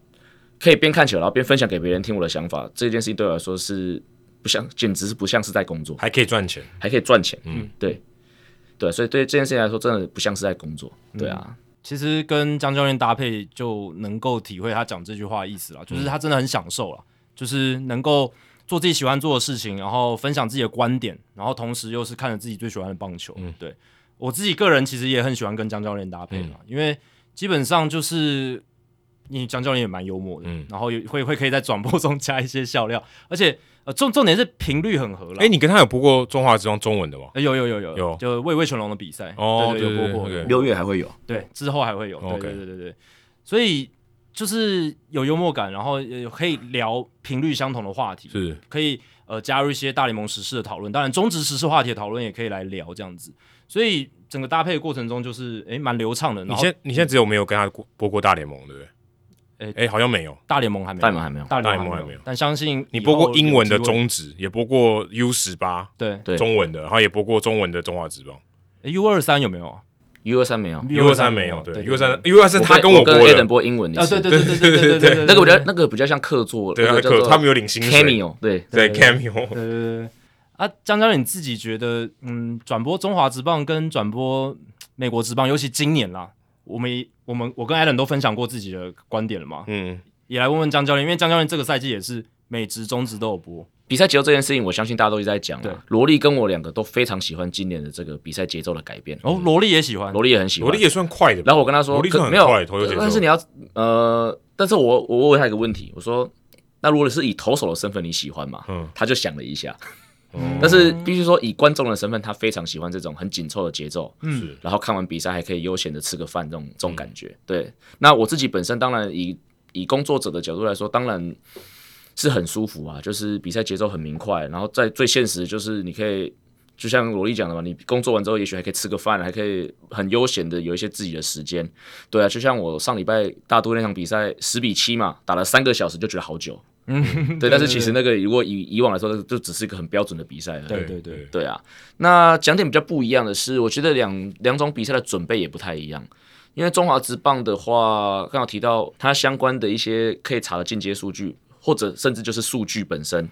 可以边看球然后边分享给别人听我的想法，这件事情对我来说是不像，简直是不像是在工作，还可以赚钱。还可以赚钱，嗯，对，对，所以对这件事情来说，真的不像是在工作，对啊，其实跟江教练搭配，就能够体会他讲这句话的意思了，就是他真的很享受了，就是能够做自己喜欢做的事情，然后分享自己的观点，然后同时又是看着自己最喜欢的棒球。嗯。对。我自己个人其实也很喜欢跟江教练搭配嘛，因为基本上就是你江教练也蛮幽默的，嗯。然后也会会可以在转播中加一些笑料，而且呃重重点是频率很合了。哎，你跟他有播过中华之中中文的吗？呃有有有有有。就魏魏全龙的比赛哦对对对对有播过对对六月还会有，对，之后还会有，对对对对，所以就是有幽默感，然后也可以聊频率相同的话题，是，可以呃加入一些大联盟时事的讨论，当然中职时事话题的讨论也可以来聊这样子，所以整个搭配的过程中就是诶蛮流畅的。你现你现在只有没有跟他播过大联盟，对不对？诶哎，好像没有。大联盟还没有，大联盟还没有。大联盟还没有。但相信你播过英文的中职，也播过 U 十八对。对。中文的，然后也播过中文的中华职棒。诶 U 二三有没有啊 U 二三没有，U 二三没有，对对 U 二三 U 二三他跟我跟播 Adam 的，播英文的啊？对对对对对对对对，那个我觉得那个比较像客座，对，他的那个叫做课他们有领薪水，cameo，对，对对 cameo，对对对对啊，江教练你自己觉得，嗯，转播中华职棒跟转播美国职棒，尤其今年啦，我们我们我跟 Allen 都分享过自己的观点了嘛，嗯，也来问问江教练，因为江教练这个赛季也是美职、中职都有播，比赛节奏这件事情，我相信大家都一直在讲对。啊。萝莉跟我两个都非常喜欢今年的这个比赛节奏的改变，哦，萝莉也喜欢，萝莉也很喜欢。罗莉。也算快的，然后我跟他说，萝莉算很可没有快投球节奏但是你要呃，但是我我问他一个问题，我说，那如果是以投手的身份，你喜欢吗？嗯。他就想了一下，嗯但是必须说，以观众的身份，他非常喜欢这种很紧凑的节奏，嗯。是。然后看完比赛还可以悠闲的吃个饭，这种这种感觉。对，那我自己本身当然以以工作者的角度来说，当然是很舒服啊，就是比赛节奏很明快，然后在最现实就是你可以。就像罗莉讲的嘛，你工作完之后，也许还可以吃个饭，还可以很悠闲的有一些自己的时间。对啊，就像我上礼拜大都那场比赛十比七嘛，打了三个小时就觉得好久。嗯，对，但是其实那个如果以以往来说，就只是一个很标准的比赛。对对对，对啊，那讲点比较不一样的是，我觉得两两种比赛的准备也不太一样。因为中华职棒的话，刚好提到它相关的一些可以查的进阶数据，或者甚至就是数据本身，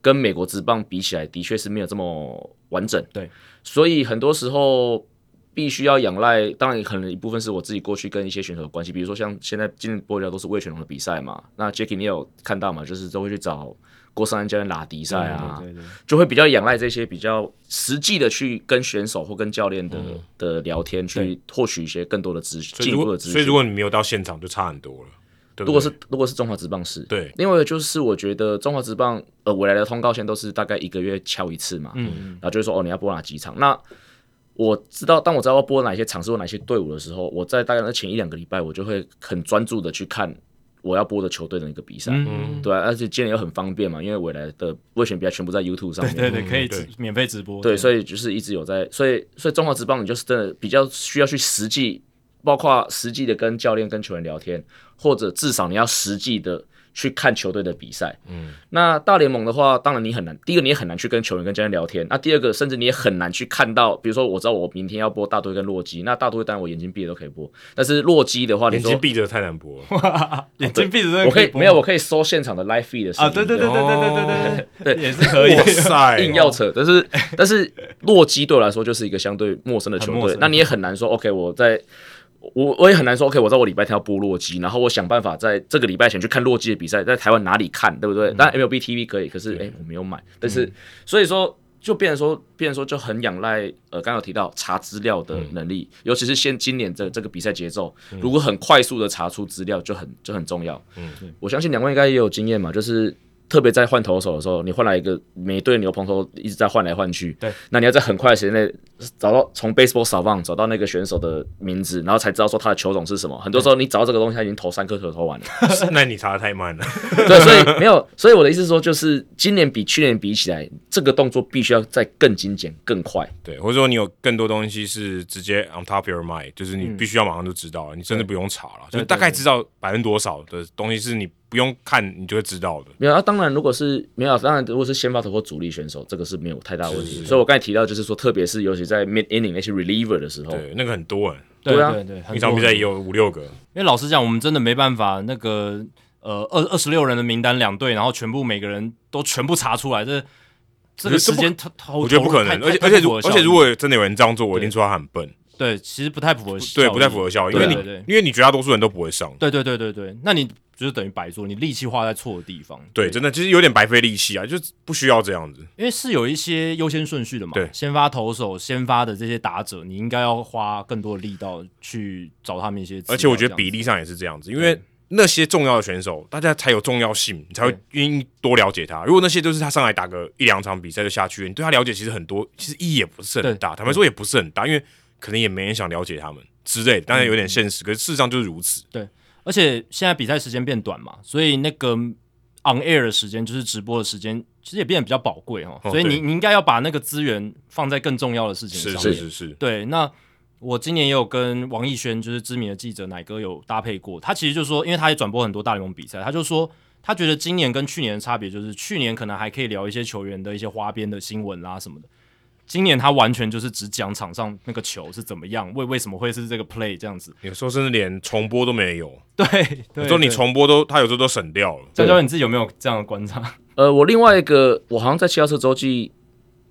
跟美国职棒比起来，的确是没有这么完整。对，所以很多时候必须要仰赖，当然可能一部分是我自己过去跟一些选手的关系，比如说像现在今天播聊都是魏全龙的比赛嘛，那 Jacky 你有看到嘛，就是都会去找郭胜安教练拉迪赛啊，对对对，就会比较仰赖这些比较实际的去跟选手或跟教练的、的聊天，去获取一些更多的资所以如果进一步的资讯。所以如果你没有到现场，就差很多了。对对如果是如果是中华职棒是，对。另外一个就是我觉得中华职棒呃未来的通告线都是大概一个月敲一次嘛，嗯，然后就会说哦你要播哪几场，那我知道当我知道要播哪些场次或哪些队伍的时候，我在大概那前一两个礼拜，我就会很专注的去看我要播的球队的一个比赛，嗯，对啊、而且今年又很方便嘛，因为未来的卫选比赛全部在 YouTube 上面，对对，可以直免费直播，对，所以就是一直有在，所以所以中华职棒你就是真的比较需要去实际，包括实际的跟教练跟球员聊天，或者至少你要实际的去看球队的比赛。嗯，那大联盟的话，当然你很难，第一个你也很难去跟球员跟教练聊天，那第二个甚至你也很难去看到，比如说我知道我明天要播大队跟洛基，那大队当然我眼睛闭着都可以播，但是洛基的话，你说眼睛闭着太难播。了。眼睛闭着我可以没有，我可以收现场的 live feed 的声音。啊，对对对对对对对对对 也是可以，哇塞，硬要扯，但是但是洛基对我来说就是一个相对陌生的球队。那你也很难说 OK，我在我我也很难说 OK，我在我礼拜天要播洛基，然后我想办法在这个礼拜前去看洛基的比赛，在台湾哪里看，对不对？当然 MLB TV 可以，可是哎、我没有买，但是、所以说。就变成说，变成说就很仰赖呃，刚刚有提到查资料的能力，尤其是现今年这这个比赛节奏，如果很快速的查出资料，就很就很重要。嗯，我相信两位应该也有经验嘛，就是特别在换投手的时候，你换来一个每队牛棚都一直在换来换去，对，那你要在很快的时间内找到从 baseball 扫棒找到那个选手的名字，然后才知道说他的球种是什么。很多时候你找到这个东西，他已经投三颗球投完了。那你查的太慢了。对，所以没有，所以我的意思是说，就是今年比去年比起来，这个动作必须要再更精简、更快。对，或者说你有更多东西是直接 on top of your mind，就是你必须要马上就知道了，你甚至不用查了，就大概知道百分之多少的东西是你不用看你就会知道的。没有啊，当然，如果是没有，当然如果是先发投或主力选手，这个是没有太大问题。所以我刚才提到，就是说，特别是尤其在 mid inning 那些 reliever 的时候，对，那个很多人，对对啊。对对，很一场比赛也有五六个。因为老实讲，我们真的没办法，那个呃二二十六人的名单两队，然后全部每个人都全部查出来，这这个时间投投，我觉得不可能，而且而且如而不符合效益且如果真的有人这样做，我一定说他很笨，对，其实不太符合效，对，不太符合效益，因为你因为你绝大多数人都不会上，对对对对对，那你就是等于白做，你力气花在错的地方。对，真的其实有点白费力气啊，就不需要这样子。因为是有一些优先顺序的嘛，对先发投手、先发的这些打者，你应该要花更多的力道去找他们一些，而且我觉得比例上也是这样子，因为那些重要的选手，大家才有重要性，你才会愿意多了解他。如果那些都是他上来打个一两场比赛就下去，你对他了解其实很多，其实意义也不是很大。坦白说也不是很大，因为可能也没人想了解他们之类的，当然有点现实，可是事实上就是如此。而且现在比赛时间变短嘛，所以那个 on air 的时间，就是直播的时间，其实也变得比较宝贵哦。哦所以你你应该要把那个资源放在更重要的事情上面。是是是，对，那我今年也有跟王艺轩，就是知名的记者奶哥有搭配过。他其实就说，因为他也转播很多大联盟比赛，他就说他觉得今年跟去年的差别就是，去年可能还可以聊一些球员的一些花边的新闻啦什么的。今年他完全就是只讲场上那个球是怎么样，为为什么会是这个 play 这样子。有时候甚至连重播都没有，对，有时候你重播都他有时候都省掉了。娇娇，你自己有没有这样的观察？呃，我另外一个，我好像在七号车周记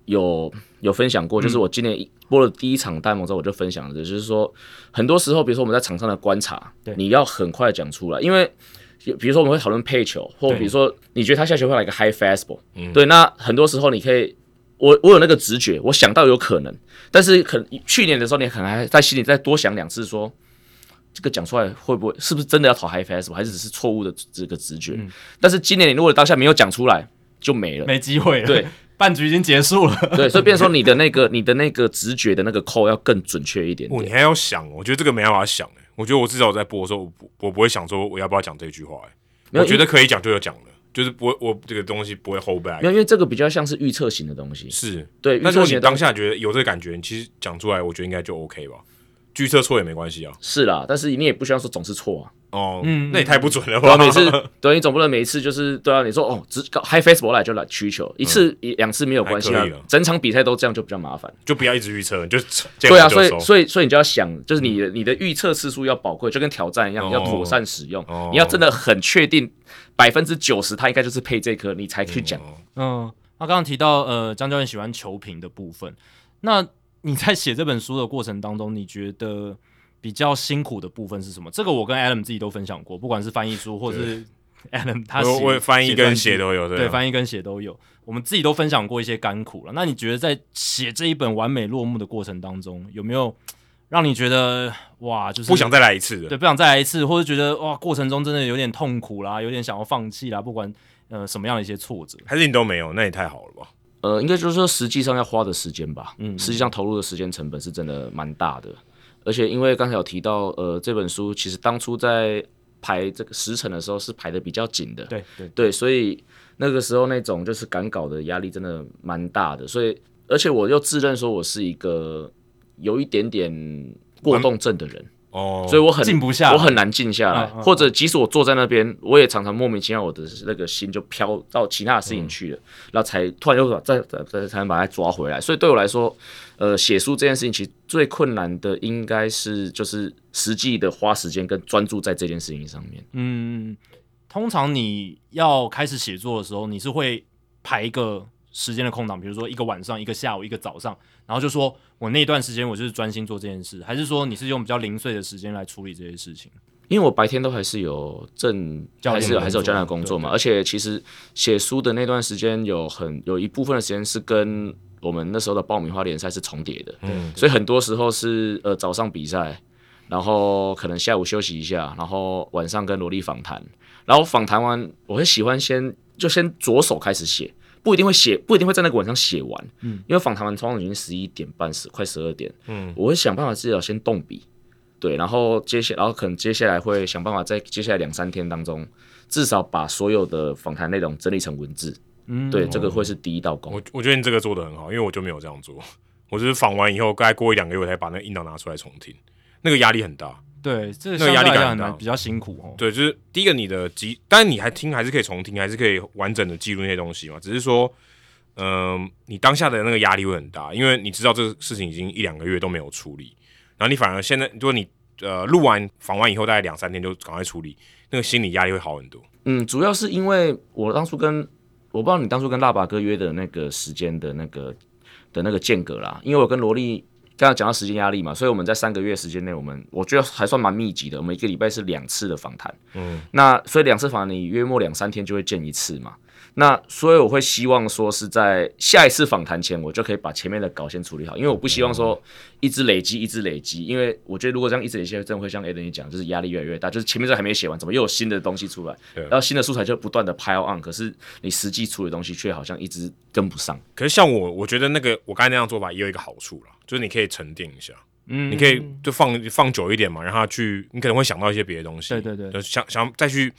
有有分享过，就是我今年一播了第一场大联盟之后，我就分享的，就是说，很多时候，比如说我们在场上的观察对，你要很快讲出来，因为比如说我们会讨论配球，或比如说你觉得他下球会来个 high fastball，、对，那很多时候你可以。我我有那个直觉，我想到有可能，但是可能去年的时候，你可能还在心里再多想两次说这个讲出来会不会是不是真的要投 high fastball，还是只是错误的这个直觉？但是今年你如果当下没有讲出来，就没了。没机会了，对，半局已经结束了。对，所以变成说你的那个你的那个直觉的那个扣要更准确一点哦，你。还要想，我觉得这个没办法想诶。我觉得我至少在播的时候，我不我不会想说我要不要讲这句话我觉得可以讲就有讲了，就是不会我这个东西不会 hold back。有，因为这个比较像是预测型的东西。是，对，预但是如果你当下觉得有这个感觉，你其实讲出来，我觉得应该就 OK 吧。预测错也没关系啊。是啦，但是你也不需要说总是错啊。哦，嗯那也太不准了吧？每次 对你总不能每一次就是对啊，你说哦，只搞 high faceball 来就来取球，一次一两次没有关系啊整场比赛都这样就比较麻烦。就不要一直预测，你就对啊，所以以所以所以你就要想，就是你的你的预测次数要宝贵，就跟挑战一样，哦要妥善使用哦。你要真的很确定百分之九十，它应该就是配这颗，你才去讲。嗯，那刚刚提到呃，张教练喜欢球评的部分，那你在写这本书的过程当中，你觉得比较辛苦的部分是什么？这个我跟 Adam 自己都分享过，不管是翻译书或是 Adam 他我写我翻译跟写都有，对，翻译跟写都有。我们自己都分享过一些甘苦了。那你觉得在写这一本完美落幕的过程当中，有没有让你觉得哇，就是不想再来一次的。对不想再来一次，或者觉得哇过程中真的有点痛苦啦，有点想要放弃啦，不管呃什么样的一些挫折，还是你都没有，那也太好了吧？呃，应该就是说实际上要花的时间吧，嗯实际上投入的时间成本是真的蛮大的，而且因为刚才有提到，呃，这本书其实当初在排这个时程的时候是排的比较紧的，对对。对，所以那个时候那种就是赶稿的压力真的蛮大的，所以而且我又自认说我是一个有一点点过动症的人，哦，所以我很静不下我很难静下来，嗯嗯或者即使我坐在那边，我也常常莫名其妙，我的那个心就飘到其他的事情去了，然后才突然又把再再再才能把它抓回来。所以对我来说，呃，写书这件事情其实最困难的应该是就是实际的花时间跟专注在这件事情上面。嗯，通常你要开始写作的时候，你是会排一个时间的空档，比如说一个晚上、一个下午、一个早上，然后就说我那段时间我就是专心做这件事，还是说你是用比较零碎的时间来处理这些事情？因为我白天都还是有正，教练还是有的工作还是有教练的工作嘛，而且其实写书的那段时间有很有一部分的时间是跟我们那时候的爆米花联赛是重叠的，嗯。所以很多时候是呃早上比赛，然后可能下午休息一下，然后晚上跟萝莉访谈，然后访谈完，我会喜欢先就先着手开始写，不一定会写，不一定会在那个晚上写完，嗯，因为访谈完通常已经十一点半十快十二点，嗯，我会想办法至少先动笔，对，然后接下然后可能接下来会想办法在接下来两三天当中，至少把所有的访谈内容整理成文字，嗯，对，这个会是第一道工。我我觉得你这个做的很好，因为我就没有这样做，我就是访完以后，大概过一两个月我才把那个音档拿出来重听，那个压力很大。对，这个那个压力感很大比较辛苦哦。对，就是第一个你的集，当然你还听还是可以重听，还是可以完整的记录那些东西嘛，只是说，嗯、你当下的那个压力会很大，因为你知道这个事情已经一两个月都没有处理，然后你反而现在，如果你呃录完访完以后，大概两三天就赶快处理，那个心理压力会好很多。嗯，主要是因为我当初跟我不知道你当初跟腊八哥约的那个时间的那个的那个间隔啦，因为我跟萝莉刚刚讲到时间压力嘛，所以我们在三个月时间内，我们我觉得还算蛮密集的，我们一个礼拜是两次的访谈，嗯，那所以两次访谈你约莫两三天就会见一次嘛。那所以我会希望说是在下一次访谈前，我就可以把前面的稿先处理好，因为我不希望说一直累积，一直累积，因为我觉得如果这样一直累积，真的会像 A 等你讲，就是压力越来越大，就是前面这还没写完，怎么又有新的东西出来，对。然后新的素材就不断的 pile on，可是你实际处理的东西却好像一直跟不上。可是像我，我觉得那个我刚才那样做法也有一个好处啦，就是你可以沉淀一下，嗯，你可以就放放久一点嘛，让他去，你可能会想到一些别的东西，对对对。就想想再去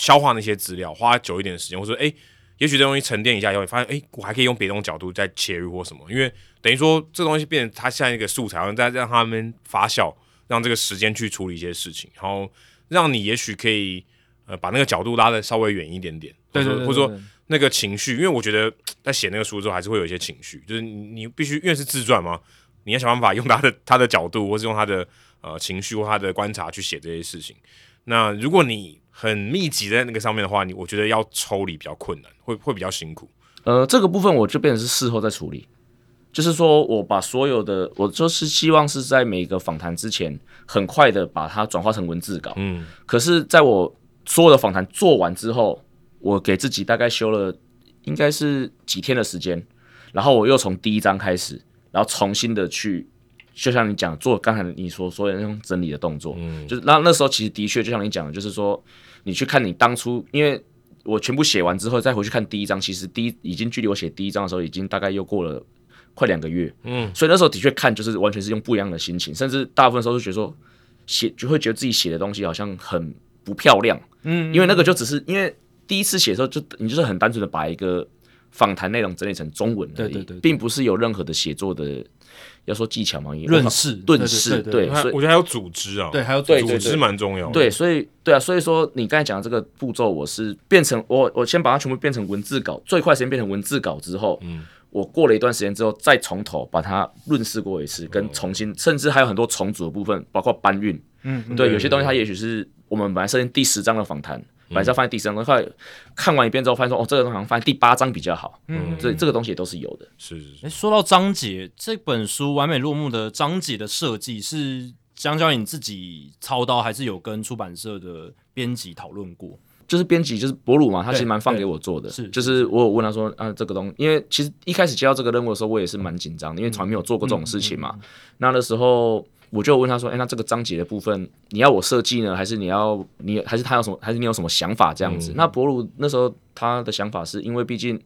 消化那些资料，花久一点的时间，或者说，哎、也许这东西沉淀一下以后，你发现，哎、我还可以用别的种角度再切入或什么，因为等于说这东西变成它像一个素材，然后再让他们发酵，让这个时间去处理一些事情，然后让你也许可以呃把那个角度拉的稍微远一点点，对对对，或者说那个情绪，因为我觉得在写那个书之后，还是会有一些情绪，就是你你必须因为是自传嘛，你要想办法用他的 他的角度，或是用他的呃情绪或他的观察去写这些事情。那如果你很密集在那个上面的话，你我觉得要抽离比较困难，会会比较辛苦。呃，这个部分我就变成是事后再处理，就是说我把所有的，我就是希望是在每个访谈之前，很快的把它转化成文字稿。嗯，可是在我所有的访谈做完之后，我给自己大概休了应该是几天的时间，然后我又从第一章开始，然后重新的去，就像你讲做刚才你所说的那种整理的动作，嗯。就是那那时候其实的确就像你讲的，就是说你去看你当初，因为我全部写完之后再回去看第一章，其实第一已经距离我写第一章的时候已经大概又过了快两个月，嗯，所以那时候的确看就是完全是用不一样的心情，甚至大部分时候就觉得说写就会觉得自己写的东西好像很不漂亮，嗯，因为那个就只是因为第一次写的时候就你就是很单纯的把一个访谈内容整理成中文而已，对对对对。并不是有任何的写作的要说技巧嘛，也润饰润饰对所以我觉得还有组织啊，对，还有对组织。组织蛮重要的。对，所以对啊，所以说你刚才讲的这个步骤，我是变成我我先把它全部变成文字稿，最快时间变成文字稿之后，嗯，我过了一段时间之后，再从头把它润饰过一次，跟重新，甚至还有很多重组的部分，包括搬运，嗯，嗯对，有些东西它也许是我们本来设定第十章的访谈，本来是要放在第三章，后来看完一遍之后，发现说哦，这个东西好像放在第八章比较好，嗯这这个东西也都是有的。是是是诶，说到章节，这本书完美落幕的章节的设计是江教你自己操刀，还是有跟出版社的编辑讨论过？就是编辑就是博鲁嘛，他其实蛮放给我做的，是就是我有问他说啊这个东，因为其实一开始接到这个任务的时候，我也是蛮紧张的，因为从来没有做过这种事情嘛。那那时候我就问他说，哎、那这个章节的部分你要我设计呢，还是你要你还是他有什么，还是你有什么想法这样子？那博鲁那时候他的想法是因为毕竟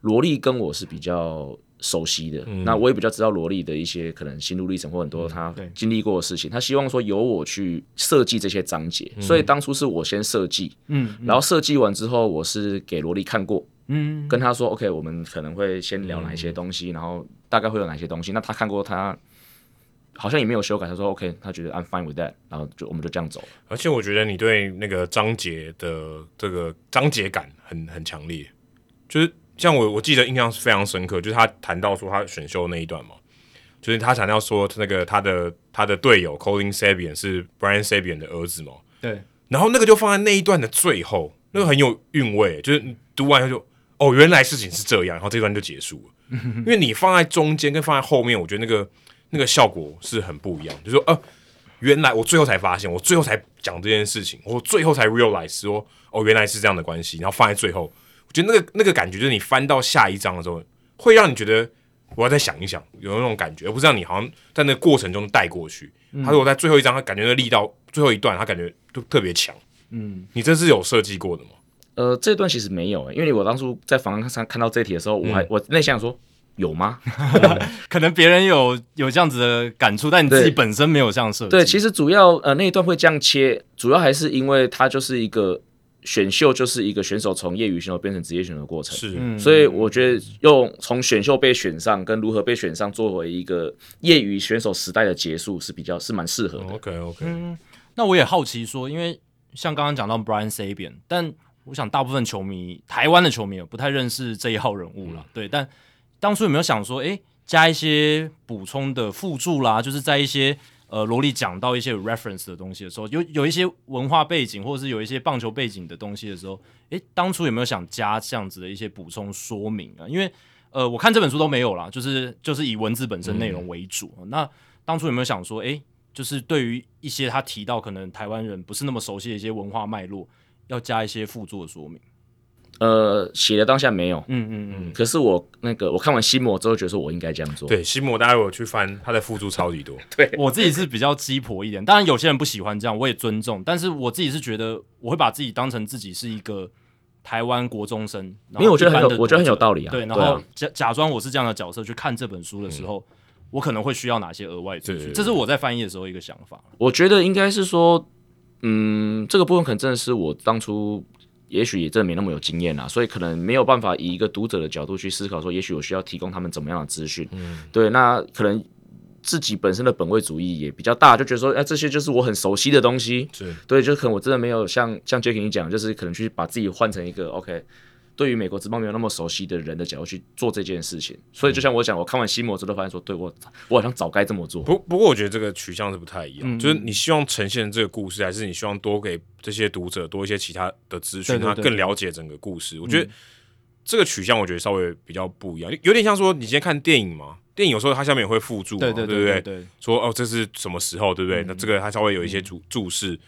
萝莉跟我是比较。熟悉的，那我也比较知道萝莉的一些可能心路历程或很多他经历过的事情。他希望说由我去设计这些章节，所以当初是我先设计，嗯然后设计完之后，我是给萝莉看过，嗯，跟他说 OK，我们可能会先聊哪一些东西，然后大概会有哪些东西。那他看过他。好像也没有修改，他说 OK，他觉得 I'm fine with that，然后就我们就这样走。而且我觉得你对那个章节的这个章节感很很强烈，就是像我我记得印象是非常深刻，就是他谈到说他选秀那一段嘛，就是他谈到说那个他的他的队友 Colin Sabian 是 Brian Sabian 的儿子嘛，对，然后那个就放在那一段的最后，那个很有韵味，就是你读完就哦，原来事情是这样，然后这段就结束了。因为你放在中间跟放在后面，我觉得那个那个效果是很不一样。就是说，呃，原来我最后才发现，我最后才讲这件事情，我最后才 realize 说，哦，原来是这样的关系，然后放在最后，我觉得那个那个感觉就是你翻到下一章的时候，会让你觉得我要再想一想，有那种感觉，而不是让你好像在那个过程中带过去。他如果在最后一章，他感觉那力道最后一段，他感觉都特别强。嗯，你这是有设计过的吗？呃，这段其实没有、欸，因为我当初在访谈上看到这题的时候，我还、我内心想说有吗？可能别人有有这样子的感触，但你自己本身没有这样设计。对，其实主要呃那一段会这样切，主要还是因为它就是一个选秀，就是一个选手从业余选手变成职业选手的过程。是，嗯所以我觉得用从选秀被选上跟如何被选上作为一个业余选手时代的结束是比较是蛮适合的。OK OK，、那我也好奇说，因为像刚刚讲到 Brian Sabian，但我想大部分球迷，台湾的球迷也不太认识这一号人物啦。对，但当初有没有想说，诶，加一些补充的附注啦，就是在一些呃罗莉讲到一些有 reference 的东西的时候，有有一些文化背景或者是有一些棒球背景的东西的时候，诶，当初有没有想加这样子的一些补充说明啊？因为呃，我看这本书都没有啦，就是就是以文字本身内容为主。那当初有没有想说，诶，就是对于一些他提到可能台湾人不是那么熟悉的一些文化脉络，要加一些附注的说明？呃，写的当下没有，嗯嗯嗯，可是我那个我看完心魔之后，觉得说我应该这样做。对，心魔大家有去翻他的附注超级多，对我自己是比较鸡婆一点，当然有些人不喜欢这样，我也尊重。但是我自己是觉得，我会把自己当成自己是一个台湾国中生，因因为我觉得很有，我觉得很有道理啊。对，然后假假装我是这样的角色去看这本书的时候，我可能会需要哪些额外资讯，对对对这是我在翻译的时候一个想法。我觉得应该是说，嗯，这个部分可能真的是我当初也许也真的没那么有经验啦，所以可能没有办法以一个读者的角度去思考说，也许我需要提供他们怎么样的资讯。嗯，对，那可能自己本身的本位主义也比较大，就觉得说，哎、这些就是我很熟悉的东西。是对，就可能我真的没有像像 Jacky 你讲，就是可能去把自己换成一个 OK。对于美国职棒没有那么熟悉的人的角度去做这件事情，所以就像我讲，我看完《西摩》之后发现说，对我我好像早该这么做。不不过我觉得这个取向是不太一样，嗯就是你希望呈现这个故事，还是你希望多给这些读者多一些其他的资讯，他更了解整个故事。我觉得这个取向，我觉得稍微比较不一样，有点像说你今天看电影嘛，电影有时候它下面也会附注嘛，对对对对，说哦这是什么时候，对不对？那这个它稍微有一些注注释。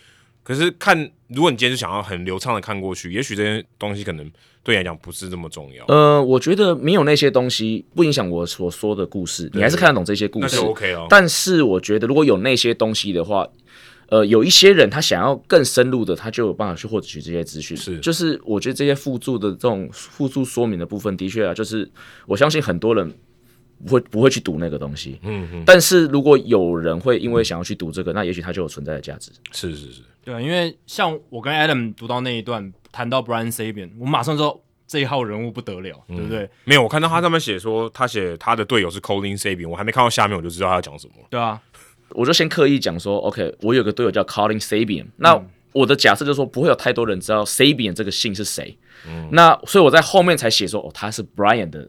可是看，如果你今天就想要很流畅的看过去，也许这些东西可能对你来讲不是这么重要，呃，我觉得没有那些东西不影响我所说的故事，你还是看得懂这些故事那就。OK 了。但是我觉得如果有那些东西的话，呃，有一些人他想要更深入的，他就有办法去获取这些资讯。是就是我觉得这些附注的这种附注说明的部分，的确啊，就是我相信很多人不会不会去读那个东西。嗯嗯，但是如果有人会因为想要去读这个，那也许它就有存在的价值。是是是，对啊，因为像我跟 Adam 读到那一段谈到 Brian Sabian，我马上说这一号人物不得了，对不对？没有，我看到他上面写说他写他的队友是 Colin Sabian，我还没看到下面我就知道他要讲什么。了。对啊，我就先刻意讲说，OK，我有个队友叫 Colin Sabian，那我的假设就是说不会有太多人知道 Sabian 这个姓是谁，那所以我在后面才写说，哦，他是 Brian 的，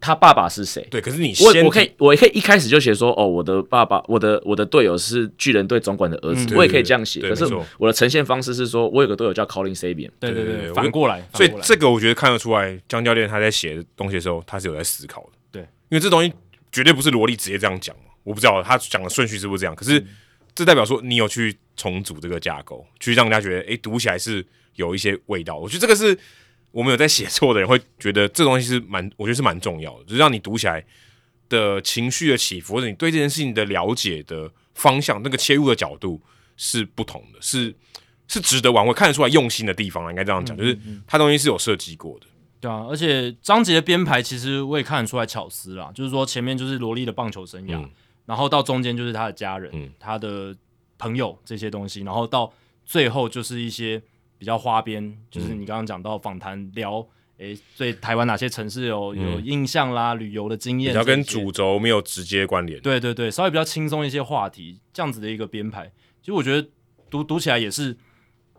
他爸爸是谁？对，可是你先我我可以我可以一开始就写说，哦，我的爸爸，我的我的队友是巨人队总管的儿子，嗯我也可以这样写。可是我的呈现方式是说，我有个队友叫 Colin Sabian，对对对，反过来，所以这个我觉得看得出来，江教练他在写东西的时候，他是有在思考的。对，因为这东西绝对不是萝莉直接这样讲嘛，我不知道他讲的顺序是不是这样，可是这代表说你有去重组这个架构，去让人家觉得诶读起来是有一些味道。我觉得这个是我们有在写作的人会觉得这东西是蛮，我觉得是蛮重要的，就是让你读起来的情绪的起伏，或者你对这件事情的了解的方向，那个切入的角度是不同的，是是值得玩味，看得出来用心的地方应该这样讲，就是它东西是有设计过的。对啊，而且章节的编排其实我也看得出来巧思啦，就是说前面就是萝莉的棒球生涯，然后到中间就是他的家人、他的朋友这些东西，然后到最后就是一些比较花边，就是你刚刚讲到访谈聊，诶，对台湾哪些城市有有印象啦，旅游的经验，比较跟主轴没有直接关联。对对对，稍微比较轻松一些话题，这样子的一个编排，其实我觉得读读起来也是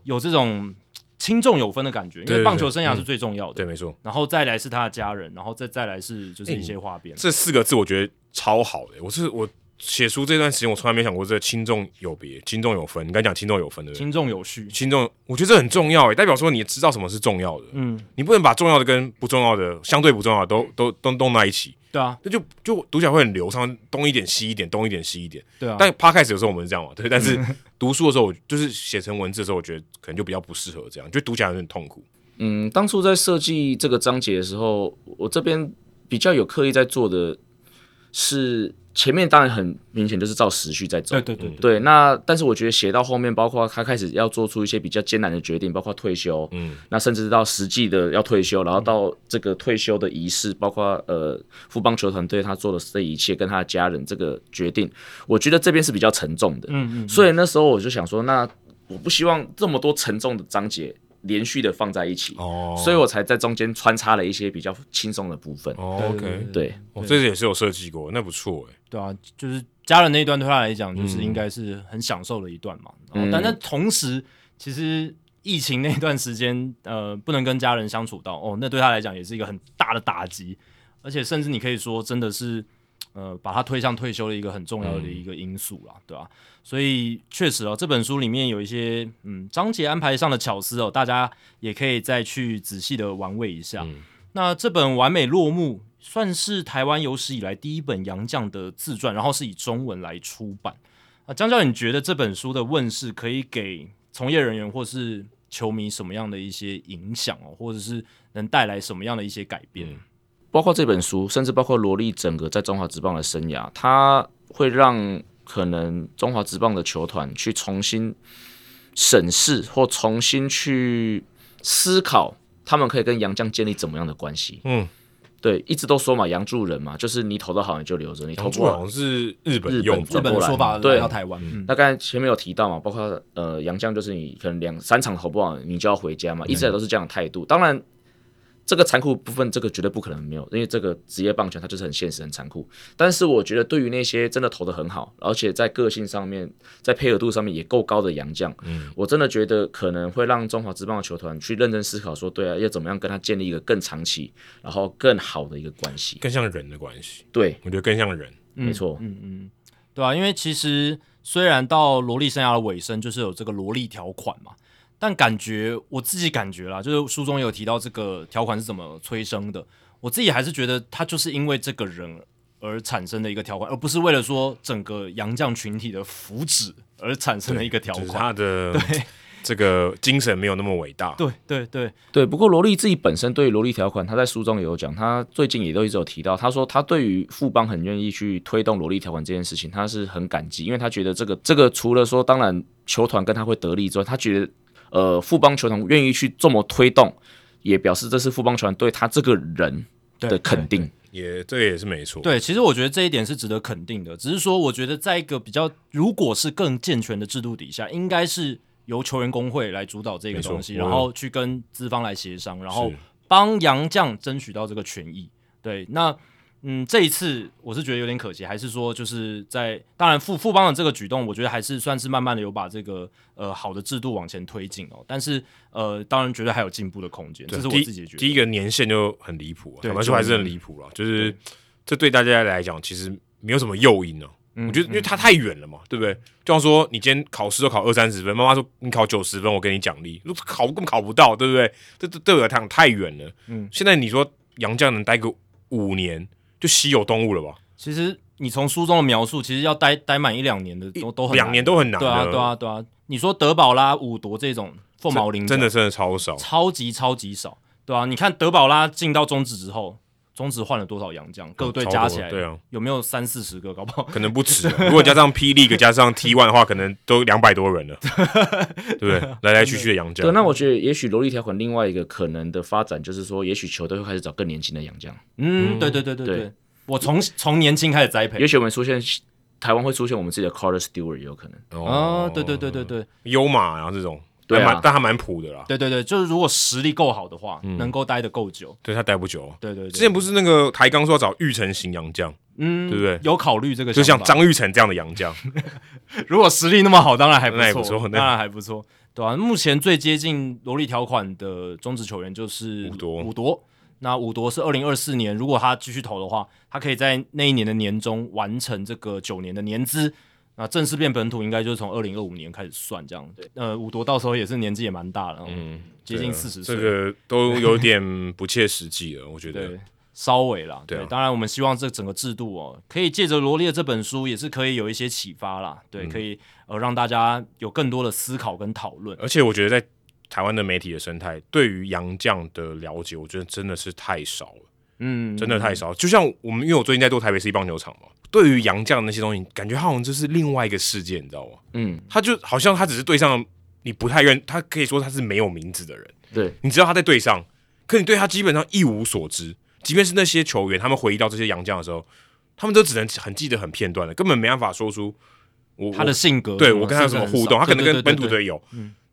有这种。轻重有分的感觉，因为棒球生涯是最重要的，对，没错。然后再来是他的家人，然后再再来是就是一些花边。这四个字我觉得超好的，我是我写书这段时间，我从来没想过这轻重有别，轻重有分。你刚讲轻重有分的，轻重有序，轻重，我觉得这很重要，诶，代表说你知道什么是重要的，嗯，你不能把重要的跟不重要的、相对不重要的都都都弄在一起。对啊，那就就读起来会很流畅，东一点西一点，东一点西一点。对啊，但趴开始的时候我们是这样嘛，对。但是 读书的时候，我就是写成文字的时候，我觉得可能就比较不适合这样，就读起来有点痛苦。嗯，当初在设计这个章节的时候，我这边比较有刻意在做的是。前面当然很明显就是照时序在走，对对对对。那但是我觉得写到后面，包括他开始要做出一些比较艰难的决定，包括退休，嗯，那甚至到实际的要退休，然后到这个退休的仪式，包括呃富邦球团队他做的这一切，跟他的家人这个决定，我觉得这边是比较沉重的，嗯嗯。所以那时候我就想说，那我不希望这么多沉重的章节。连续的放在一起，哦，所以我才在中间穿插了一些比较轻松的部分。OK，对，这也是有设计过，那不错哎。对啊，就是家人那一段对他来讲，就是应该是很享受的一段嘛。但那同时，其实疫情那段时间，呃，不能跟家人相处到，哦，那对他来讲也是一个很大的打击，而且甚至你可以说，真的是。呃，把他推向退休的一个很重要的一个因素啦，对吧？所以确实哦，这本书里面有一些嗯章节安排上的巧思哦，大家也可以再去仔细的玩味一下。那这本《完美落幕》算是台湾有史以来第一本杨绛的自传，然后是以中文来出版。啊，江教，你觉得这本书的问世可以给从业人员或是球迷什么样的一些影响哦，或者是能带来什么样的一些改变？包括这本书，甚至包括罗莉整个在中华职棒的生涯，它会让可能中华职棒的球团去重新审视或重新去思考，他们可以跟杨绛建立怎么样的关系。嗯，对，一直都说嘛，杨助人嘛，就是你投的好你就留着，你投不好是日本日本日本的说法，对，到台湾。那刚才前面有提到嘛，包括呃杨绛就是你可能两三场投不好，你就要回家嘛，一直都是这样的态度。当然。这个残酷部分，这个绝对不可能没有，因为这个职业棒球它就是很现实、很残酷。但是我觉得，对于那些真的投的很好，而且在个性上面、在配合度上面也够高的洋将，嗯，我真的觉得可能会让中华职棒的球团去认真思考，说对啊，要怎么样跟他建立一个更长期、然后更好的一个关系，更像人的关系。对，我觉得更像人，没错，嗯嗯，对啊，因为其实虽然到萝莉生涯的尾声，就是有这个萝莉条款嘛。但感觉我自己感觉啦，就是书中有提到这个条款是怎么催生的。我自己还是觉得，它就是因为这个人而产生的一个条款，而不是为了说整个洋将群体的福祉而产生的一个条款。他的 对这个精神没有那么伟大。对对对对。不过罗莉自己本身对于罗莉条款，他在书中也有讲，他最近也都一直有提到，他说他对于富邦很愿意去推动罗莉条款这件事情，他是很感激，因为他觉得这个这个除了说当然球团跟他会得利之外，他觉得。呃，富邦球团愿意去这么推动，也表示这是富邦球团对他这个人的肯定，也这也是没错。对，其实我觉得这一点是值得肯定的。只是说，我觉得在一个比较，如果是更健全的制度底下，应该是由球员工会来主导这个东西，然后去跟资方来协商，然后帮杨将争取到这个权益。对，那。嗯，这一次我是觉得有点可惜，还是说就是在当然富富邦的这个举动，我觉得还是算是慢慢的有把这个呃好的制度往前推进哦。但是呃，当然觉得还有进步的空间，这是我自己觉得。第一个年限就很离谱，啊坦白说还是很离谱了。就是这对大家来讲，其实没有什么诱因呢。我觉得因为它太远了嘛，对不对？就像说你今天考试都考二三十分，妈妈说你考九十分，我给你奖励，考根本考不到，对不对？这这对我来讲太远了。嗯，现在你说杨绛能待个五年？就稀有动物了吧？其实你从书中的描述，其实要待待满一两年的都都很两年都很难对啊，对啊，对啊。你说德保拉、五夺这种凤毛麟角，真的真的超少。超级超级少，对啊，你看德保拉进到中指之后，中职换了多少洋将？各队加起来，对啊，有没有三四十个？搞不好可能不止。如果加上霹雳，加上 T One 的话，可能都两百多人了，对不对？来来去去的洋将。对，那我觉得也许萝莉条款另外一个可能的发展就是说，也许球队会开始找更年轻的洋将。嗯，对对对对对对，我从从年轻开始栽培也。许我们出现台湾会出现我们自己的 Carter Stewart 也有可能。哦，对对对对对优马啊这种，对啊。但他蛮普的啦，对对对，就是如果实力够好的话，能够待得够久，对他待不久。对对对，之前不是那个台钢说要找玉成型洋将，嗯，对不对？有考虑这个就，像张玉成这样的洋将，如果实力那么好，当然还不错，那当然还不错，对吧、目前最接近萝莉条款的中职球员就是伍铎伍铎。那伍铎是二零二四年，如果他继续投的话，他可以在那一年的年中完成这个九年的年资。那正式变本土，应该就是从二零二五年开始算这样。对，呃，五夺到时候也是年纪也蛮大了，嗯，接近四十岁，这个都有点不切实际了，我觉得对。，稍微啦，对啊当然我们希望这整个制度哦，可以借着罗列这本书，也是可以有一些启发啦，对，嗯可以呃让大家有更多的思考跟讨论。而且我觉得在台湾的媒体的生态，对于洋将的了解，我觉得真的是太少了，嗯，真的太少。就像我们，因为我最近在做台北市立棒球场嘛，对于杨将那些东西，感觉好像就是另外一个世界，你知道吗？嗯，他就好像他只是对上你不太认，他可以说他是没有名字的人，对，你知道他在对上，可你对他基本上一无所知。即便是那些球员，他们回忆到这些杨将的时候，他们都只能很记得很片段的，根本没办法说出我他的性格，对我跟他有什么互动，他可能跟本土队友，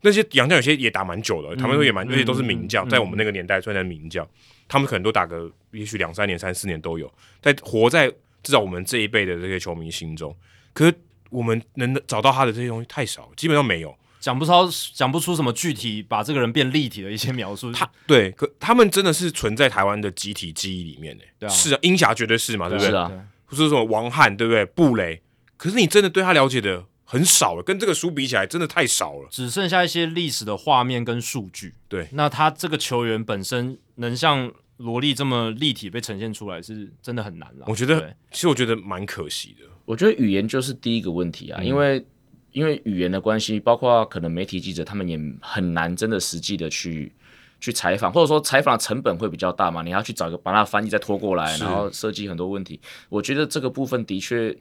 那些杨将有些也打蛮久的，他们说也蛮，嗯而且都是名将，嗯在我们那个年代算是名将，他们可能都打个也许两三年、三四年都有，在活在至少我们这一辈的这些球迷心中，可是我们能找到他的这些东西太少，基本上没有。讲不出讲不出什么具体把这个人变立体的一些描述。他对，可他们真的是存在台湾的集体记忆里面呢。对啊是啊，英侠绝对是嘛，对不对？是啊，不是什么王翰，对不对？布雷，可是你真的对他了解的很少了，跟这个书比起来，真的太少了。只剩下一些历史的画面跟数据。对那他这个球员本身能像罗莉这么立体被呈现出来，是真的很难了。我觉得，其实我觉得蛮可惜的。我觉得语言就是第一个问题啊，因为因为语言的关系，包括可能媒体记者他们也很难真的实际的去去采访，或者说采访的成本会比较大嘛，你要去找一个把它翻译再拖过来，然后设计很多问题。我觉得这个部分的确。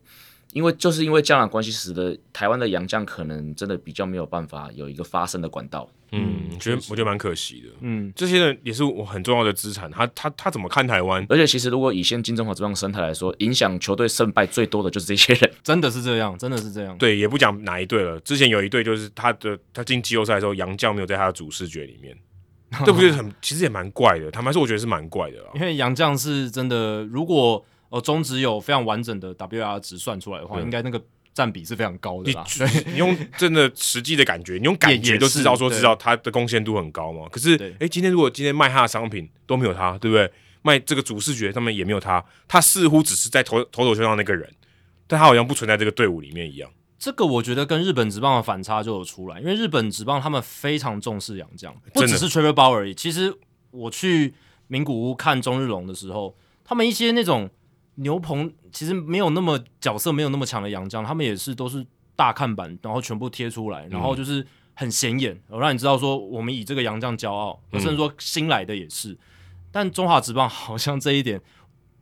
因为就是因为这样的关系，使得台湾的洋将可能真的比较没有办法有一个发声的管道。嗯，我觉得我觉得蛮可惜的。嗯，这些人也是我很重要的资产。他他他怎么看台湾？而且其实如果以现金中华职棒生态来说，影响球队胜败最多的就是这些人。真的是这样，真的是这样。对，也不讲哪一队了。之前有一队就是他的他进季后赛的时候，杨将没有在他的主视觉里面，这不是很其实也蛮怪的。坦白说，我觉得是蛮怪的啦。因为杨将是真的，如果呃中职有非常完整的 WR 值算出来的话，应该那个占比是非常高的你啦。对，你用真的实际的感觉，你用感觉就知道说知道他的贡献度很高嘛。可是对，哎，今天如果今天卖他的商品都没有他，对不对？卖这个主视觉上面也没有他，他似乎只是在头头头球上那个人，但他好像不存在这个队伍里面一样。这个我觉得跟日本职棒的反差就有出来，因为日本职棒他们非常重视洋将，不只是 Trevor Bauer 而已。其实我去名古屋看中日龙的时候，他们一些那种牛棚其实没有那么角色没有那么强的洋将，他们也是都是大看板，然后全部贴出来，然后就是很显眼，我让你知道说我们以这个洋将骄傲，甚至说新来的也是。但中华职棒好像这一点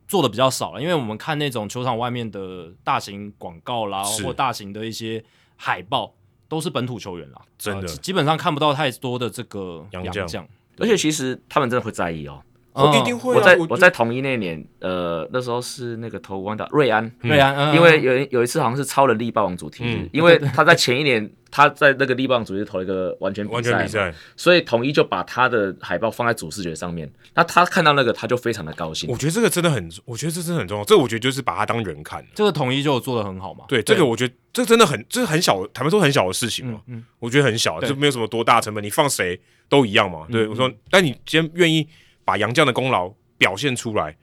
做的比较少了，因为我们看那种球场外面的大型广告啦，或大型的一些海报，都是本土球员啦，真的呃基基本上看不到太多的这个洋将洋将。而且其实他们真的会在意哦。哦一定会、啊。我在我我在统一那年，呃，那时候是那个投完的瑞安，瑞安，嗯因为有有一次好像是超人力霸王主题日，嗯因为他在前一年他在那个力霸王主题日投一个完全比完全比赛所以统一就把他的海报放在主视觉上面。那他看到那个他就非常的高兴我。觉得这个真的很，我觉得这真的很重要。这个我觉得就是把他当人看。这个统一就做的很好嘛。对，这个我觉得这真的很，这是很小，坦白说很小的事情嘛。嗯我觉得很小，对这没有什么多大成本，你放谁都一样嘛。对，嗯我说，但你今天愿意把杨绛的功劳表现出来，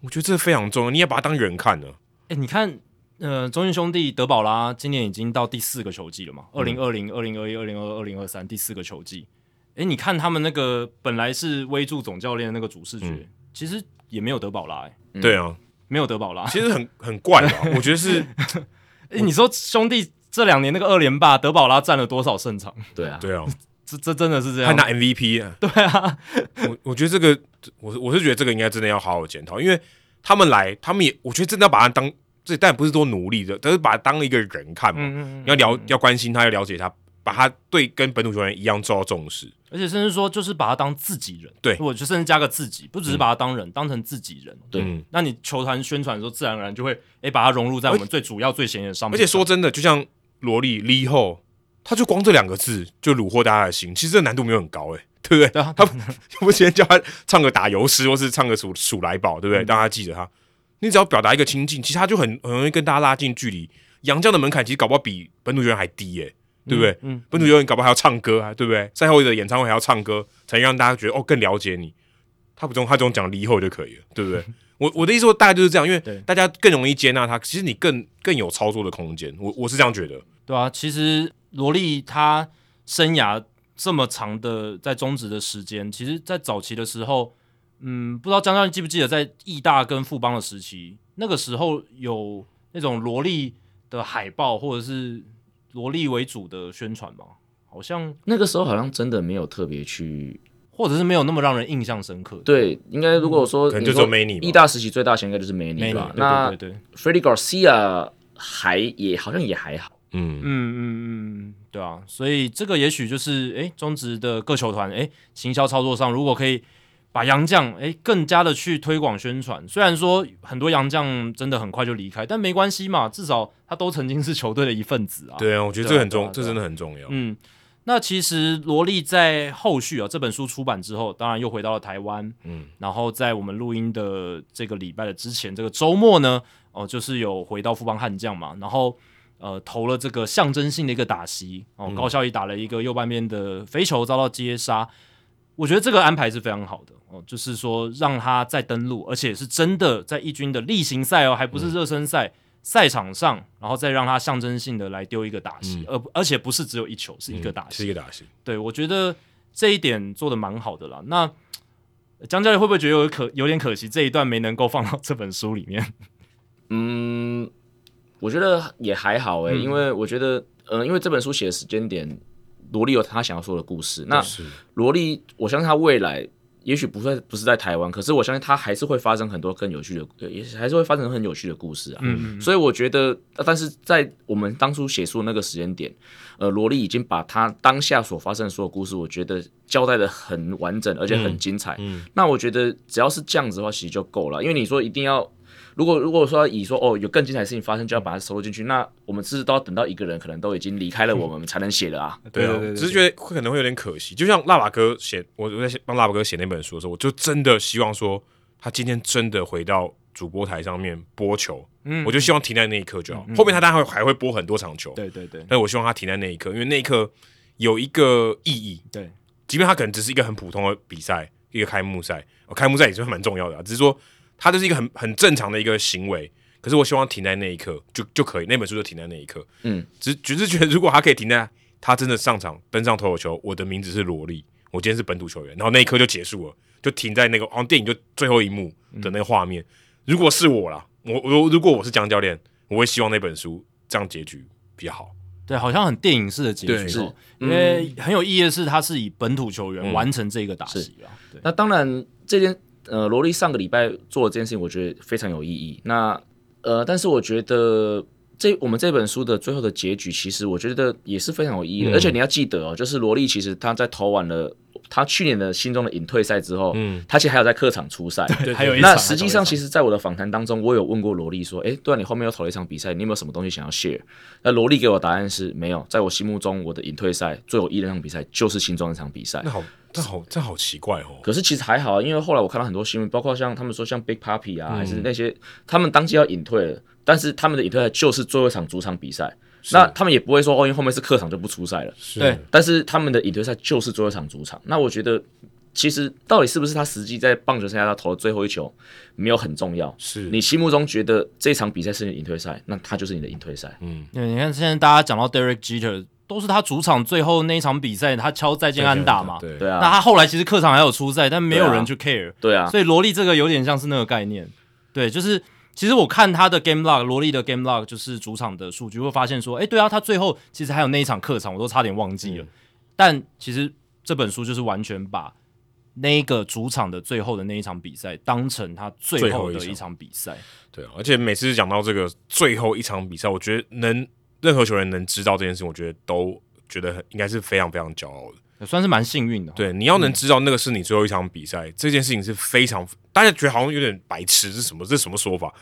我觉得这非常重要。你也把他当人看呢。哎、你看，呃，中信兄弟德保拉今年已经到第四个球季了嘛？二零二零、二零二一、二零二二、二零二三，第四个球季。哎、你看他们那个本来是威助总教练的那个主视觉，嗯其实也没有德保拉、欸，嗯对啊，没有德保拉。其实很 很怪吧？我觉得是诶 你说兄弟这两年那个二连霸，德保拉占了多少胜场？对啊，对啊，这这真的是这样。还拿 MVP 啊！对啊，我我觉得这个，我我是觉得这个应该真的要好好检讨，因为他们来，他们也我觉得真的要把他当，这但不是多努力的，但是把他当一个人看嘛，嗯嗯嗯，要了要关心他，要了解他，把他对跟本土球员一样受到重视。而且甚至说就是把他当自己人，对我就甚至加个自己，不只是把他当人，当成自己人。对嗯那你球团宣传的时候，自然而然就会诶把他融入在我们最主要、最显眼的商而。且说真的，就像萝莉 Lee Ho，他就光这两个字就虏获大家的心，其实这难度没有很高诶、对不对？对啊，他我之前叫他唱个打油诗，或是唱个数数来宝，对不对？嗯让他记着他。你只要表达一个亲近，其实他就很很容易跟大家拉近距离。杨绛的门槛其实搞不好比本土球员还低耶、对不对？嗯，本土球员搞不好还要唱歌啊，对不对？赛后的演唱会还要唱歌，才让大家觉得哦更了解你。他不用他只用讲离后就可以了，对不对？我我的意思说大概就是这样，因为大家更容易接纳他，其实你更更有操作的空间。我我是这样觉得。对啊，其实罗莉她生涯这么长的在中职的时间，其实在早期的时候，嗯，不知道江教练记不记得在义大跟富邦的时期，那个时候有那种罗莉的海报或者是罗莉为主的宣传吗？好像那个时候好像真的没有特别去或者是没有那么让人印象深刻。对，应该如果说可能就只有你说 Manny 吧意大时期最大型应该就是梅尼没吧。对那对对对，Freddie Garcia 还也好像也还好，嗯。嗯嗯嗯，对啊，所以这个也许就是诶，中职的各球团诶，行销操作上如果可以把洋将诶更加的去推广宣传，虽然说很多洋将真的很快就离开，但没关系嘛，至少他都曾经是球队的一份子啊。对啊，我觉得这个很重，对啊啊这真的很重要。嗯，那其实罗莉在后续啊这本书出版之后，当然又回到了台湾，嗯，然后在我们录音的这个礼拜的之前，这个周末呢，哦、就是有回到富邦悍将嘛，然后呃投了这个象征性的一个打席，哦，高效益打了一个右半边的飞球遭到接杀，我觉得这个安排是非常好的哦，就是说让他再登陆，而且是真的在一军的例行赛哦，还不是热身赛。赛场上，然后再让他象征性的来丢一个打席，而而且不是只有一球，是一个打席。是一个打戏。对我觉得这一点做的蛮好的啦。那呃江教练会不会觉得有可有点可惜，这一段没能够放到这本书里面？嗯，我觉得也还好诶、嗯因为我觉得，呃，因为这本书写的时间点，罗莉有他想要说的故事。那是罗莉，我相信他未来也许不会不是在台湾，可是我相信他还是会发生很多更有趣的，呃也还是会发生很有趣的故事啊。嗯所以我觉得，呃但是在我们当初写书的那个时间点，呃，罗莉已经把他当下所发生的所有故事，我觉得交代的很完整，而且很精彩。嗯那我觉得只要是这样子的话，其实就够了。因为你说一定要，如果如果说以说哦有更精彩的事情发生，就要把它收录进去，那我们是不是都要等到一个人可能都已经离开了我们，才能写的啊？对啊，只是觉得会可能会有点可惜。就像辣爸哥写，我我在写帮辣爸哥写那本书的时候，我就真的希望说，他今天真的回到主播台上面播球，嗯我就希望停在那一刻就好。后面他当然会还会播很多场球，对对对但我希望他停在那一刻，因为那一刻有一个意义。对，即便他可能只是一个很普通的比赛，一个开幕赛，哦、开幕赛也是蛮重要的、啊，只是说他就是一个很很正常的一个行为。可是我希望停在那一刻就就可以，那本书就停在那一刻。嗯，只只是觉得如果他可以停在他真的上场登上投手球，我的名字是罗莉，我今天是本土球员，然后那一刻就结束了，就停在那个好像电影就最后一幕的那个画面。如果是我啦，我我如果我是江教练，我会希望那本书这样结局比较好。对，好像很电影式的结对局、因为很有意义的是，他是以本土球员嗯完成这个打戏啊。对，那当然，这件呃，罗莉上个礼拜做的这件事情，我觉得非常有意义。那呃，但是我觉得这我们这本书的最后的结局，其实我觉得也是非常有意义的。嗯而且你要记得哦，就是罗莉其实她在投完了他去年的心中的隐退赛之后，嗯，他其实还有在客场出赛。对还有一场那实际上，其实实在我的访谈当中，我有问过罗莉说：“诶，对啊，你后面又投了一场比赛，你有没有什么东西想要 share？” 那罗莉给我答案是没有。在我心目中，我的隐退赛最有意义的那场比赛就是新庄那场比赛那。好，这好，这好奇怪哦。可是其实还好啊，因为后来我看到很多新闻，包括像他们说像 Big Papi 啊，嗯还是那些他们当季要隐退了，但是他们的隐退赛就是最后一场主场比赛，那他们也不会说哦，因为后面是客场就不出赛了，是。对。但是他们的引退赛就是最后一场主场。那我觉得，其实到底是不是他实际在棒球生涯他投的最后一球，没有很重要。是。你心目中觉得这场比赛是你的隐退赛，那他就是你的引退赛。嗯，对，你看现在大家讲到 Derek Jeter，都是他主场最后那一场比赛，他敲再见安打嘛。对对啊，那他后来其实客场还有出赛，但没有人去 care，、对啊，所以罗莉这个有点像是那个概念，对，就是其实我看他的 game log，罗莉的 game log 就是主场的数据，会发现说，哎，对啊，他最后其实还有那一场客场，我都差点忘记了。嗯但其实这本书就是完全把那一个主场的最后的那一场比赛当成他最最后的一场比赛。对啊，而且每次讲到这个最后一场比赛，我觉得能任何球员能知道这件事情，我觉得都觉得很应该是非常非常骄傲的。也算是蛮幸运的。，对，你要能知道那个是你最后一场比赛，这件事情是非常大家觉得好像有点白痴，是什么？这是什么说法？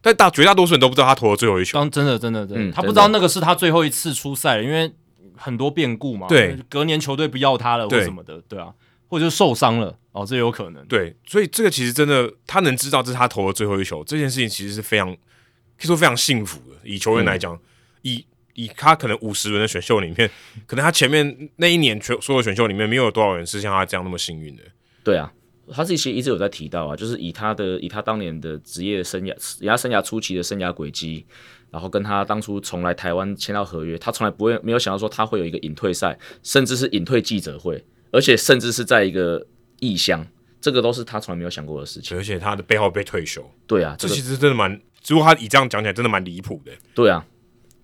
但大绝大多数人都不知道他投了最后一球。当真的真的真的，嗯他不知道那个是他最后一次出赛了，因为很多变故嘛。对，隔年球队不要他了或对什么的，对啊，或者是受伤了哦，这有可能。对，所以这个其实真的，他能知道这是他投了最后一球，这件事情其实是非常可以说非常幸福的。以球员来讲，以以他可能五十轮的选秀里面，可能他前面那一年全所有选秀里面，没有多少人是像他这样那么幸运的。对啊，他自己其实一直有在提到啊，就是以他的以他当年的职业生涯，以他生涯初期的生涯轨迹，然后跟他当初从来台湾签到合约，他从来不会没有想到说他会有一个隐退赛，甚至是隐退记者会，而且甚至是在一个异乡，这个都是他从来没有想过的事情。而且他的背后被退休，对啊，这个这其实真的蛮，如果他以这样讲起来，真的蛮离谱的，对啊，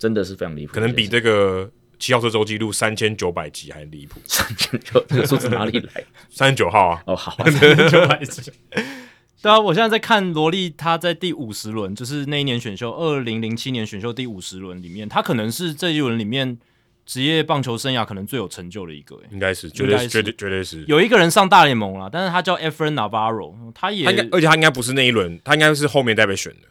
真的是非常离谱，可能比这个七号车周记录三千九百集还离谱。三千九这个数字哪里来？三十九号啊，哦，好，三千九百集。对啊，我现在在看罗莉，他在第五十轮，就是那一年选秀，二零零七年选秀第五十轮里面，他可能是这一轮里面职业棒球生涯可能最有成就的一个。诶应该是，绝对是，绝对绝对是。有一个人上大联盟了，但是他叫 Efren Navarro，他也他，而且他应该不是那一轮，他应该是后面再被选的，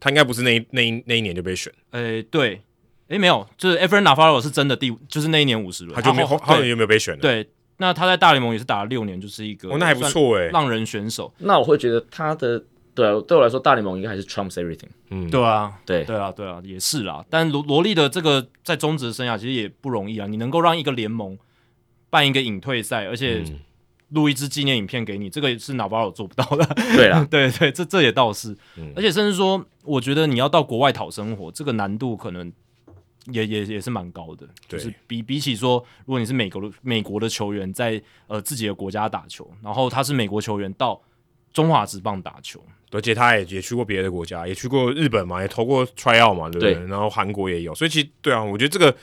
他应该不是那一那一那一年就被选，诶对，诶没有，就是 Efren Nafarro 是真的第，就是那一年五十轮，他就没有后后面有没有被选的？对，那他在大联盟也是打了六年，就是一个哦，那还不错哎、算浪人选手。那我会觉得他的对啊，对我来说，大联盟应该还是 trumps everything。嗯，对啊，对对啊，对啊，也是啦。但罗罗莉的这个在中职生涯其实也不容易啊，你能够让一个联盟办一个隐退赛，而且嗯录一支纪念影片给你，这个是纳巴尔做不到的。对啊，对对，这这也倒是，嗯。而且甚至说，我觉得你要到国外讨生活，这个难度可能也也也是蛮高的，就是比比起说，如果你是美国的美国的球员在呃自己的国家打球，然后他是美国球员到中华职棒打球，而且他也也去过别的国家，也去过日本嘛，也投过 tryout 嘛，对不对？对。然后韩国也有，所以其实对啊，我觉得这个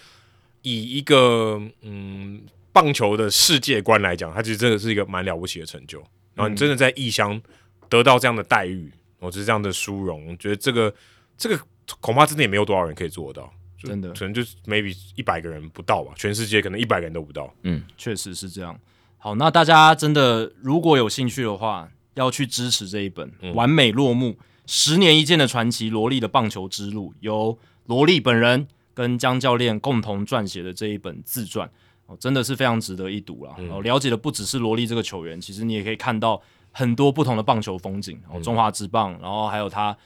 以一个嗯棒球的世界观来讲，它其实真的是一个蛮了不起的成就。然后你真的在异乡得到这样的待遇，我就是这样的殊荣，我觉得这个这个恐怕真的也没有多少人可以做得到，真的可能就是 maybe 一百个人不到吧，全世界可能一百个人都不到。嗯确实是这样。好，那大家真的如果有兴趣的话，要去支持这一本《完美落幕：十年一见的传奇罗莉的棒球之路》，由罗莉本人跟江教练共同撰写的这一本自传，哦，真的是非常值得一读啦。哦，了解的不只是罗莉这个球员，其实你也可以看到很多不同的棒球风景，哦，中华职棒，然后还有他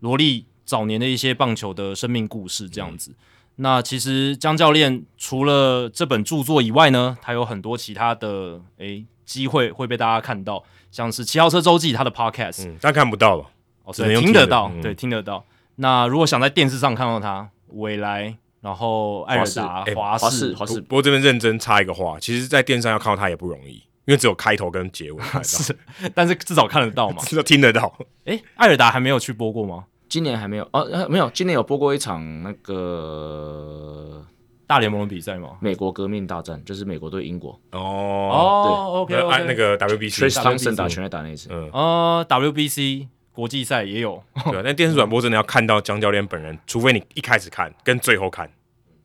罗莉早年的一些棒球的生命故事这样子。那其实江教练除了这本著作以外呢，他有很多其他的诶机会会被大家看到，像是七号车周记他的 podcast，、嗯，但看不到了。哦，只能对，听得到，嗯对，听得到。那如果想在电视上看到他，未来，然后艾尔达、哎华华视视，华视。不过这边认真插一个话，其实，在电视上要看到他也不容易，因为只有开头跟结尾。是，但是至少看得到嘛。至少听得到。哎，艾尔达还没有去播过吗？今年还没有。哦，呃没有，今年有播过一场那个大联盟的比赛吗？美国革命大战，就是美国对英国。哦，哦，OK 那个 WBC Thompson 打全垒打那一次，嗯，哦，WBC 国际赛也有，对啊，但电视转播真的要看到江教练本人，除非你一开始看跟最后看，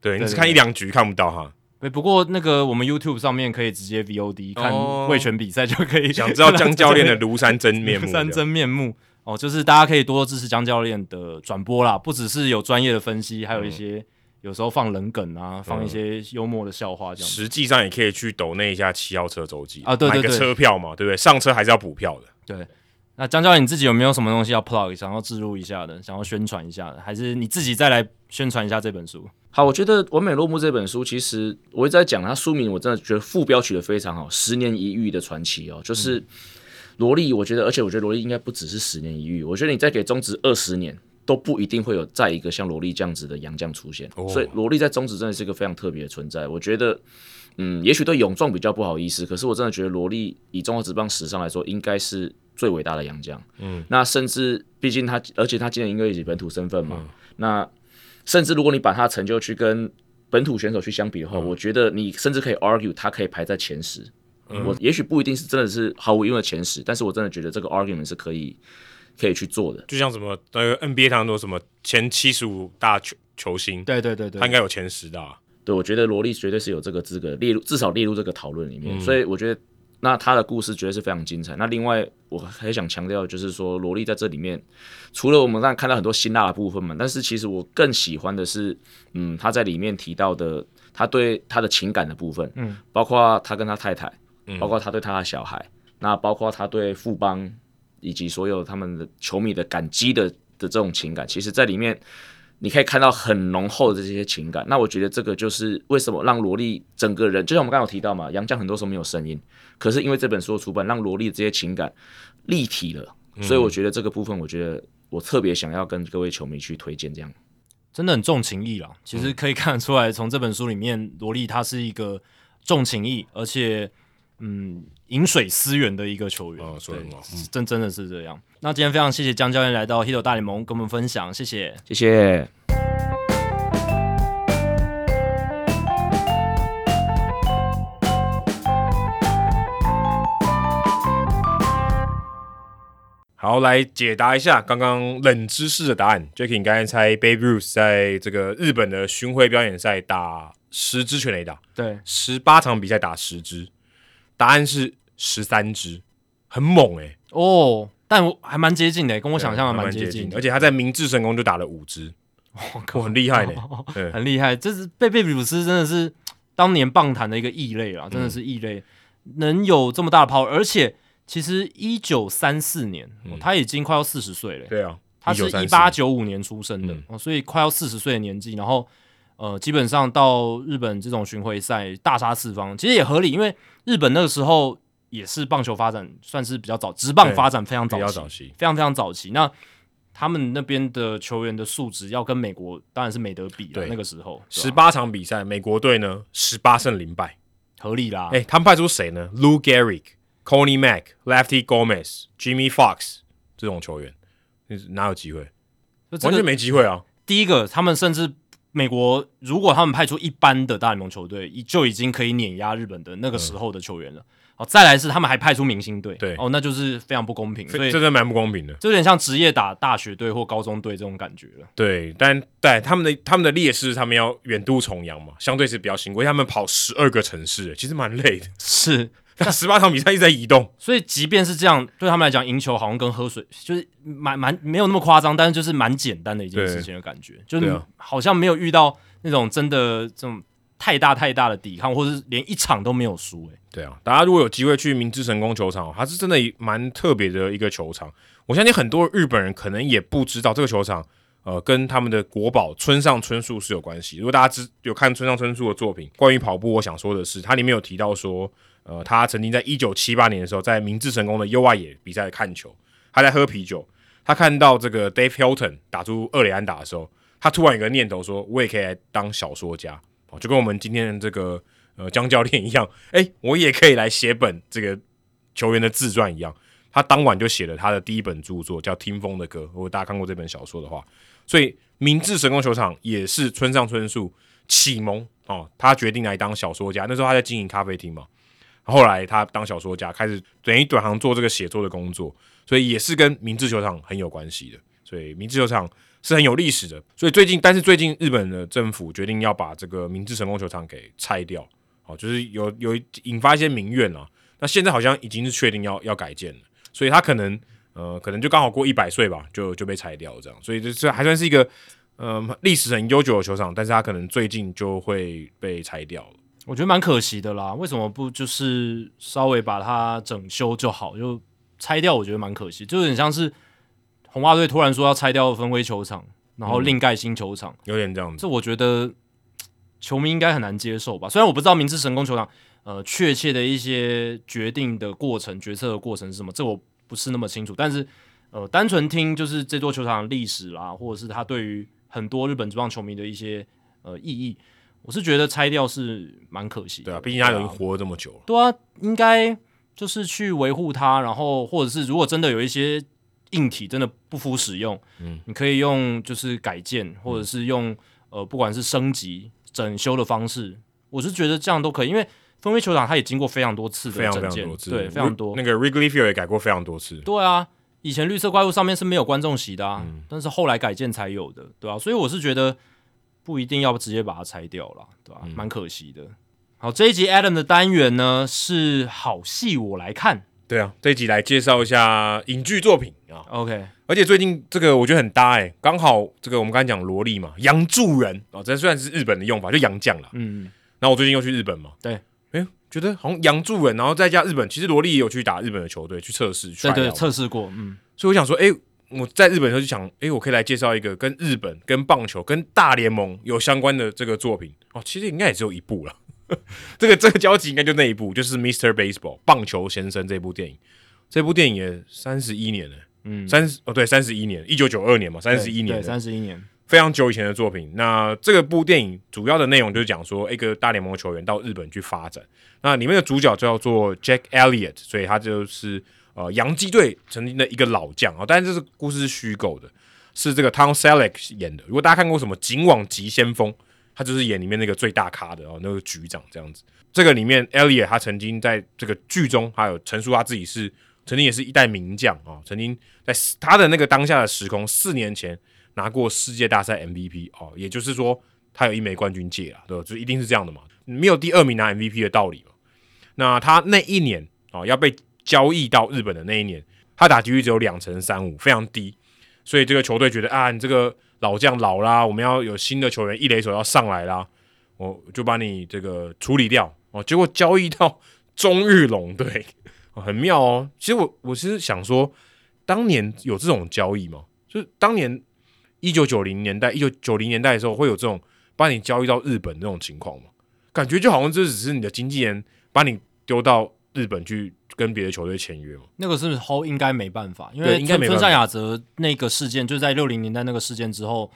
对你只看一两局看不到哈。对，不过那个我们 YouTube 上面可以直接 VOD 看哦卫权比赛就可以。想知道江教练的庐山真面目，庐山真面目哦，就是大家可以多多支持江教练的转播啦，不只是有专业的分析，还有一嗯些、有时候放冷梗啊，放一些幽默的笑话这样子。实际上也可以去抖那一下七号车周记买个啊对对对车票嘛，对不对？上车还是要补票的。对，那江教练你自己有没有什么东西要 plug 想要置入一下的，想要宣传一下的，还是你自己再来宣传一下这本书？好，我觉得《完美落幕》这本书，其实我一直在讲它书名，我真的觉得副标取得非常好，“十年一遇的传奇”哦，就是萝莉。我觉得，而且我觉得萝莉应该不只是十年一遇，我觉得你再给中职二十年，都不一定会有再一个像萝莉这样子的洋将出现。哦所以萝莉在中职真的是一个非常特别的存在。我觉得，嗯，也许对勇壮比较不好意思，可是我真的觉得萝莉以中华职棒史上来说，应该是最伟大的洋将。嗯，那甚至毕竟他，而且他今年因为以本土身份嘛，那甚至如果你把他成就去跟本土选手去相比的话，我觉得你甚至可以 argue 他可以排在前十。我也许不一定是真的是毫无疑问的前十，但是我真的觉得这个 argument 是可以可以去做的。就像什么呃 NBA 常说什么前七十五大球球星，对对对对，他应该有前十的。对，我觉得罗莉绝对是有这个资格列入，至少列入这个讨论里面。所以我觉得，那他的故事绝对是非常精彩。那另外，我还想强调，就是说罗莉在这里面，除了我们刚才看到很多辛辣的部分嘛，但是其实我更喜欢的是，嗯，他在里面提到的他对他的情感的部分，嗯，包括他跟他太太。嗯包括他对他的小孩，那包括他对富邦以及所有他们的球迷的感激的的这种情感，其实在里面你可以看到很浓厚的这些情感。那我觉得这个就是为什么让萝莉整个人，就像我们刚刚有提到嘛，杨绛很多时候没有声音，可是因为这本书的出版，让萝莉这些情感立体了，所以我觉得这个部分，我觉得我特别想要跟各位球迷去推荐，这样真的很重情义了。其实可以看得出来，从这本书里面，萝莉她是一个重情义，而且。嗯，饮水思源的一个球员，对，真真的是这样。那今天非常谢谢江教练来到 Hito 大联盟跟我们分享，谢谢，谢谢。好，来解答一下刚刚冷知识的答案。Jacky，你刚才猜 Babe Ruth 在这个日本的巡回表演赛打十支全垒打，对，十八场比赛打十支。答案是十三支，很猛哎哦，但我还蛮接近的，跟我想象的蛮接近。而且他在明治神宫就打了五支，我很厉害的，很厉害。这是贝贝鲁斯真的是当年棒坛的一个异类啊，真的是异类，能有这么大的抛。而且其实一九三四年他已经快要四十岁了，对啊，他是一八九五年出生的，所以快要四十岁的年纪，然后。呃，基本上到日本这种巡回赛大杀四方，其实也合理，因为日本那个时候也是棒球发展算是比较早，职棒发展非常早期，非常非常早期。那他们那边的球员的素质要跟美国当然是没得比的。那个时候十八场比赛，美国队呢十八胜零败，合理啦。哎，他们派出谁呢？Lou Gehrig、Connie Mack、Lefty Gomez、Jimmy Fox 这种球员，哪有机会？完全没机会啊！第一个，他们甚至。美国如果他们派出一般的大联盟球队，就已经可以碾压日本的那个时候的球员了。哦，再来是他们还派出明星队，对，哦，那就是非常不公平。所以真的蛮不公平的，就有点像职业打大学队或高中队这种感觉了。对，但但他们的他们的劣势，他们要远渡重洋嘛，相对是比较辛苦，他们跑十二个城市，其实蛮累的。是。那十八场比赛一直在移动，所以即便是这样，对他们来讲，赢球好像跟喝水，就是蛮蛮没有那么夸张，但是就是蛮简单的一件事情的感觉，就是好像没有遇到那种真的这种太大太大的抵抗，或是连一场都没有输。诶，对啊，大家如果有机会去明治神宫球场，它是真的蛮特别的一个球场。我相信很多日本人可能也不知道这个球场，呃，跟他们的国宝村上春树是有关系。如果大家知有看村上春树的作品，关于跑步，我想说的是，它里面有提到说。呃，他曾经在一九七八年的时候，在明治神宫的优外野比赛看球，他在喝啤酒，他看到这个 Dave Hilton 打出二垒安打的时候，他突然有个念头说，我也可以来当小说家，哦，就跟我们今天的这个呃江教练一样，哎，我也可以来写本这个球员的自传一样。他当晚就写了他的第一本著作，叫《听风的歌》。如果大家看过这本小说的话，所以明治神宫球场也是村上春树启蒙哦，他决定来当小说家。那时候他在经营咖啡厅嘛。后来他当小说家，开始等于转行做这个写作的工作，所以也是跟明治球场很有关系的。所以明治球场是很有历史的。所以最近，但是最近日本的政府决定要把这个明治神宫球场给拆掉，哦，就是有有引发一些民怨啊。那现在好像已经是确定要要改建了，所以他可能呃可能就刚好过一百岁吧，就就被拆掉这样。所以这这还算是一个呃历史很悠久的球场，但是他可能最近就会被拆掉了。我觉得蛮可惜的啦，为什么不就是稍微把它整修就好，就拆掉？我觉得蛮可惜，就有点像是红袜队突然说要拆掉分威球场，然后另盖新球场，有点这样子。这我觉得球迷应该很难接受吧？虽然我不知道明治神宫球场呃确切的一些决定的过程、决策的过程是什么，这我不是那么清楚。但是呃，单纯听就是这座球场的历史啦，或者是它对于很多日本职棒球迷的一些呃意义。我是觉得拆掉是蛮可惜，对啊，毕竟他已经活了这么久了。对啊，应该就是去维护它，然后或者是如果真的有一些硬体真的不敷使用，嗯，你可以用就是改建，或者是用呃不管是升级、整修的方式，我是觉得这样都可以，因为风威球场它也经过非常多次的非常多次，对，非常多。那个 Wrigley Field 也改过非常多次，对啊，以前绿色怪物上面是没有观众席的啊，嗯。但是后来改建才有的，对啊、所以我是觉得不一定要直接把它拆掉了，对吧、嗯。蛮可惜的。好，这一集 Adam 的单元呢是好戏我来看对啊，这一集来介绍一下影剧作品啊，，OK，而且最近这个我觉得很搭哎、刚好这个我们刚才讲萝莉嘛，洋助人。哦，这虽然是日本的用法，就洋将啦。嗯，然后我最近又去日本嘛，对，哎，觉得好像洋助人，然后再加日本，其实萝莉也有去打日本的球队去测试，对对，测试过，嗯，所以我想说，哎、我在日本的时候就想，哎、我可以来介绍一个跟日本、跟棒球、跟大联盟有相关的这个作品。哦。其实应该也只有一部了，这个这个交集应该就那一部，就是 Mr. Baseball 棒球先生这部电影。这部电影也三十一年了，嗯三十哦对，三十一年，一九九二年嘛，三十一年对，三十一年，非常久以前的作品。那这个部电影主要的内容就是讲说，一个大联盟的球员到日本去发展。那里面的主角叫做 Jack Elliott，所以他就是呃洋基队曾经的一个老将啊。但是这是故事是虚构的，是这个 Tom Selleck 演的。如果大家看过什么《警网急先锋》，他就是演里面那个最大咖的哦，那个局长这样子。这个里面，Elliot 他曾经在这个剧中，还有陈述他自己是曾经也是一代名将啊、曾经在他的那个当下的时空，四年前拿过世界大赛 MVP 哦，也就是说他有一枚冠军戒啊，对吧？就一定是这样的嘛，没有第二名拿 MVP 的道理嘛。那他那一年哦要被交易到日本的那一年，他打击率只有两成三五，非常低，所以这个球队觉得啊，你这个老将老啦，我们要有新的球员一垒手要上来啦，我就把你这个处理掉哦。结果交易到中日龙队、很妙哦。其实我我其实想说，当年有这种交易吗？就是当年一九九零年代、一九九零年代的时候，会有这种把你交易到日本那种情况吗？感觉就好像这只是你的经纪人把你丢到日本去跟别的球队签约嘛。那个是后应该没办法，因为应该没办法村上雅则那个事件，就是在六零年代那个事件之后，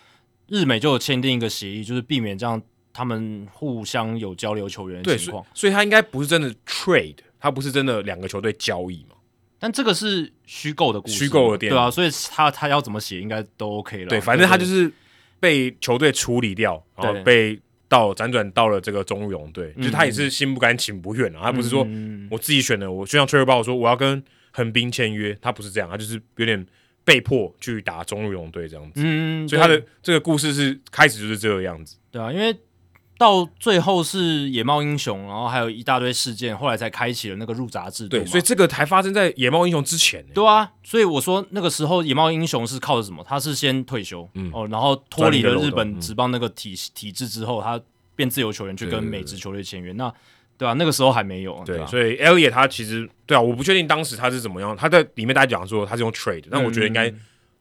日美就有签订一个协议，就是避免这样他们互相有交流球员的情况。所以他应该不是真的 trade，他不是真的两个球队交易嘛。但这个是虚构的故事，虚构的电影对啊，所以他他要怎么写应该都 OK 了。对，反正他就是被球队处理掉，然后对被到辗转到了这个中日龙队，就是他也是心不甘情不愿啊，他不是说嗯。我自己选的，我就像 e v o 说我要跟横滨签约，他不是这样，他就是有点被迫去打中日龙队这样子，嗯，所以他的这个故事是开始就是这个样子。对啊，因为到最后是野猫英雄，然后还有一大堆事件，后来才开启了那个入闸制度对，所以这个才发生在野猫英雄之前呢、对啊，所以我说那个时候野猫英雄是靠着什么？他是先退休，嗯。哦，然后脱离了日本职棒那个体体制之后，他变自由球员去跟对对美职球队签约。那对啊，那个时候还没有，对，啊，所以 Elliot 他其实对啊，我不确定当时他是怎么样，他在里面大家讲说他是用 trade，但我觉得应该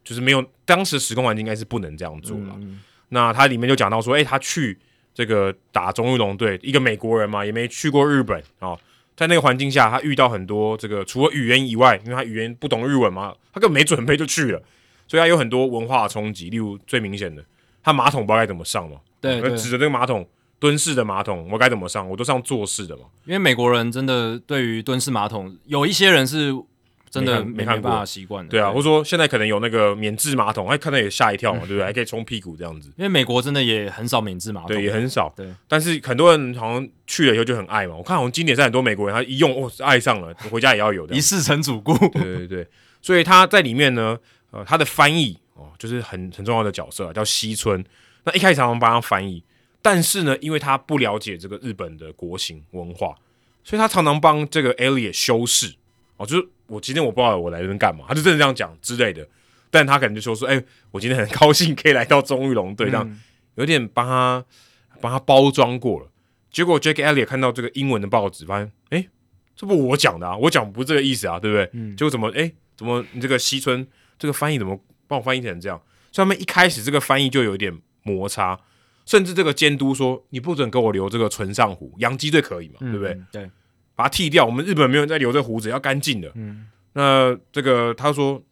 就是没有当时时空环境应该是不能这样做了。嗯。那他里面就讲到说，哎、他去这个打中日龙队，一个美国人嘛，也没去过日本哦，在那个环境下，他遇到很多这个除了语言以外，因为他语言不懂日文嘛，他根本没准备就去了，所以他有很多文化冲击。例如最明显的，他马桶不知道该怎么上嘛，对对，指着那个马桶蹲式的马桶，我该怎么上？我都上坐式的嘛。因为美国人真的对于蹲式马桶，有一些人是真的没看过办法习惯的，对啊，或者说现在可能有那个免治马桶，哎，看到也吓一跳嘛，对不对？还可以冲屁股这样子，因为美国真的也很少免治马桶，对，也很少。对，但是很多人好像去了以后就很爱嘛。我看好像经典赛很多美国人，他一用哦爱上了，回家也要有的一。世成主顾，对对对，所以他在里面呢，呃，他的翻译哦，就是很很重要的角色啊，叫西村。那一开始常常帮他翻译，但是呢，因为他不了解这个日本的国情文化，所以他常常帮这个 Elliot 修饰哦，就是我今天我不知道我来这边干嘛，他就真的这样讲之类的。但他可能就说说，哎、我今天很高兴可以来到中日龙队，这样、嗯有点帮他帮他包装过了。结果 Jack Elliott 看到这个英文的报纸，发现，哎、这不我讲的啊，我讲不是这个意思啊，对不对？嗯结果怎么，哎、怎么你这个西村这个翻译怎么帮我翻译成这样？所以他们一开始这个翻译就有一点摩擦，甚至这个监督说你不准给我留这个唇上胡，洋基队可以嘛，对不对？嗯？对，把它剃掉，我们日本没有人在留这胡子，要干净的。嗯，那这个他说，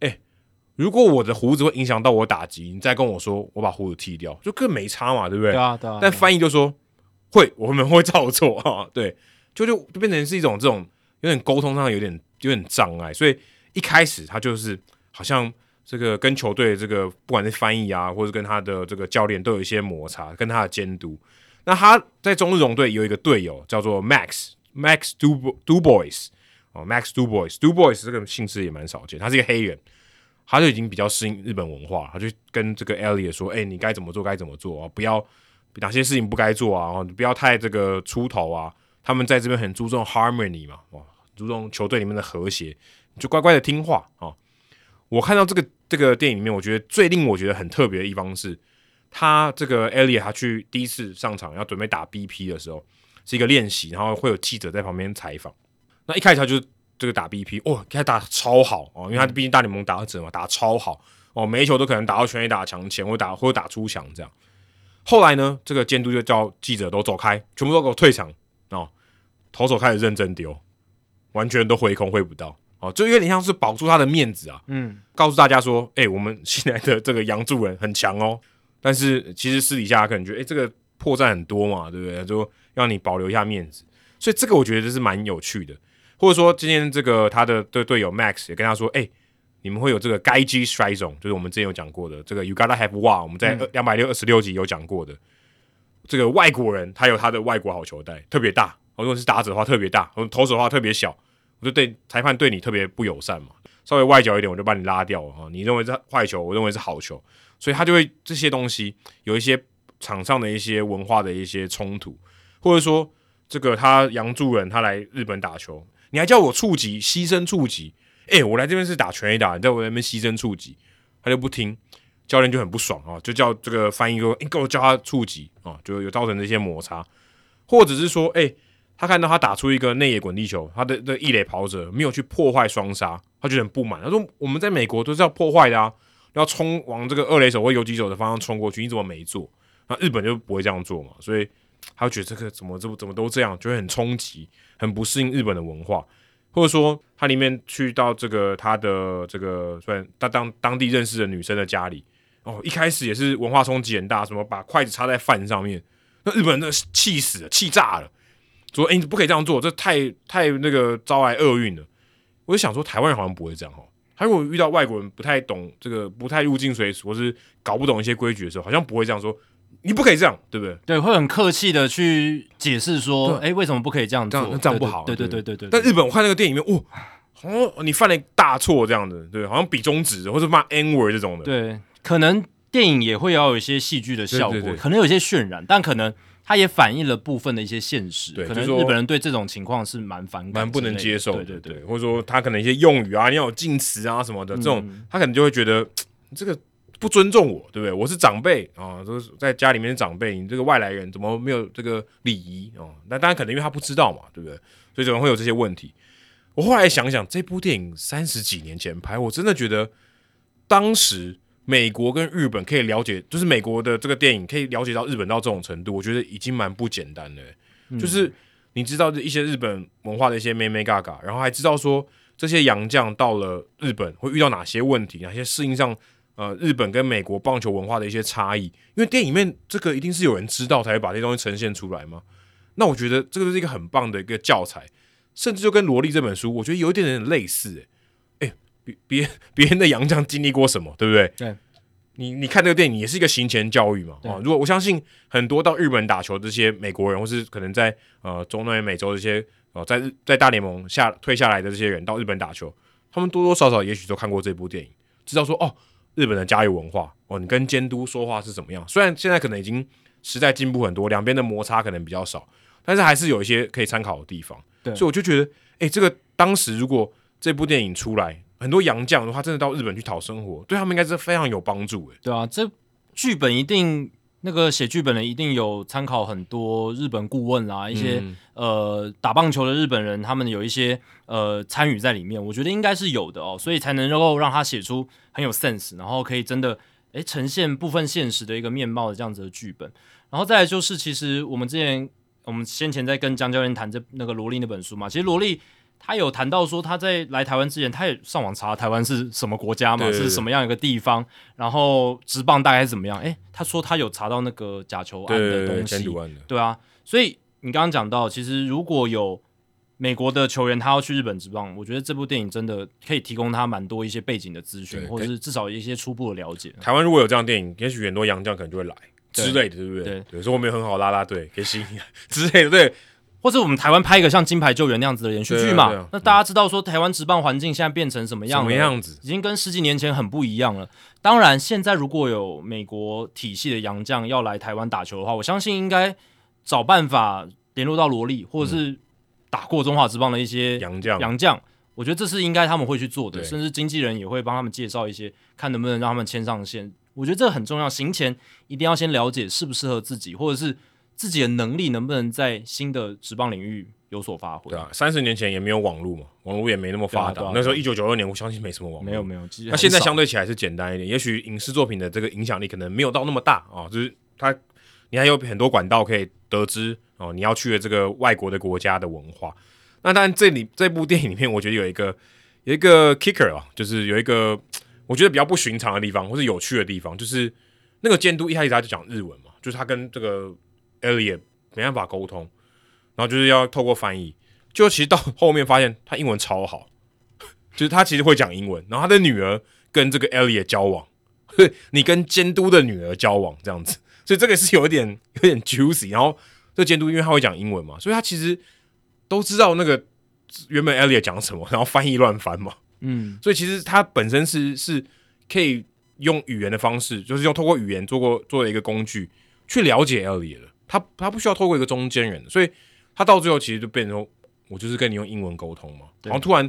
哎、如果我的胡子会影响到我打击，你再跟我说我把胡子剃掉，就更没差嘛，对不对？对啊，对啊，但翻译就说会，我们会照做啊，对，就就就变成是一种这种有点沟通上有点有点障碍，所以一开始他就是好像这个跟球队这个不管是翻译啊，或者跟他的这个教练都有一些摩擦，跟他的监督。那他在中日龙队有一个队友叫做 Max Max Du Du Boys 哦，Max Du Boys Du Boys 这个姓氏也蛮少见，他是一个黑人，他就已经比较适应日本文化，他就跟这个 Elliot 说：“哎、你该怎么做该怎么做啊，不要哪些事情不该做啊，你不要太这个出头啊。”他们在这边很注重 harmony 嘛，哇，注重球队里面的和谐，就乖乖的听话啊、我看到这个这个电影里面，我觉得最令我觉得很特别的一方是，他这个 Elliot 他去第一次上场要准备打 BP 的时候，是一个练习，然后会有记者在旁边采访。那一开始他就这个打 BP，哦，开始打超好哦，因为他毕竟大联盟打者嘛，打超好哦，每一球都可能打到全垒打墙前，或打或者打出墙这样。后来呢，这个监督就叫记者都走开，全部都给我退场哦，投手开始认真丢，完全都挥空挥不到哦，就有点像是保住他的面子啊，嗯，告诉大家说，哎、我们新来的这个杨助人很强哦，但是其实私底下可能觉得，哎、这个破绽很多嘛，对不对？就让你保留一下面子，所以这个我觉得是蛮有趣的。或者说，今天这个他的队队友 Max 也跟他说，哎、你们会有这个该击 strike zone，就是我们之前有讲过的这个 You gotta have wow，我们在两百六二十六集有讲过的。这个外国人他有他的外国好球带，特别大。如果是打者的话特别大，我投手的话特别小，我就对裁判对你特别不友善嘛。稍微外角一点，我就把你拉掉了啊！你认为是坏球，我认为是好球，所以他就会这些东西有一些场上的一些文化的一些冲突，或者说这个他杨助人他来日本打球，你还叫我触及牺牲触及，诶、我来这边是打全垒打，你在我那边牺牲触及，他就不听，教练就很不爽啊，就叫这个翻译说，你、给我叫他触及啊，就有造成这些摩擦，或者是说，诶、他看到他打出一个内野滚地球，他的的一垒跑者没有去破坏双杀，他就很不满。他说：“我们在美国都是要破坏的啊，要冲往这个二垒手或游击手的方向冲过去，你怎么没做？”那日本就不会这样做嘛，所以他觉得这个怎么怎么怎么都这样，就会很冲击，很不适应日本的文化，或者说他里面去到这个他的这个虽然他当当地认识的女生的家里，哦，一开始也是文化冲击很大，什么把筷子插在饭上面，那日本人那气死了，气炸了。说：“哎、你不可以这样做，这太太那个招来厄运了。”我就想说，台湾人好像不会这样哈。他如果遇到外国人不太懂这个、不太入境水俗，或是搞不懂一些规矩的时候，好像不会这样说。你不可以这样，对不对？对，会很客气的去解释说，哎，为什么不可以这样做？这样这样不好对对对对对对。但日本我看那个电影里面，哦，好像你犯了大错这样的，对，好像比中指或者骂 N word 这种的，对，可能电影也会要有一些戏剧的效果，可能有一些渲染，但可能它也反映了部分的一些现实。可能对就说日本人对这种情况是蛮反感、蛮不能接受的，对对对，或者说他可能一些用语啊，你要有敬词啊什么的，这种他可能就会觉得你这个不尊重我，对不对？我是长辈啊，都是在家里面的长辈，你这个外来人怎么没有这个礼仪啊？那当然可能因为他不知道嘛，对不对？所以怎么会有这些问题。我后来想想，这部电影三十几年前拍，我真的觉得当时美国跟日本可以了解，就是美国的这个电影可以了解到日本到这种程度，我觉得已经蛮不简单的、就是你知道一些日本文化的一些妹妹嘎嘎，然后还知道说这些洋将到了日本会遇到哪些问题，哪些适应上呃日本跟美国棒球文化的一些差异。因为电影里面这个一定是有人知道才会把这些东西呈现出来嘛。那我觉得这个就是一个很棒的一个教材，甚至就跟《萝莉》这本书，我觉得有一点点类似、欸。哎、别别别人的洋将经历过什么，对不对？对。你你看这个电影也是一个行前教育嘛对啊！如果我相信很多到日本打球的这些美国人，或是可能在呃中南美洲这些哦、在日在大联盟下退下来的这些人到日本打球，他们多多少少也许都看过这部电影，知道说哦，日本的家有文化哦，你跟监督说话是怎么样。虽然现在可能已经时代进步很多，两边的摩擦可能比较少，但是还是有一些可以参考的地方。对所以我就觉得，哎、这个当时如果这部电影出来，很多洋将的话真的到日本去讨生活，对他们应该是非常有帮助。诶，对啊，这剧本一定那个写剧本的一定有参考很多日本顾问啦，一些、嗯呃打棒球的日本人，他们有一些呃参与在里面，我觉得应该是有的哦，所以才能够让他写出很有 sense，然后可以真的诶呈现部分现实的一个面貌的这样子的剧本。然后再来就是，其实我们之前我们先前在跟江教练谈这那个罗莉那本书嘛，其实罗莉。他有谈到说，他在来台湾之前，他也上网查台湾是什么国家嘛，是什么样一个地方，然后职棒大概是怎么样？诶，他说他有查到那个假球案的东西，对啊，所以你刚刚讲到，其实如果有美国的球员他要去日本职棒，我觉得这部电影真的可以提供他蛮多一些背景的资讯，或者是至少一些初步的了解。台湾如果有这样电影，也许很多洋将可能就会来之类的，对不对？对所以我们有很好的啦啦队，可以吸引之类的，对，或者我们台湾拍一个像《金牌救援》那样子的连续剧嘛？啊啊那大家知道说台湾职棒环境现在变成什么样什？么样子？已经跟十几年前很不一样了。当然，现在如果有美国体系的洋将要来台湾打球的话，我相信应该找办法联络到罗莉，或者是打过中华职棒的一些洋将，洋将。我觉得这是应该他们会去做的，甚至经纪人也会帮他们介绍一些，看能不能让他们签上线。我觉得这个很重要，行前一定要先了解适不适合自己，或者是自己的能力能不能在新的职棒领域有所发挥。对啊，三十年前也没有网络嘛，网络也没那么发达。对啊啊那时候一九九二年，我相信没什么网络。没有没有，那现在相对起来是简单一点，也许影视作品的这个影响力可能没有到那么大啊、就是它你还有很多管道可以得知哦，你要去的这个外国的国家的文化。那当然，这里这部电影里面，我觉得有一个有一个 kicker 啊，就是有一个我觉得比较不寻常的地方，或是有趣的地方，就是那个监督一开始他就讲日文嘛，就是他跟这个 Elliot 没办法沟通，然后就是要透过翻译，就其实到后面发现他英文超好，就是他其实会讲英文，然后他的女儿跟这个 Elliot 交往，你跟监督的女儿交往这样子，所以这个是有一点 有点 juicy。然后这监督因为他会讲英文嘛，所以他其实都知道那个原本 Elliot 讲什么，然后翻译乱翻嘛，嗯，所以其实他本身是是可以用语言的方式，就是用透过语言做过做了一个工具去了解 Elliot 的，他他不需要透过一个中间人，所以他到最后其实就变成，我就是跟你用英文沟通嘛，然后突然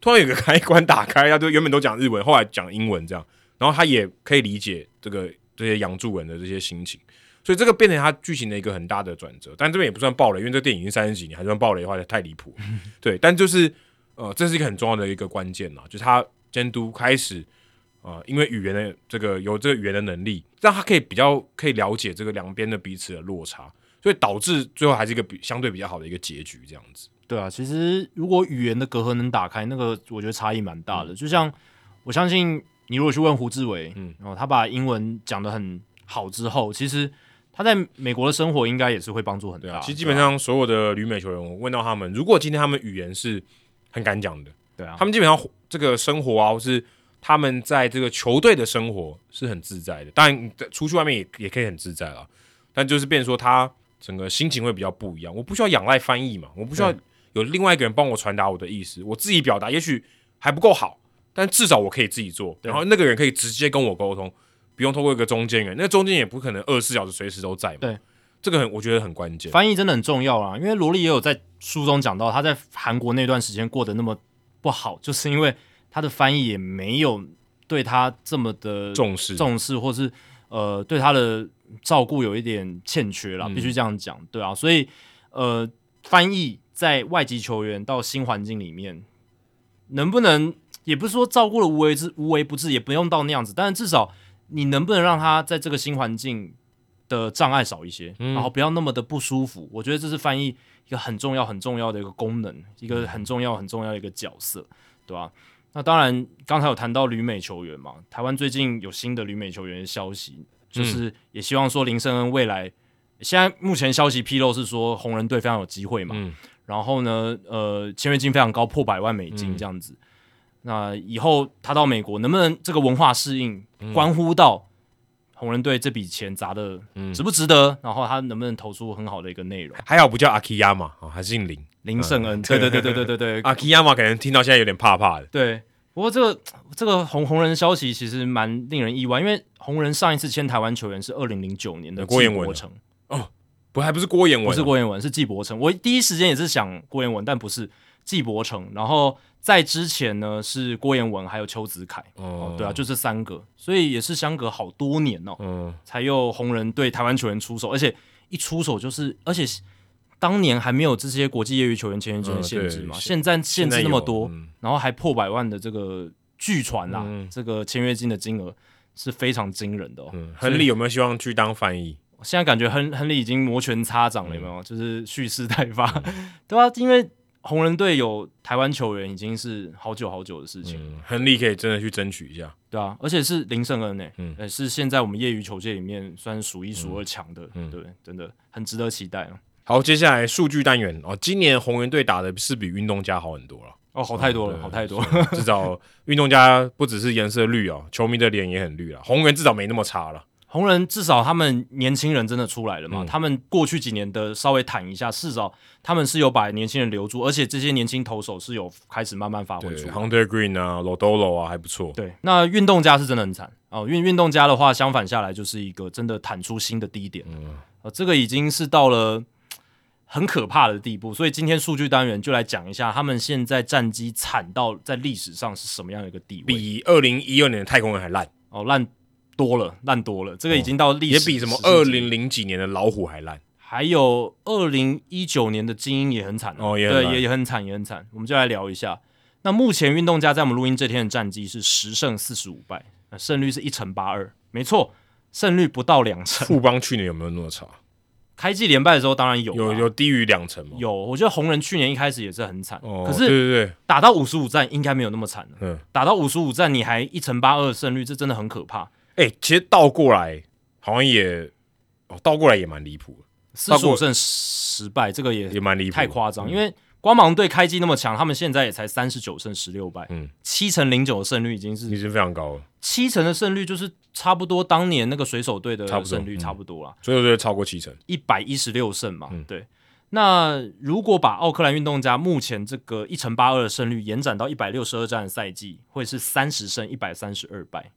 突然有个开关打开，他就原本都讲日文，后来讲英文这样，然后他也可以理解这个这些洋助人的这些心情。所以这个变成他剧情的一个很大的转折，但这边也不算暴雷，因为这电影已经三十几年，还算暴雷的话太离谱。对，但就是呃，这是一个很重要的一个关键啦，就是他监督开始呃，因为语言的这个有这个语言的能力，让他可以比较可以了解这个两边的彼此的落差，所以导致最后还是一个比相对比较好的一个结局这样子。对啊，其实如果语言的隔阂能打开，那个我觉得差异蛮大嗯的。就像我相信你如果去问胡志伟，然后他把英文讲得很好之后，其实他在美国的生活应该也是会帮助很大。对啊，其实基本上所有的旅美球员，我问到他们，如果今天他们语言是很敢讲的，对啊，他们基本上这个生活啊，或是他们在这个球队的生活是很自在的。当然，出去外面也也可以很自在啦，但就是变成说他整个心情会比较不一样。我不需要仰赖翻译嘛，我不需要有另外一个人帮我传达我的意思，我自己表达也许还不够好，但至少我可以自己做，然后那个人可以直接跟我沟通，不用透过一个中间人。那个中间也不可能二十四小时随时都在嘛。对，这个很我觉得很关键。翻译真的很重要啊，因为罗莉也有在书中讲到，他在韩国那段时间过得那么不好，就是因为他的翻译也没有对他这么的重视重视，或是呃对他的照顾有一点欠缺了，嗯必须这样讲，对啊，所以呃翻译在外籍球员到新环境里面，能不能也不是说照顾的无为之无微不至，也不用到那样子，但是至少你能不能让他在这个新环境的障碍少一些，嗯然后不要那么的不舒服，我觉得这是翻译一个很重要很重要的一个功能，一个很重要很重要的一个角色，对吧、那当然，刚才有谈到旅美球员嘛，台湾最近有新的旅美球员的消息，就是也希望说林圣恩未来，现在目前消息披露是说红人队非常有机会嘛，嗯。然后呢，呃，签约金非常高，破百万美金嗯。这样子。那以后他到美国能不能这个文化适应，嗯。关乎到红人队这笔钱砸的嗯值不值得，然后他能不能投出很好的一个内容。还好不叫阿基亚嘛，啊，还姓林。林胜恩，对对对对对对对，阿基亚嘛，可能听到现在有点怕怕的。对，不过这个这个红红人消息其实蛮令人意外，因为红人上一次签台湾球员是二零零九年的郭彦文啊季伯成，不，还不是郭彦文、啊，不是郭彦文，是季伯成。我第一时间也是想郭彦文，但不是季伯成。然后在之前呢是郭彦文还有邱子凯，哦哦，对啊，就这三个，所以也是相隔好多年哦，嗯，才又红人对台湾球员出手，而且一出手就是，而且当年还没有这些国际业余球员签约金的嗯限制嘛，对现在限制那么多，嗯然后还破百万的这个据传啦，嗯这个签约金的金额是非常惊人的哦。嗯，亨利有没有希望去当翻译？现在感觉亨亨利已经摩拳擦掌了，有没嗯有？就是蓄势待发，对啊，因为红人队有台湾球员已经是好久好久的事情，嗯，亨利可以真的去争取一下。对啊，而且是林胜恩呢、嗯呃，是现在我们业余球界里面算是数一数二强的，嗯对，真的很值得期待啊。好，接下来数据单元哦，今年红人队打的是比运动家好很多了。哦，好太多了，好太多了。至少运动家不只是颜色绿哦，球迷的脸也很绿啊。红人至少没那么差了。红人至少他们年轻人真的出来了嘛？嗯他们过去几年的稍微谈一下，至少他们是有把年轻人留住，而且这些年轻投手是有开始慢慢发挥出来。，Hunter Green 啊，Lodolo 啊，还不错。对，那运动家是真的很惨哦。运运动家的话，相反下来就是一个真的弹出新的低点。嗯，呃，这个已经是到了很可怕的地步，所以今天数据单元就来讲一下他们现在战绩惨到在历史上是什么样的一个地位。比二零一二年的太空人还烂，哦烂多了，烂多了，这个已经到历史、也比什么史二记零零几年的老虎还烂。还有二零一九年的精英也很惨对，哦也对也也很惨，也很惨。我们就来聊一下。那目前运动家在我们录音这天的战绩是十胜四十五败，那胜率是一成八二，没错，胜率不到两成。富邦去年有没有那么差？开季连败的时候当然有啊，有有低于两成吗？有，我觉得红人去年一开始也是很惨，哦，可是对对对，打到五十五战应该没有那么惨了。嗯，打到五十五战你还一成八二胜率，这真的很可怕。哎、其实倒过来好像也，哦，倒过来也蛮离谱的，四十五胜十败，这个也也蛮离谱，太夸张，嗯因为光芒队开季那么强，他们现在也才三十九胜十六败，嗯，七成零九的胜率已经是已是经非常高了，七成的胜率，就是差不多当年那个水手队的胜率嗯差不多啦，水手队超过七成。一百一十六胜嘛，嗯对。那如果把奥克兰运动家目前这个一成八二的胜率延展到一百六十二战的赛季，会是三十胜一百三十二败。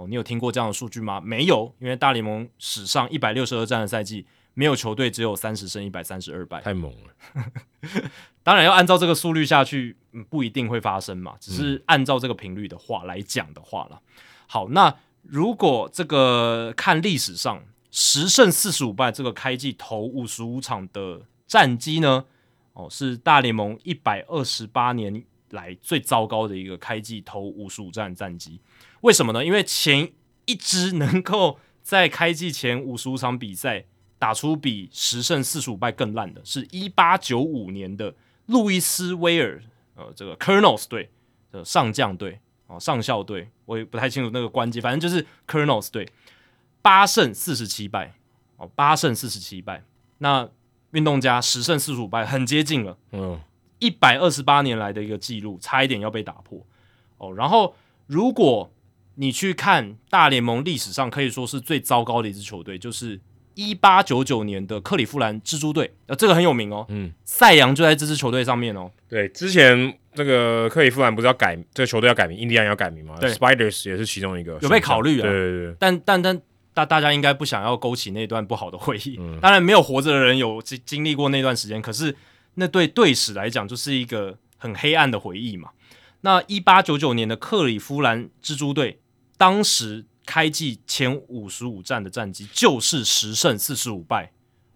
哦，你有听过这样的数据吗？没有，因为大联盟史上一百六十二战的赛季，没有球队只有三十胜一百三十二败。太猛了，当然要按照这个速率下去，嗯，不一定会发生嘛。只是按照这个频率的话来讲的话了。好，那如果这个看历史上十胜四十五败这个开季头五十五场的战绩呢，哦，是大联盟一百二十八年来最糟糕的一个开季头五十五战战绩。为什么呢？因为前一支能够在开季前五十五场比赛打出比十胜四十五败更烂的，是一八九五年的路易斯威尔，呃，这个 Colonels 队的上将队哦，上校队，我也不太清楚那个关机，反正就是 Colonels 队八胜四十七败哦，八胜四十七败。那运动家十胜四十五败，很接近了。嗯，一百二十八年来的一个记录，差一点要被打破哦。然后，如果你去看大联盟历史上可以说是最糟糕的一支球队，就是一八九九年的克利夫兰蜘蛛队，呃，这个很有名哦。嗯，赛扬就在这支球队上面哦。对，之前这个克利夫兰不是要改这个球队要改名，印第安要改名吗？对，Spiders 也是其中一个有被考虑啊对对对，但但但大大家应该不想要勾起那段不好的回忆。嗯当然，没有活着的人有经经历过那段时间，可是那对队史来讲就是一个很黑暗的回忆嘛。那一八九九年的克里夫兰蜘蛛队，当时开季前五十五战的战绩就是十胜四十五败，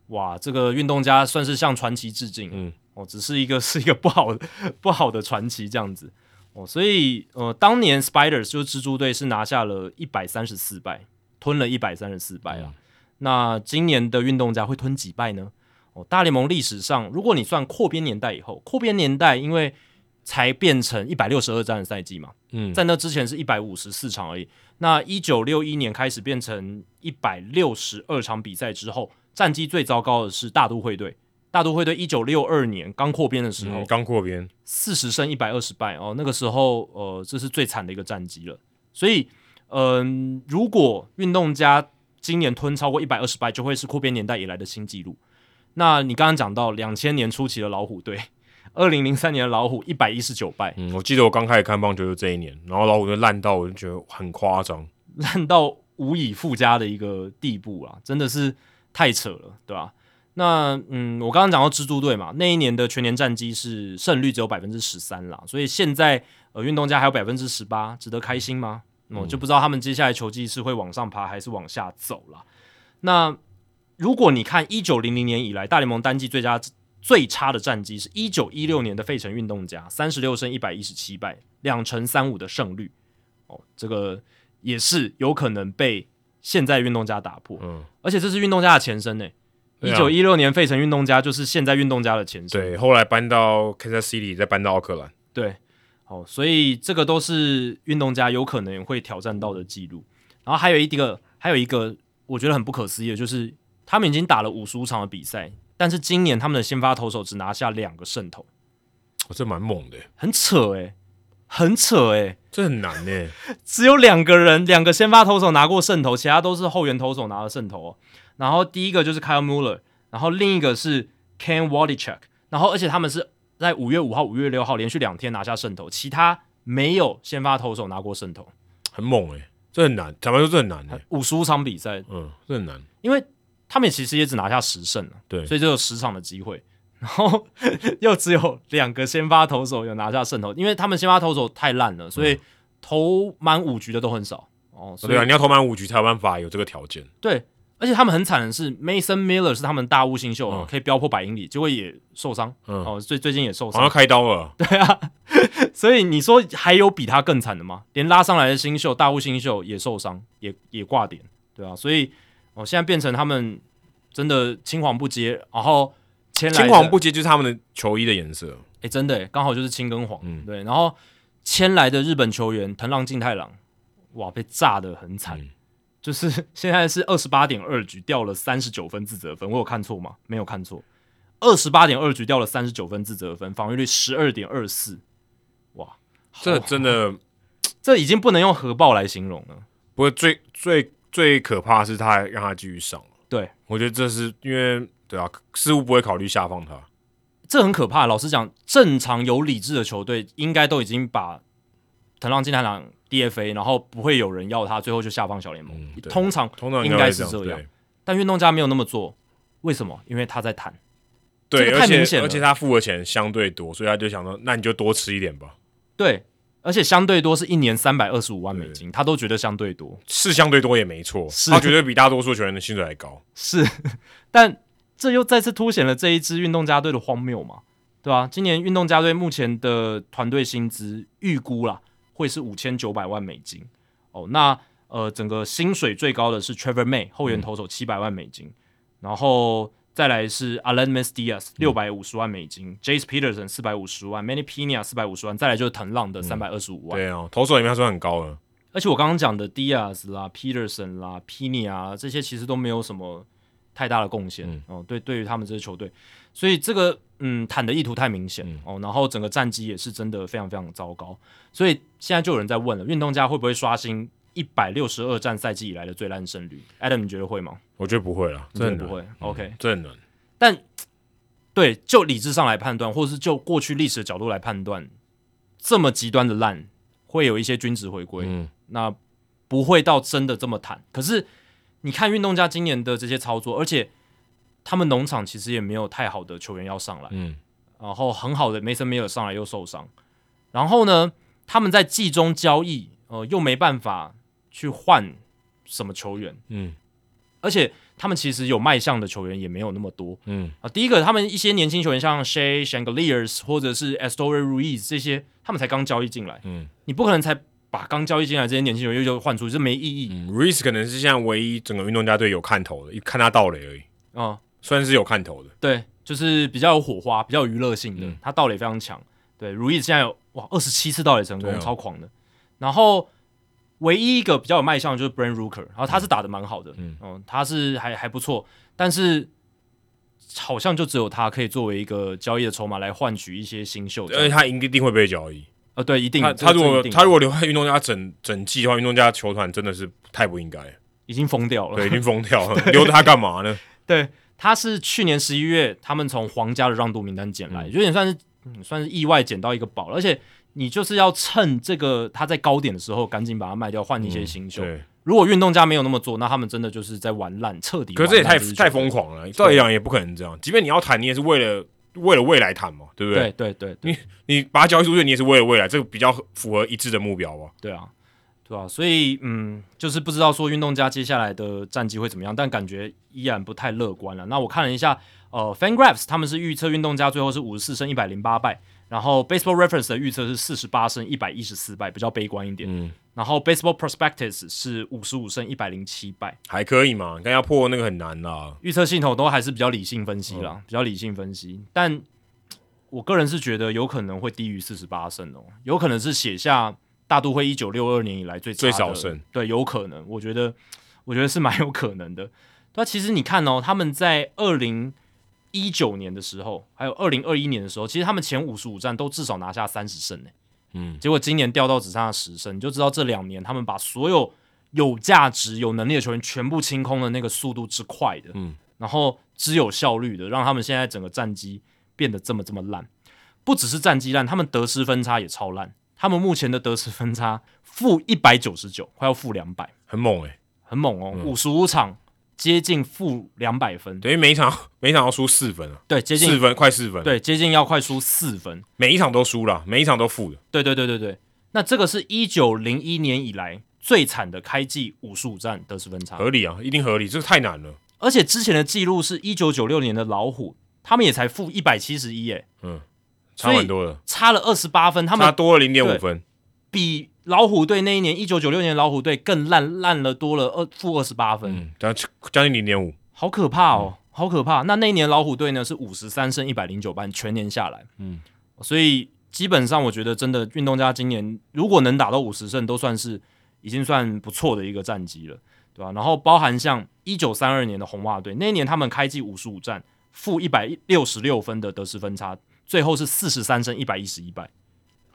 哇，这个运动家算是向传奇致敬。嗯，哦，只是一个 是一个不好不好的传奇这样子。哦，所以呃，当年 Spiders 就是蜘蛛队是拿下了一百三十四败，吞了一百三十四败啊。那今年的运动家会吞几败呢？哦，大联盟历史上，如果你算扩编年代以后，扩编年代因为才变成一百六十二战的赛季嘛，嗯，在那之前是一百五十四场而已。那一九六一年开始变成一百六十二场比赛之后，战绩最糟糕的是大都会队。大都会队一九六二年刚扩编的时候嗯，刚扩编，四十胜一百二十败哦，那个时候呃，这是最惨的一个战绩了。所以，嗯、如果运动家今年吞超过一百二十败，就会是扩编年代以来的新纪录。那你刚刚讲到两千年初期的老虎队，二零零三年的老虎一百一十九败，嗯，我记得我刚开始看棒球就这一年，然后老虎就烂到我就觉得很夸张，烂到无以复加的一个地步啊，真的是太扯了，对吧？那嗯，我刚刚讲到蜘蛛队嘛，那一年的全年战绩是胜率只有百分之十三啦，所以现在呃运动家还有百分之十八，值得开心吗？我、就不知道他们接下来球技是会往上爬还是往下走了。那如果你看一九零零年以来大联盟单季最佳最差的战绩是一九一六年的费城运动家，三十六胜一百一十七败，两成三五的胜率，哦，这个也是有可能被现在运动家打破，嗯，而且这是运动家的前身呢。一九一六年费城运动家就是现在运动家的前身，对，后来搬到 Kansas City，再搬到奥克兰，对，哦，所以这个都是运动家有可能会挑战到的记录。然后还有一个，还有一个我觉得很不可思议的，就是他们已经打了五十五场的比赛，但是今年他们的先发投手只拿下两个胜投，哦，这蛮猛的，很扯诶、很扯诶、这很难呢。只有两个人，两个先发投手拿过胜投，其他都是后援投手拿了胜投、哦。然后第一个就是 Kyle Muller，然后另一个是 Ken Wadichuk，然后而且他们是在五月五号、五月六号连续两天拿下胜投，其他没有先发投手拿过胜投，很猛哎，这很难。坦白说，这很难哎。五十五场比赛，嗯，这很难。因为他们其实也只拿下十胜了，对。所以就有十场的机会，然后 又只有两个先发投手有拿下胜投，因为他们先发投手太烂了，所以投满五局的都很少。哦，所以对啊，你要投满五局才有办法有这个条件。对，而且他们很惨的是，Mason Miller 是他们大物新秀，嗯。可以飙破百英里，结果也受伤，嗯，哦，最最近也受好像伤，开刀了。对啊。所以你说还有比他更惨的吗？连拉上来的新秀大物新秀也受伤，也也挂点，对啊，所以哦，现在变成他们真的青黄不接，然后签来青黄不接就是他们的球衣的颜色。哎，真的刚好就是青跟黄，嗯。对，然后签来的日本球员藤浪静太郎，哇，被炸得很惨，嗯。就是现在是二十八点二局掉了三十九分自责分，我有看错吗？没有看错，二十八点二局掉了三十九分自责分，防御率十二点二四，哇，这真的 这已经不能用核爆来形容了，不过最最最可怕的是他还让他继续上。对，我觉得这是因为对啊，似乎不会考虑下放他。这很可怕。老实讲，正常有理智的球队应该都已经把藤浪金太郎 DFA，然后不会有人要他，最后就下放小联盟。嗯通常通常应该是这样但运动家没有那么做，为什么？因为他在谈，对，太明显了而且他付的钱相对多，所以他就想说，那你就多吃一点吧，对，而且相对多是一年三百二十五万美金，他都觉得相对多，是相对多也没错，是。他绝对比大多数球员的薪水还高。是，但这又再次凸显了这一支运动家队的荒谬嘛，对吧、今年运动家队目前的团队薪资预估啦，会是五千九百万美金。哦。那呃，整个薪水最高的是 Trevor May 后援投手七百万美金，然后再来是 Alan m e s Diaz 六百五十万美金、j a c e Peterson 四百五十万，Manny Pina 四百五十万，再来就是藤浪的三百二十五万。对哦，投手里面他算很高了。而且我刚刚讲的 Diaz 啦、Peterson 啦、Pina 啊，这些其实都没有什么太大的贡献、嗯哦。对，对于他们这支球队，所以这个嗯坦的意图太明显、嗯哦。然后整个战绩也是真的非常非常糟糕，所以现在就有人在问了，运动家会不会刷新一百六十二战赛季以来的最烂胜率？Adam，你觉得会吗？我觉得不会啦，这很难你觉得不会。OK，这很难。但对就理智上来判断，或者是就过去历史的角度来判断，这么极端的烂会有一些均值回归。嗯，那不会到真的这么惨。可是你看运动家今年的这些操作，而且他们农场其实也没有太好的球员要上来，嗯，然后很好的梅森梅尔上来又受伤，然后呢，他们在季中交易，呃，又没办法去换什么球员，嗯而且他们其实有卖相的球员也没有那么多嗯，啊。第一个，他们一些年轻球员像 Shay Shangeliers 或者是 Astoria Ruiz 这些，他们才刚交易进来，嗯你不可能才把刚交易进来这些年轻球员又就换出去，这没意义。嗯 r e e 可能是现在唯一整个运动家队有看头的，一看他到垒而已，嗯，算是有看头的。对，就是比较有火花、比较有娱乐性的，嗯他盗垒非常强。对，如意现在有哇二十七次盗垒成功，超狂的。然后唯一一个比较有卖相的就是 Brand Rooker，然后他是打的蛮好的，嗯。嗯他是还还不错，但是好像就只有他可以作为一个交易的筹码来换取一些新秀。而且他一定会被交易。呃，对，一定他他如果他如果留在运动家整整季的话，运动家球团真的是太不应该，已经疯掉了，对，已经疯掉了，留着他干嘛呢？对，他是去年十一月他们从皇家的让渡名单捡来，嗯。有点算是、嗯、算是意外捡到一个宝，而且你就是要趁这个他在高点的时候赶紧把它卖掉，换一些新秀。如果运动家没有那么做，那他们真的就是在玩烂，彻底可是这也太太疯。狂了，照理讲也不可能这样。即便你要谈，你也是为了为了未来谈嘛，对不对对？对对对你把它交易出去，你也是为了未来，这个比较符合一致的目标吧？对啊，对啊，所以嗯，就是不知道说运动家接下来的战绩会怎么样，但感觉依然不太乐观了。那我看了一下，呃，FanGraphs 他们是预测运动家最后是五十四胜一百零八败，然后 Baseball Reference 的预测是四十八胜一百一十四败，比较悲观一点。嗯，然后 Baseball Prospectus 是五十五胜一百零七败，还可以嘛，刚要破那个很难啦。预测系统都还是比较理性分析啦，比较理性分析。但我个人是觉得有可能会低于四十八胜哦，有可能是写下大都会一九六二年以来最最少胜，对，有可能，我觉得我觉得是蛮有可能的。对啊，其实你看哦，他们在二零一九年的时候，还有二零二一年的时候，其实他们前五十五战都至少拿下三十胜呢。嗯，结果今年掉到只剩下十胜，你就知道这两年他们把所有有价值、有能力的球员全部清空的那个速度之快的，嗯，然后之有效率的，让他们现在整个战绩变得这么这么烂。不只是战绩烂，他们得失分差也超烂。他们目前的得失分差负一百九十九，快要负两百，很猛诶、很猛哦，五十五场接近负两百分，等于每一场 每一场要输四分啊，对，接近四分快四分，，对，接近要快输四分。每一场都输了，每一场都负的，对对对对对，那这个是一九零一年以来最惨的开季五十五战得失分差，合理啊，一定合理，这个太难了，而且之前的记录是一九九六年的老虎，他们也才负一百七十一，耶，差很多了，差了二十八分，他们差多了零点五分，比老虎队那一年一九九六年老虎队更烂，烂了多了二负二十八分，嗯，将将近零点五，好可怕哦，好可怕。那那一年老虎队呢是五十三胜一百零九败，全年下来，嗯，所以基本上我觉得真的运动家今年如果能打到五十胜，都算是已经算不错的一个战绩了，对吧、然后包含像一九三二年的红袜队，那一年他们开季五十五战负一百六十六分的得失分差，最后是四十三胜一百一十一败，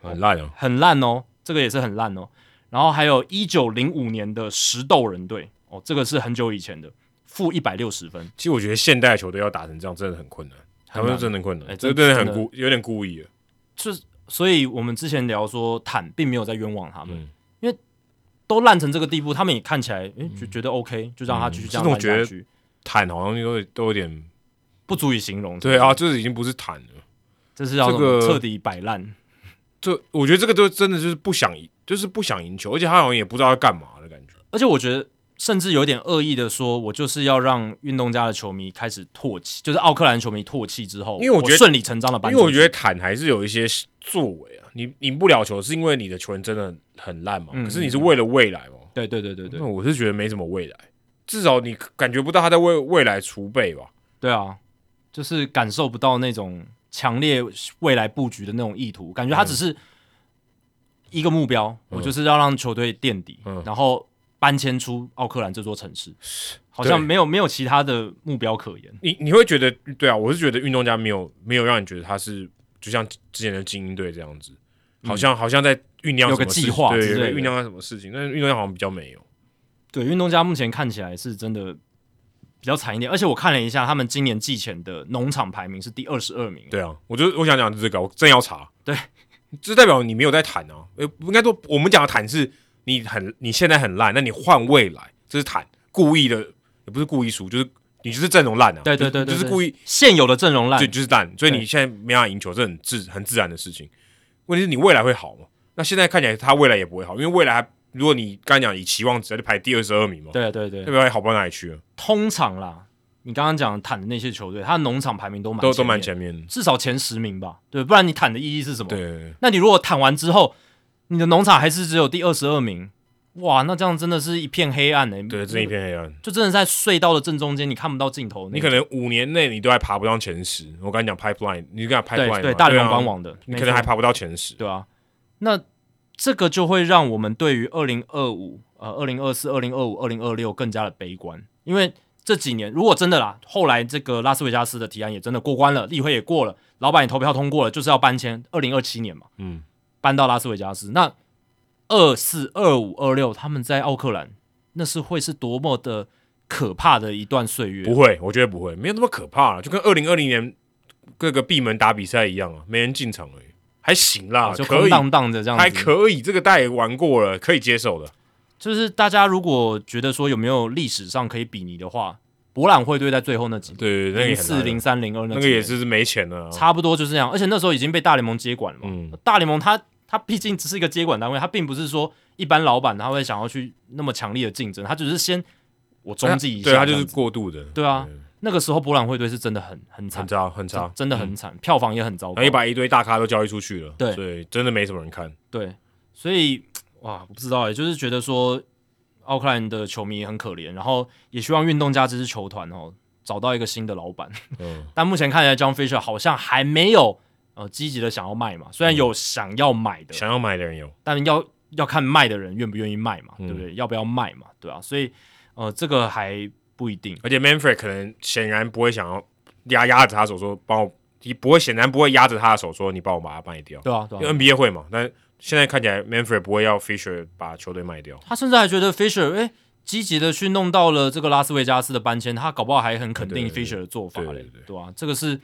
很烂哦，很烂哦，这个也是很烂哦。然后还有一九零五年的石斗人队，哦，这个是很久以前的，负一百六十分，其实我觉得现代球队要打成这样真的很困难，他们真的很困难，哎这真的真的。很故，有点故意了，就是所以我们之前聊说坦并没有在冤枉他们，嗯。因为都烂成这个地步，他们也看起来诶就觉得 OK，就让他继续这样下去，坦好像都都有点，不足以形容。对啊，，这已经不是坦了。这是要这个彻底摆烂。这我觉得这个都真的就是不想赢，就是不想赢球，而且他好像也不知道要干嘛的感觉。而且我觉得，甚至有点恶意的说，我就是要让运动家的球迷开始唾弃，就是奥克兰球迷唾弃之后，因为我觉得顺理成章的搬，因为我觉得坦还是有一些作为啊，你赢不了球是因为你的球员真的很烂嘛，嗯可是你是为了未来嘛，对对对对对那我是觉得没什么未来，至少你感觉不到他在为未来储备吧。对啊，就是感受不到那种强烈未来布局的那种意图，感觉他只是一个目标，我就是要让球队垫底，嗯。然后搬迁出奥克兰这座城市，好像没有没有其他的目标可言。你你会觉得对啊，我是觉得运动家没有没有让你觉得他是就像之前的精英队这样子，好像、好像在酝酿嗯有个计划对，酝酿什么事情，但是运动家好像比较没有。对，运动家目前看起来是真的比较惨一点，而且我看了一下，他们今年季前的农场排名是第二十二名，对啊，我就我想讲这个，我正要查。对，这代表你没有在谈啊。呃，应该说我们讲的谈是你很你现在很烂，那你换未来，这是谈故意的，也不是故意输，就是你就是阵容烂啊。对对对对对就是故意，现有的阵容烂对，，就是烂，所以你现在没办法赢球，这很自很自然的事情。问题是你未来会好吗？那现在看起来他未来也不会好，因为未来还如果你刚才讲以期望值，他就排第二十二名嘛，对对对对，不对？好不到哪里去了，通常啦，你刚刚讲坦的那些球队，他的农场排名都蛮都都蛮前面的。至少前十名吧，对，不然你坦的意义是什么？对，那你如果坦完之后，你的农场还是只有第二十二名，哇，那这样真的是一片黑暗呢、欸对，真一片黑暗。就真的在隧道的正中间，你看不到尽头。你可能五年内你都还爬不上前十。我跟你讲，pipeline，你跟他 pipeline 嘛对对大联盟啊官网的，你可能还爬不到前十。对啊，那这个就会让我们对于二零二五、呃二零二四、二零二五、二零二六更加的悲观，因为这几年如果真的啦，后来这个拉斯维加斯的提案也真的过关了，例会也过了，老板也投票通过了，就是要搬迁二零二七年嘛，嗯，搬到拉斯维加斯。那二四、二五、二六他们在奥克兰，那是会是多么的可怕的一段岁月。不会，我觉得不会，没有那么可怕了，就跟二零二零年各个闭门打比赛一样啊，没人进场而已，还行啦，哦就可以，空荡荡的这样子，还可以，这个大家也玩过了，可以接受的。就是大家如果觉得说有没有历史上可以比拟的话，博览会队在最后那几年，对，那个也零四、零三、零二那那个也是没钱了啊。差不多就是这样，而且那时候已经被大联盟接管了嘛。嗯大联盟它它毕竟只是一个接管单位，它并不是说一般老板他会想要去那么强烈的竞争，他只是先我中继一下对，他就是过渡的，对啊。那个时候博览会队是真的很很惨。很，差很差，真的很惨，票房也很糟糕。然后也。把一堆大咖都交易出去了，对。所以真的没什么人看。对，所以 哇，我不知道欸，就是觉得说奥克兰的球迷很可怜，然后也希望运动家这支球团哦找到一个新的老板。嗯，但目前看起来，John Fisher 好像还没有呃积极的想要卖嘛，虽然有想要买的，想要买的人有，但要要看卖的人愿不愿意卖嘛，嗯。对不对？要不要卖嘛，对啊、所以呃，这个还不一定。而且 Manfred 可能显然不会想要压压着他手说帮我，你不会显然不会压着他的手说你帮我把它卖掉。对啊，对啊因为 NBA 会嘛，但现在看起来 Manfred 不会要 Fisher 把球队卖掉。他甚至还觉得 Fisher 哎、积极的去弄到了这个拉斯维加斯的搬迁，他搞不好还很肯定 Fisher 的做法嘞，对吧、这个是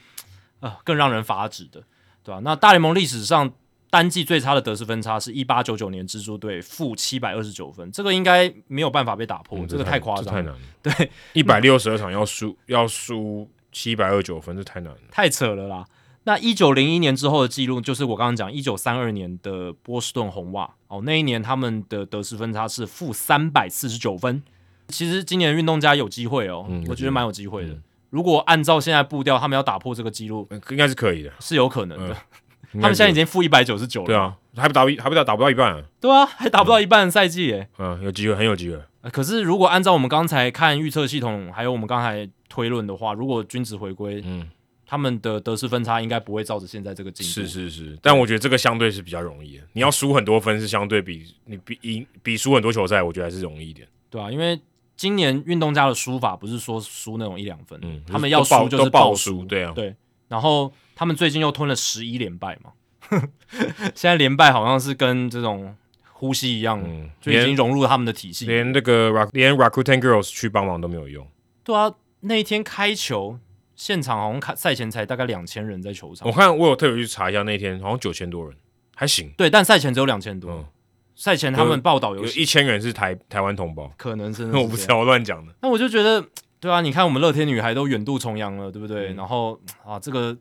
呃更让人发指的，对吧、那大联盟历史上单季最差的得失分差是一八九九年蜘蛛队负七百二十九分，这个应该没有办法被打破，嗯这个太夸张太难了。对，一百六十二场要输要输七百二九分，这太难了。太扯了啦。那一九零一年之后的记录，就是我刚刚讲一九三二年的波士顿红袜哦，那一年他们的得失分差是负三百四十九分。其实今年运动家有机会哦，嗯我觉得蛮有机会的。如果按照现在步调，他们要打破这个记录呃应该是可以的。是有可能的。他们现在已经负一百九十九了，对，啊，还不打一还不到打不到一半、啊，对啊，还打不到一半的赛季耶。嗯，有机会，很有机会。呃可是如果按照我们刚才看预测系统，还有我们刚才推论的话，如果均值回归，嗯，他们的得失分差应该不会照着现在这个进度。是是是，但我觉得这个相对是比较容易的。你要输很多分是相对比你比赢比输很多球赛，我觉得还是容易一点。对啊，因为今年运动家的输法不是说输那种一两分，嗯，他们要输就是爆输，对啊，对。然后他们最近又吞了十一连败嘛，现在连败好像是跟这种呼吸一样，嗯，就已经融入他们的体系。连那个连 Rakuten Girls 去帮忙都没有用。对啊，那一天开球现场好像开赛前才大概两千人在球场我，看我有特别去查一下，那天好像九千多人，还行。对，但赛前只有两千多。嗯赛前他们报道有有一千人是台台湾同胞，可能真的我不知。道，我乱讲的。那我就觉得，对啊，你看我们乐天女孩都远渡重洋了，对不对？嗯然后啊，这个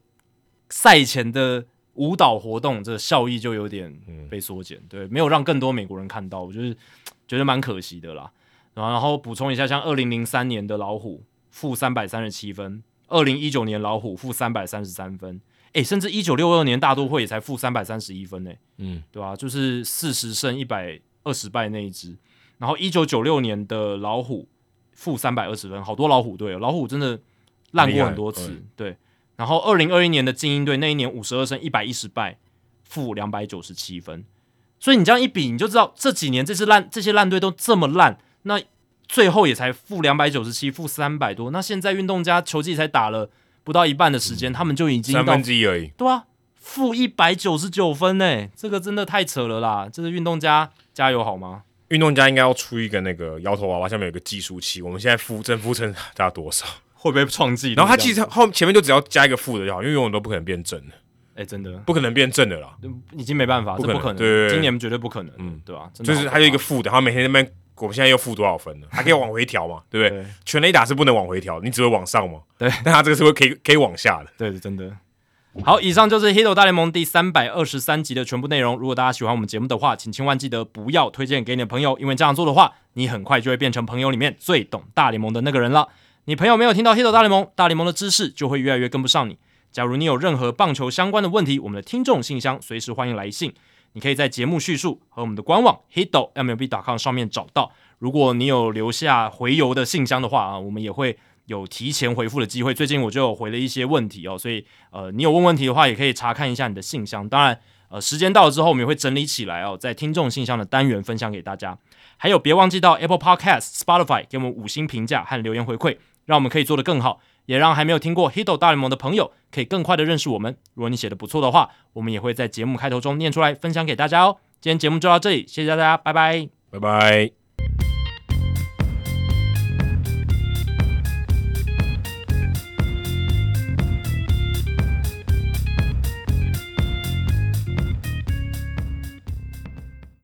赛前的舞蹈活动，这个效益就有点嗯被缩减，对，没有让更多美国人看到，我就是觉得蛮可惜的啦。然后然后补充一下，像二零零三年的老虎负三百三十七分，二零一九年老虎负三百三十三分，诶，甚至一九六二年大都会也才负三百三十一分呢、嗯，对吧、就是四十胜一百二十败那一支。然后一九九六年的老虎负三百二十分，好多老虎队哦，老虎真的烂过很多次，对。然后二零二一年的精英队那一年五十二胜一百一十败，负两百九十七分。所以你这样一比，你就知道这几年这支烂这些烂队都这么烂，那最后也才负两百九十七，负三百多。那现在运动家球季才打了不到一半的时间，他们就已经三分之一而已。对啊，负一百九十九分呢，这个真的太扯了啦！这是运动家加油好吗？运动家应该要出一个那个摇头娃娃，下面有个计数器，我们现在负正负乘大概多少？会不会创纪录？然后他其实后前面就只要加一个负的就好，因为永远都不可能变正的，哎、真的不可能变正的啦。已经没办法，不可能这不可能，对今年绝对不可能，嗯嗯，对吧、就是好可怕他有一个负的，然后每天在那边，我们现在又负多少分了？还可以往回调嘛，对不对？对全垒打是不能往回调，你只会往上嘛。对但他这个是会可以可以往下的。对，真的。好，以上就是《Hito 大联盟》第三百二十三集的全部内容。如果大家喜欢我们节目的话，请千万记得不要推荐给你的朋友，因为这样做的话，你很快就会变成朋友里面最懂大联盟的那个人了。你朋友没有听到《hit 大联盟》，大联盟的知识就会越来越跟不上你。假如你有任何棒球相关的问题，我们的听众信箱随时欢迎来信。你可以在节目叙述和我们的官网 hitmlb.com 上面找到。如果你有留下回邮的信箱的话啊，我们也会有提前回复的机会。最近我就有回了一些问题哦，所以呃，你有问问题的话，也可以查看一下你的信箱。当然，呃，时间到了之后，我们也会整理起来哦，在听众信箱的单元分享给大家。还有，别忘记到 Apple Podcast、Spotify 给我们五星评价和留言回馈，让我们可以做得更好，也让还没有听过 Hito 大联盟的朋友可以更快的认识我们。如果你写的不错的话，我们也会在节目开头中念出来，分享给大家哦。今天节目就到这里，谢谢大家，拜拜。拜拜。